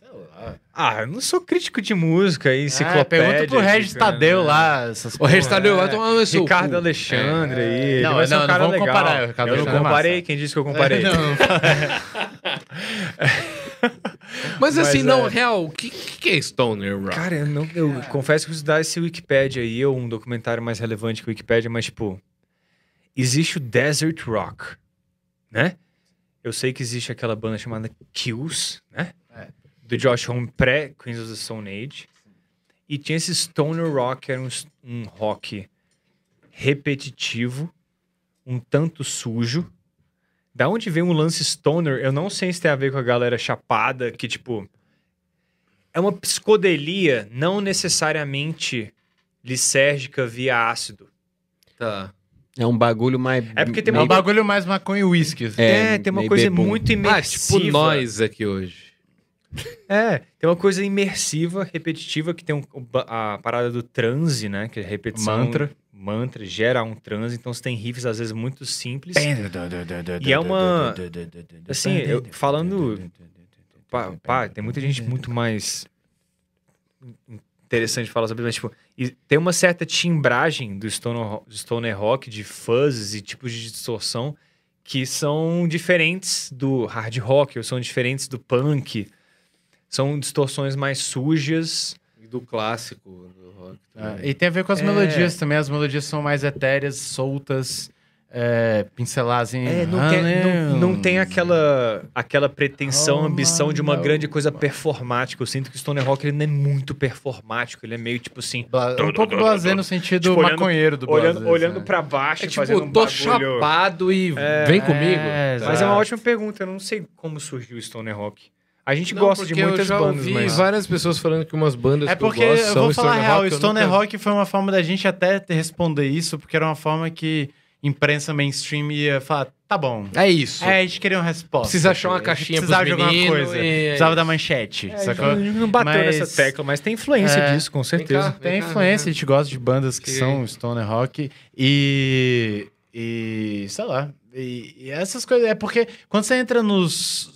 Ah, eu não sou crítico de música e É, enciclopédia. pergunta pro Regis fica, Tadeu né? lá. Essas O. Regis Tadeu vai É. tomar no seu Ricardo cu. Alexandre aí. ele Não, vai ser não, um não cara vamos legal. comparar, eu não Alexandre é comparei, quem disse que eu comparei? *laughs* Não, *laughs* Mas assim, Mas, não, é. real, o que, que é stoner rock? Cara, eu, não, eu confesso que eu estudar esse Wikipedia aí, ou um documentário mais relevante que o Wikipedia, mas, tipo, existe o Desert Rock, né? Eu sei que existe aquela banda chamada Kills, né? É. Do Josh Homme pré-Queens of the Stone Age. E tinha esse Stoner Rock, que era um, um rock repetitivo, um tanto sujo. Da onde vem um lance Stoner, eu não sei se tem a ver com a galera chapada, que, tipo, é uma psicodelia não necessariamente lisérgica via ácido. Tá. É um bagulho mais. É porque tem é um bagulho mais maconha e whisky. assim. É, É, tem uma meio coisa bebum. muito Ah, imersiva. tipo nós aqui hoje. É, tem uma coisa imersiva, repetitiva, que tem um- a parada do transe, né? Que é repetição. Mantra. Mantra, gera um transe. Então você tem riffs, às vezes, muito simples. E é uma- Assim, eu- falando- Pá, pá, tem muita gente muito mais interessante de falar sobre, mas, tipo, e tem uma certa timbragem do stoner, stoner rock, de fuzzes e tipos de distorção, que são diferentes do hard rock, ou são diferentes do punk. São distorções mais sujas. E do clássico do rock. É, também. e tem a ver com as É. melodias também. As melodias são mais etéreas, soltas, é, pinceladas em. É, não, tem, não, não tem aquela, aquela pretensão, Oh, ambição de uma mano. grande coisa performática. Eu sinto que o stoner rock ele não é muito performático, ele é meio tipo assim, Bla- Um pouco blasé no sentido Tipo, olhando- maconheiro do olhando, blasé, olhando né? pra baixo, É fazendo tipo, um tô bagulho... chapado e É, vem comigo. é, Mas é uma ótima pergunta, eu não sei como surgiu o stoner rock. A gente Não, gosta de porque muitas eu já bandas, ouvi mas... várias pessoas falando que umas bandas É que eu porque gosto eu são vou falar a stoner real, rock, Stoner nunca- Rock foi uma forma da gente até responder isso, porque era uma forma que imprensa mainstream ia falar, tá bom. É isso. É, a gente queria uma resposta. Precisa achar uma caixinha Precisava de alguma coisa. e é Precisava da manchete, É, sacou? a gente não bateu Mas- nessa tecla, mas tem influência É. disso, com Vem certeza. cá. Tem cá, influência, vem a gente gosta de bandas que Que- são stoner rock e, e sei lá, e, e essas coisas, é porque quando você entra nos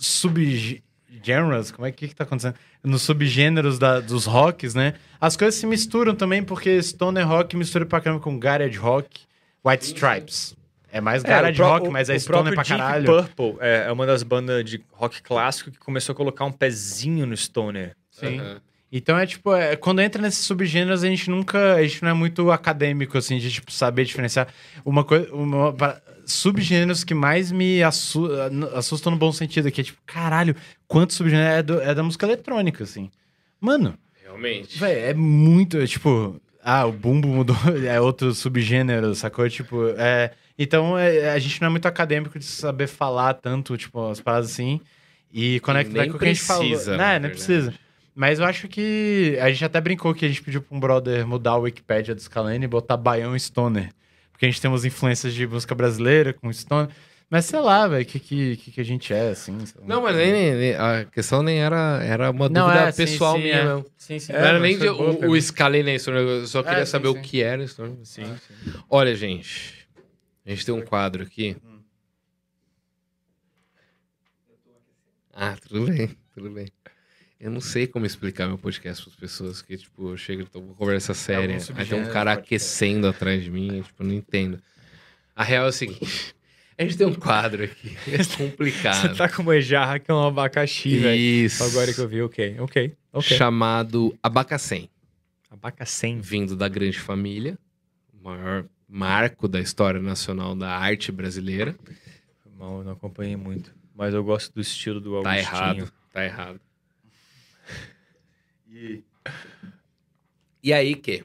subgenres, como é que que tá acontecendo? Nos subgêneros da- dos rocks, né? As coisas se misturam também, porque stoner rock mistura pra caramba com garage rock, White Stripes. É mais garage o pró- rock, o- mas é stoner pra Deep caralho. Purple é, é uma das bandas de rock clássico que começou a colocar um pezinho no stoner. Sim. Aham. Então é tipo, é, quando entra nesses subgêneros, a gente nunca. A gente não é muito acadêmico, assim, de tipo, saber diferenciar. Uma coisa. Uma, subgêneros que mais me assu- assustam no bom sentido, que é tipo, caralho, quanto subgênero é, do- é da música eletrônica, assim. Mano, Realmente. véi, é muito. é, tipo, ah, o bumbo mudou, *laughs* é outro subgênero, sacou? Tipo, é. Então é, a gente não é muito acadêmico de saber falar tanto, tipo, as paradas assim. E conectar com o que a gente falou. precisa, Não, não precisa. Mas eu acho que. A gente até brincou que a gente pediu pra um brother mudar o Wikipedia do Scalene e botar Baião Stoner. Porque a gente tem umas influências de música brasileira com Stoner. Mas sei lá, velho, o que, que, que, a gente é, assim. Não, mas nem, nem- a questão nem era, era uma Não, dúvida é, sim, pessoal sim, minha, é. não. Sim, sim. não era nem de, boa o, o Scalene Stone, eu só queria É, sim, saber o sim. que era Stone. Sim, sim. Olha, gente, a gente tem um quadro aqui. Ah, tudo bem, tudo bem. Eu não sei como explicar meu podcast para as pessoas, que, tipo, eu chego e tô com conversa séria, alguns aí tem um cara aquecendo atrás de mim, eu, tipo, não entendo. A real é o seguinte, *laughs* a gente tem um quadro aqui, *laughs* é complicado. Você tá com uma jarra que é um abacaxi, velho. Isso. Agora que eu vi, ok, ok, ok. Chamado Abacacém, Abacacém. vindo da Grande Família, o maior marco da história nacional da arte brasileira. Mal, eu não acompanhei muito. Mas eu gosto do estilo do Tá Augustinho. errado, tá errado. E- E aí, que?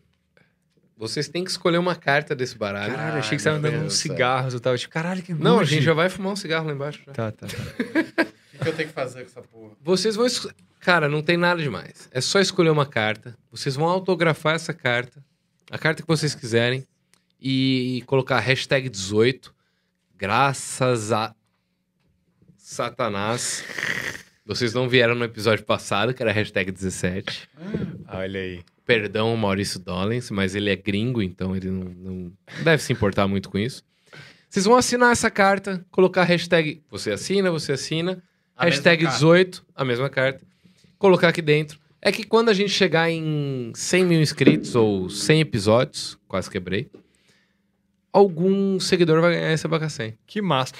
Vocês têm que escolher uma carta desse baralho. Caralho, achei que você tava meu dando uns céu. cigarros. Eu tava tipo, caralho, que Não, a gente já vai fumar um cigarro lá embaixo. já. Tá, tá, tá. *laughs* O que, que eu tenho que fazer com essa porra? Vocês vão. es- Cara, não tem nada demais. É só escolher uma carta. Vocês vão autografar essa carta. A carta que vocês quiserem. E colocar hashtag 18. Graças a Satanás. Vocês não vieram no episódio passado, que era hashtag 17. Ah, Olha aí. Perdão, Maurício Dollens, mas ele é gringo, então ele não, não deve se importar muito com isso. Vocês vão assinar essa carta, colocar hashtag você assina, você assina, A hashtag mesma carta. 18, a mesma carta, colocar aqui dentro. É que quando a gente chegar em 100 mil inscritos ou 100 episódios, quase quebrei, algum seguidor vai ganhar esse abacacém. Que massa.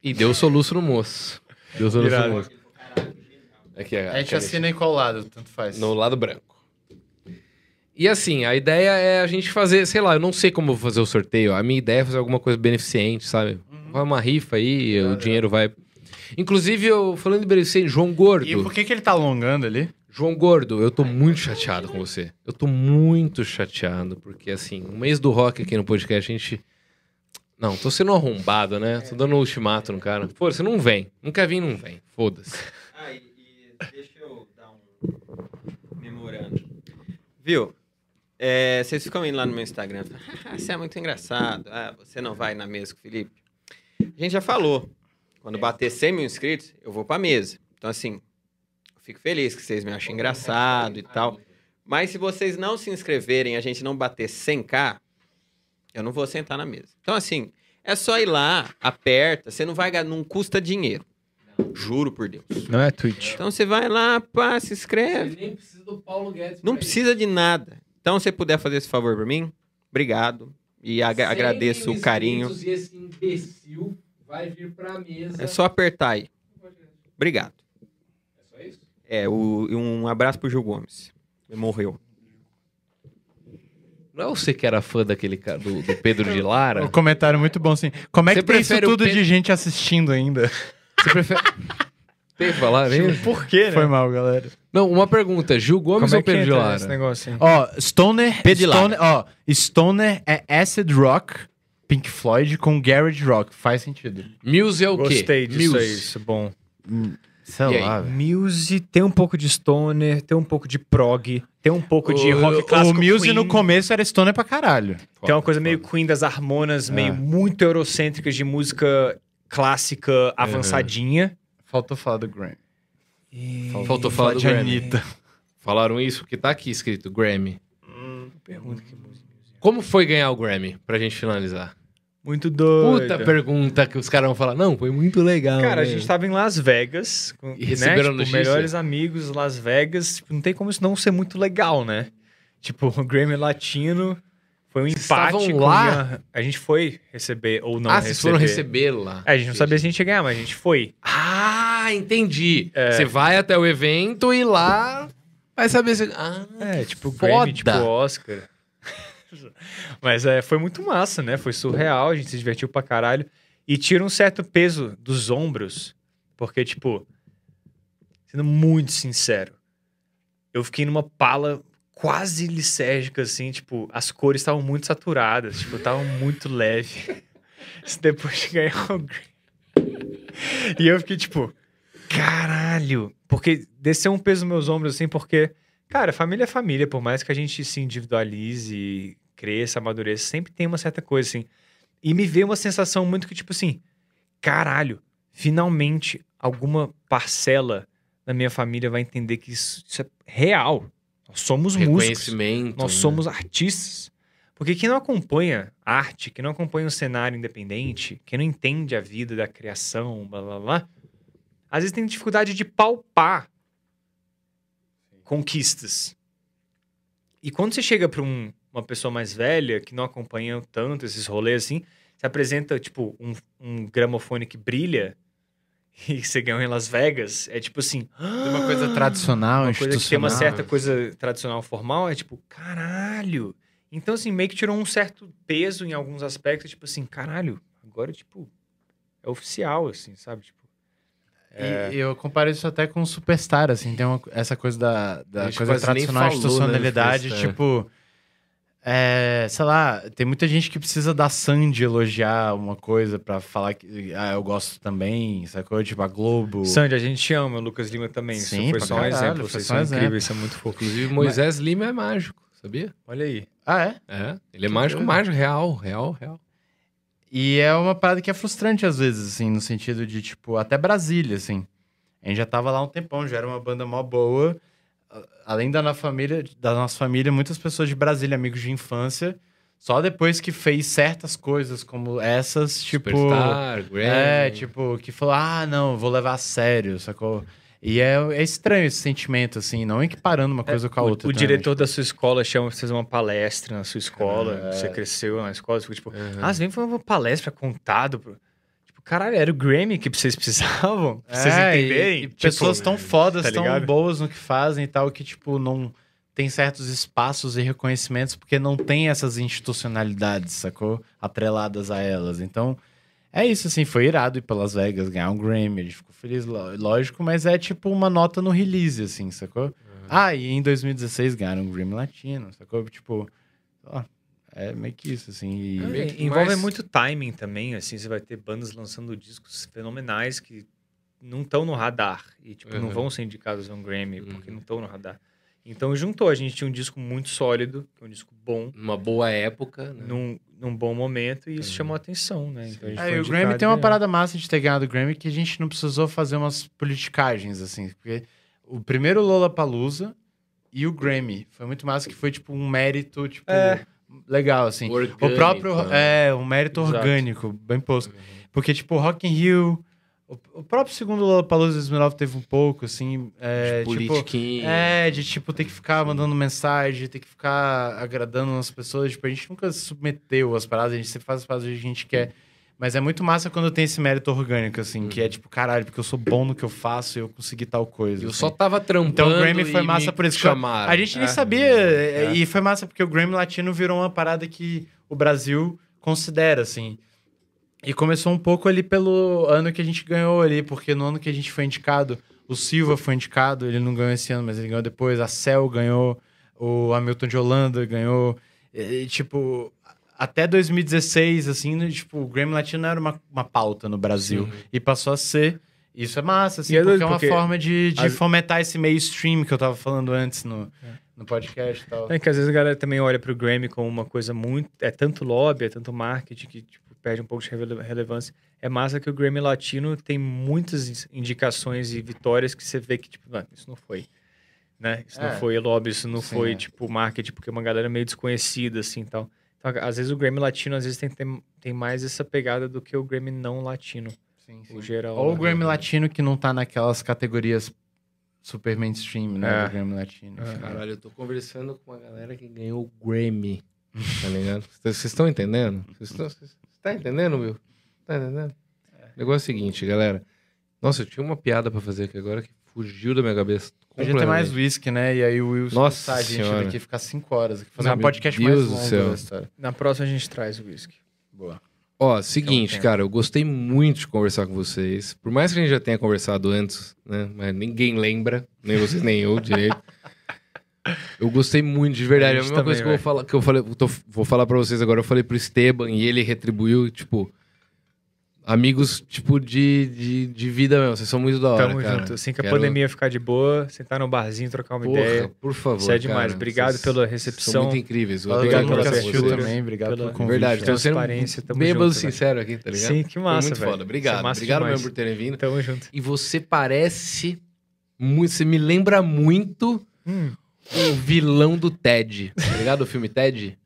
E deu soluço no moço. Deu soluço Irado. no moço. Aqui, A gente aqui, assina em qual lado, tanto faz. No lado branco. E assim, a ideia é a gente fazer, sei lá, eu não sei como eu vou fazer o sorteio. A minha ideia é fazer alguma coisa beneficente, sabe? Vai uma rifa aí, o dinheiro vai. Inclusive, eu falando de beneficente, João Gordo. E por que, que ele tá alongando ali? João Gordo, eu tô muito chateado com você. Eu tô muito chateado, porque assim, no mês do rock aqui no podcast, a gente. Não, tô sendo arrombado, né? Tô dando um ultimato no cara. Foda-se, não vem. Não quer vir, não vem. Foda-se. Ah, e, e deixa eu dar um memorando. Viu? É, vocês ficam indo lá no meu Instagram. "Ah, Você é muito engraçado. Ah, você não vai na mesa com o Felipe. A gente já falou. Quando bater 100 mil inscritos, eu vou pra mesa. Então, assim, eu fico feliz que vocês me acham engraçado e tal. Mas se vocês não se inscreverem a gente não bater 100k, eu não vou sentar na mesa. Então, assim, é só ir lá, aperta. Você não vai ganhar, não custa dinheiro. Juro por Deus. Não é Twitch. Então você vai lá, pá, se inscreve. nem precisa do Paulo Guedes. Não precisa de nada. Então, se você puder fazer esse favor pra mim, obrigado. E aga- agradeço o carinho. E esse imbecil vai vir pra mesa. É só apertar aí. Obrigado. É só isso? É, o, e um abraço pro Gil Gomes. Ele morreu. Não é você que era fã daquele cara, do, do Pedro de *laughs* Lara? Um comentário muito bom, assim. Como é Você que tem isso tudo Pedro- de gente assistindo ainda? Você prefere. *laughs* Tem que falar mesmo? Por quê, né? Foi mal, galera. Não, uma pergunta: Gil Gomes Como é ou que Pedro de Lara? esse negócio? Ó, Stoner. P de Lara. Stoner, ó, Stoner é acid rock, Pink Floyd com garage rock. Faz sentido. Muse é o quê? Gostei disso Muse. aí, isso é bom. Sei E lá. Muse tem um pouco de stoner, tem um pouco de prog, tem um pouco de O- rock O clássico Muse Queen, no começo era Stoner pra caralho. Tem uma coisa meio Queen das harmonas, meio É. muito eurocêntricas de música clássica avançadinha. Faltou falar do Grammy. Faltou falar do de Grammy. Anitta. Falaram isso porque tá aqui escrito Grammy. Pergunta que música. Como foi ganhar o Grammy? Pra gente finalizar. Muito doido. Puta pergunta que os caras vão falar. Não, foi muito legal. Cara, a né? gente tava em Las Vegas, com, E receberam a né, tipo, melhores amigos, Las Vegas, tipo, não tem como isso não ser muito legal, né? Tipo, o Grammy Latino foi um Vocês empate estavam com lá? a... a gente foi receber ou não ah, receber. vocês foram receber lá. É, a gente não sabia se a gente ia ganhar, mas a gente foi. Ah, entendi. É. Você vai até o evento e lá vai saber se. Ah, É, tipo foda. Grammy, tipo Oscar. *laughs* Mas é, foi muito massa, né? Foi surreal, a gente se divertiu pra caralho. E tira um certo peso dos ombros, porque, tipo, sendo muito sincero, eu fiquei numa pala quase lisérgica, assim, tipo, as cores estavam muito saturadas, tipo, estavam muito leve. Isso *laughs* depois de ganhar o Grammy. *laughs* E eu fiquei tipo, caralho. Porque desceu um peso nos meus ombros, assim, porque, cara, família é família. Por mais que a gente se individualize, cresça, amadureça, sempre tem uma certa coisa, assim. E me veio uma sensação muito que, tipo assim, caralho, finalmente alguma parcela da minha família vai entender que isso, isso é real. Nós somos músicos. Nós né? somos artistas. Porque quem não acompanha arte, quem não acompanha um cenário independente, quem não entende a vida da criação, blá blá blá, às vezes tem dificuldade de palpar conquistas. E quando você chega para uma pessoa mais velha, que não acompanha tanto esses rolês assim, você apresenta, tipo, um, um gramofone que brilha *laughs* e você ganhou em Las Vegas, é tipo assim. Tem uma coisa tradicional, Uma coisa que tem uma certa coisa tradicional formal, é tipo, caralho. Então, assim, meio que tirou um certo peso em alguns aspectos, tipo assim, caralho, agora, tipo, é oficial, assim, sabe? Tipo, E eu comparo isso até com o Superstar, assim, tem uma- essa coisa da, da coisa tradicional, falou, né, institucionalidade, Superstar. tipo... É, sei lá, tem muita gente que precisa da Sandy elogiar uma coisa pra falar que ah, eu gosto também, sacou? Tipo, a Globo. Sandy, a gente te ama, o Lucas Lima também. Sim, isso foi só um caralho, exemplo, foi vocês um são exemplo. incríveis, isso é muito fofo. Inclusive, Moisés Lima é mágico, sabia? Olha aí. Ah, é? É. Ele é Que mágico, mágico, real, real, real. E é uma parada que é frustrante às vezes, assim, no sentido de, tipo, até Brasília, assim. A gente já tava lá um tempão, já era uma banda mó boa. Além da nossa família, da nossa família, muitas pessoas de Brasília, amigos de infância. Só depois que fez certas coisas como essas, tipo. Superstar, Grammy. É, tipo, que falou, ah, não, vou levar a sério, sacou? E é, é estranho esse sentimento, assim, não equiparando uma coisa com a É, o, outra. o também, diretor da sua escola chama pra você fazer uma palestra na sua escola, É. você cresceu na escola, você fica tipo, Uhum. ah, você vem fazer uma palestra contado pro... Caralho, era o Grammy que vocês precisavam? *laughs* Pra vocês É, e- entenderem? E, Tipo, pessoas tão fodas, tá tão boas no que fazem e tal, que, tipo, não tem certos espaços e reconhecimentos porque não tem essas institucionalidades, sacou? Atreladas a elas. Então, é isso, assim, foi irado ir pra Las Vegas, ganhar um Grammy, a gente ficou feliz, lógico, mas é tipo uma nota no release, assim, sacou? Ah, e em 2016 ganharam um Grammy Latino, sacou? Tipo, ó, é meio que isso, assim. e- É, que envolve mais- muito timing também, assim, você vai ter bandas lançando discos fenomenais que não estão no radar e, tipo, não Uhum. vão ser indicados a um Grammy Uhum. porque não estão no radar. Então juntou, a gente tinha um disco muito sólido, que é um disco bom, Numa boa época, né? num, num bom momento, e isso Uhum. chamou a atenção, né? Então, a gente É, foi e o Grammy tem uma parada massa de ter ganhado o Grammy que a gente não precisou fazer umas politicagens, assim. Porque o primeiro Lollapalooza e o Grammy foi muito massa, que foi, tipo, um mérito, tipo, É. legal, assim. Orgânico, o próprio... né? É, um mérito Exato. orgânico, bem posto. Uhum. Porque, tipo, Rock in Rio... O, o próprio segundo Lollapalooza de 2009 teve um pouco, assim... É, De tipo, é, de tipo ter que ficar mandando mensagem, ter que ficar agradando as pessoas. Tipo, a gente nunca submeteu as paradas, a gente sempre faz as paradas que a gente quer. Mas é muito massa quando tem esse mérito orgânico, assim, que é tipo, caralho, porque eu sou bom no que eu faço e eu consegui tal coisa. Eu assim. só tava trampando Então o Grammy foi massa por isso chamaram. A gente nem É. sabia, É. e foi massa porque o Grammy Latino virou uma parada que o Brasil considera, assim. E começou um pouco ali pelo ano que a gente ganhou ali, porque no ano que a gente foi indicado, o Silva foi indicado, ele não ganhou esse ano, mas ele ganhou depois, a Cell ganhou, o Hamilton de Holanda ganhou, e, tipo, até 2016, assim, no- tipo, o Grammy Latino não era uma, uma pauta no Brasil, Sim. e passou a ser. Isso é massa, assim, é porque doido, é uma porque forma de, de as- fomentar esse mainstream que eu tava falando antes no, no podcast e tal. É que às vezes a galera também olha pro Grammy como uma coisa muito. É tanto lobby, é tanto marketing que tipo, perde um pouco de rele- relevância. É massa que o Grammy Latino tem muitas indicações e vitórias que você vê que, tipo, isso não foi. Né? Isso É. não foi lobby, isso não Sim, foi, é. tipo, marketing, porque é uma galera meio desconhecida, assim tal. Então, às vezes o Grammy Latino, às vezes, tem, tem, tem mais essa pegada do que o Grammy não latino, Sim, o geral. Ou o né? Grammy Latino que não tá naquelas categorias super mainstream, né? É. Do Grammy Latino. É. Caralho, eu tô conversando com uma galera que ganhou o Grammy. Tá ligado? *laughs* Vocês estão entendendo? Vocês tá entendendo, meu? Tá entendendo? O negócio é o seguinte, galera. Nossa, eu tinha uma piada pra fazer aqui agora que fugiu da minha cabeça. Podia ter mais whisky, né? E aí o Wilson Nossa expulsar a gente Senhora. daqui ficar cinco horas. aqui, Fazer Não, um meu podcast Deus mais do longo da história. Na próxima a gente traz o whisky. Boa. Ó, seguinte, cara, eu gostei muito de conversar com vocês. Por mais que a gente já tenha conversado antes, né? Mas ninguém lembra, nem vocês nem eu direito. *laughs* Eu gostei muito, de verdade. A É a gente mesma coisa também, que eu vou falar, que eu falei, tô- vou falar pra vocês agora. Eu falei pro Esteban e ele retribuiu, tipo, amigos, tipo, de, de, de vida mesmo. Vocês são muito da hora, Tamo cara. junto. Assim que a Quero- pandemia ficar de boa, sentar no barzinho, trocar uma Porra, ideia. por favor, Isso é demais. cara. Obrigado Vocês pela São recepção. muito incríveis. Obrigado pela assistiu também. Obrigado pela- pelo convite. Verdade, sendo Transparência, tamo bêbado junto, velho. sincero aqui, tá ligado? Sim, que Foi massa, muito velho. foda. Isso é Obrigado. Obrigado demais. mesmo por terem vindo. Tamo junto. E você parece muito. Você me lembra muito Hum. o vilão do Ted. Tá ligado? O filme Ted?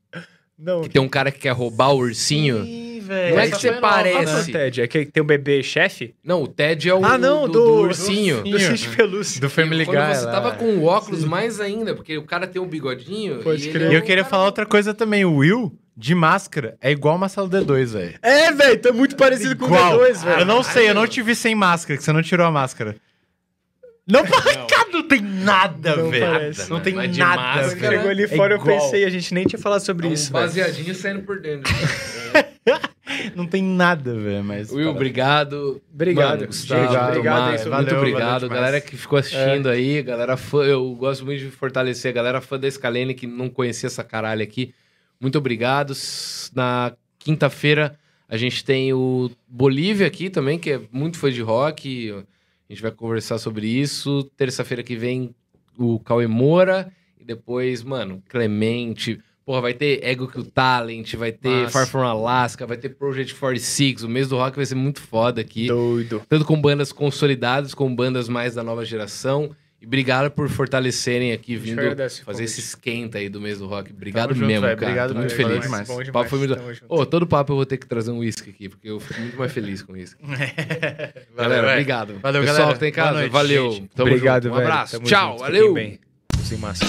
Não, Que tem um cara que quer roubar o ursinho. Ih, Não é que você parece. né? O Ted? É que tem um bebê chefe? Não, o Ted é o Ah, não, do, do- do ursinho. Do Sítio Pelúcia. Do Family Guy. Quando você lá. tava com o óculos, mais ainda, porque o cara tem um bigodinho. Pode e crer. ele E é eu um queria cara- falar outra coisa também. O Will, de máscara, é igual o Marcelo D2, velho. É, velho, tá muito parecido com o D2, velho. Eu não sei, eu não te vi sem máscara, que você não tirou a máscara. Não, cara, não tem nada, Não velho. parece. Não tem Mas de nada, Quando velho. chegou ali É fora, eu igual. pensei, a gente nem tinha falado sobre É um isso, velho. baseadinho saindo por dentro. *laughs* Não tem nada, velho, mas... Will, obrigado. Obrigado. Mano, Gustavo, Gente, obrigado Tomás, foi muito valeu, obrigado. valeu galera que ficou assistindo aí, galera fã, eu gosto muito de fortalecer a galera fã da Scalene que não conhecia essa caralho aqui. Muito obrigado. Na quinta-feira a gente tem o Bolívia aqui também, que é muito fã de rock. A gente vai conversar sobre isso. Terça-feira que vem o Cauê Moura. E depois, mano, Clemente. Porra, vai ter Ego Kill Talent, vai ter Massa. Far From Alaska, vai ter Project 46. O mês do rock vai ser muito foda aqui. Doido. Tanto com bandas consolidadas, com bandas mais da nova geração. E obrigado por fortalecerem aqui, vindo fazer convite. esse esquenta aí do mês do rock. Obrigado Tamo junto, mesmo, velho. cara. Obrigado Tô muito feliz. demais. Bom O demais. papo foi muito... Junto. Ô, todo papo eu vou ter que trazer um uísque aqui, porque eu fico muito mais feliz com isso. *laughs* galera, velho. obrigado. Valeu, Pessoal galera. que tá em casa, noite, valeu. Obrigado, junto. Um velho. abraço. Tamo Tchau, junto. valeu. Sem massa.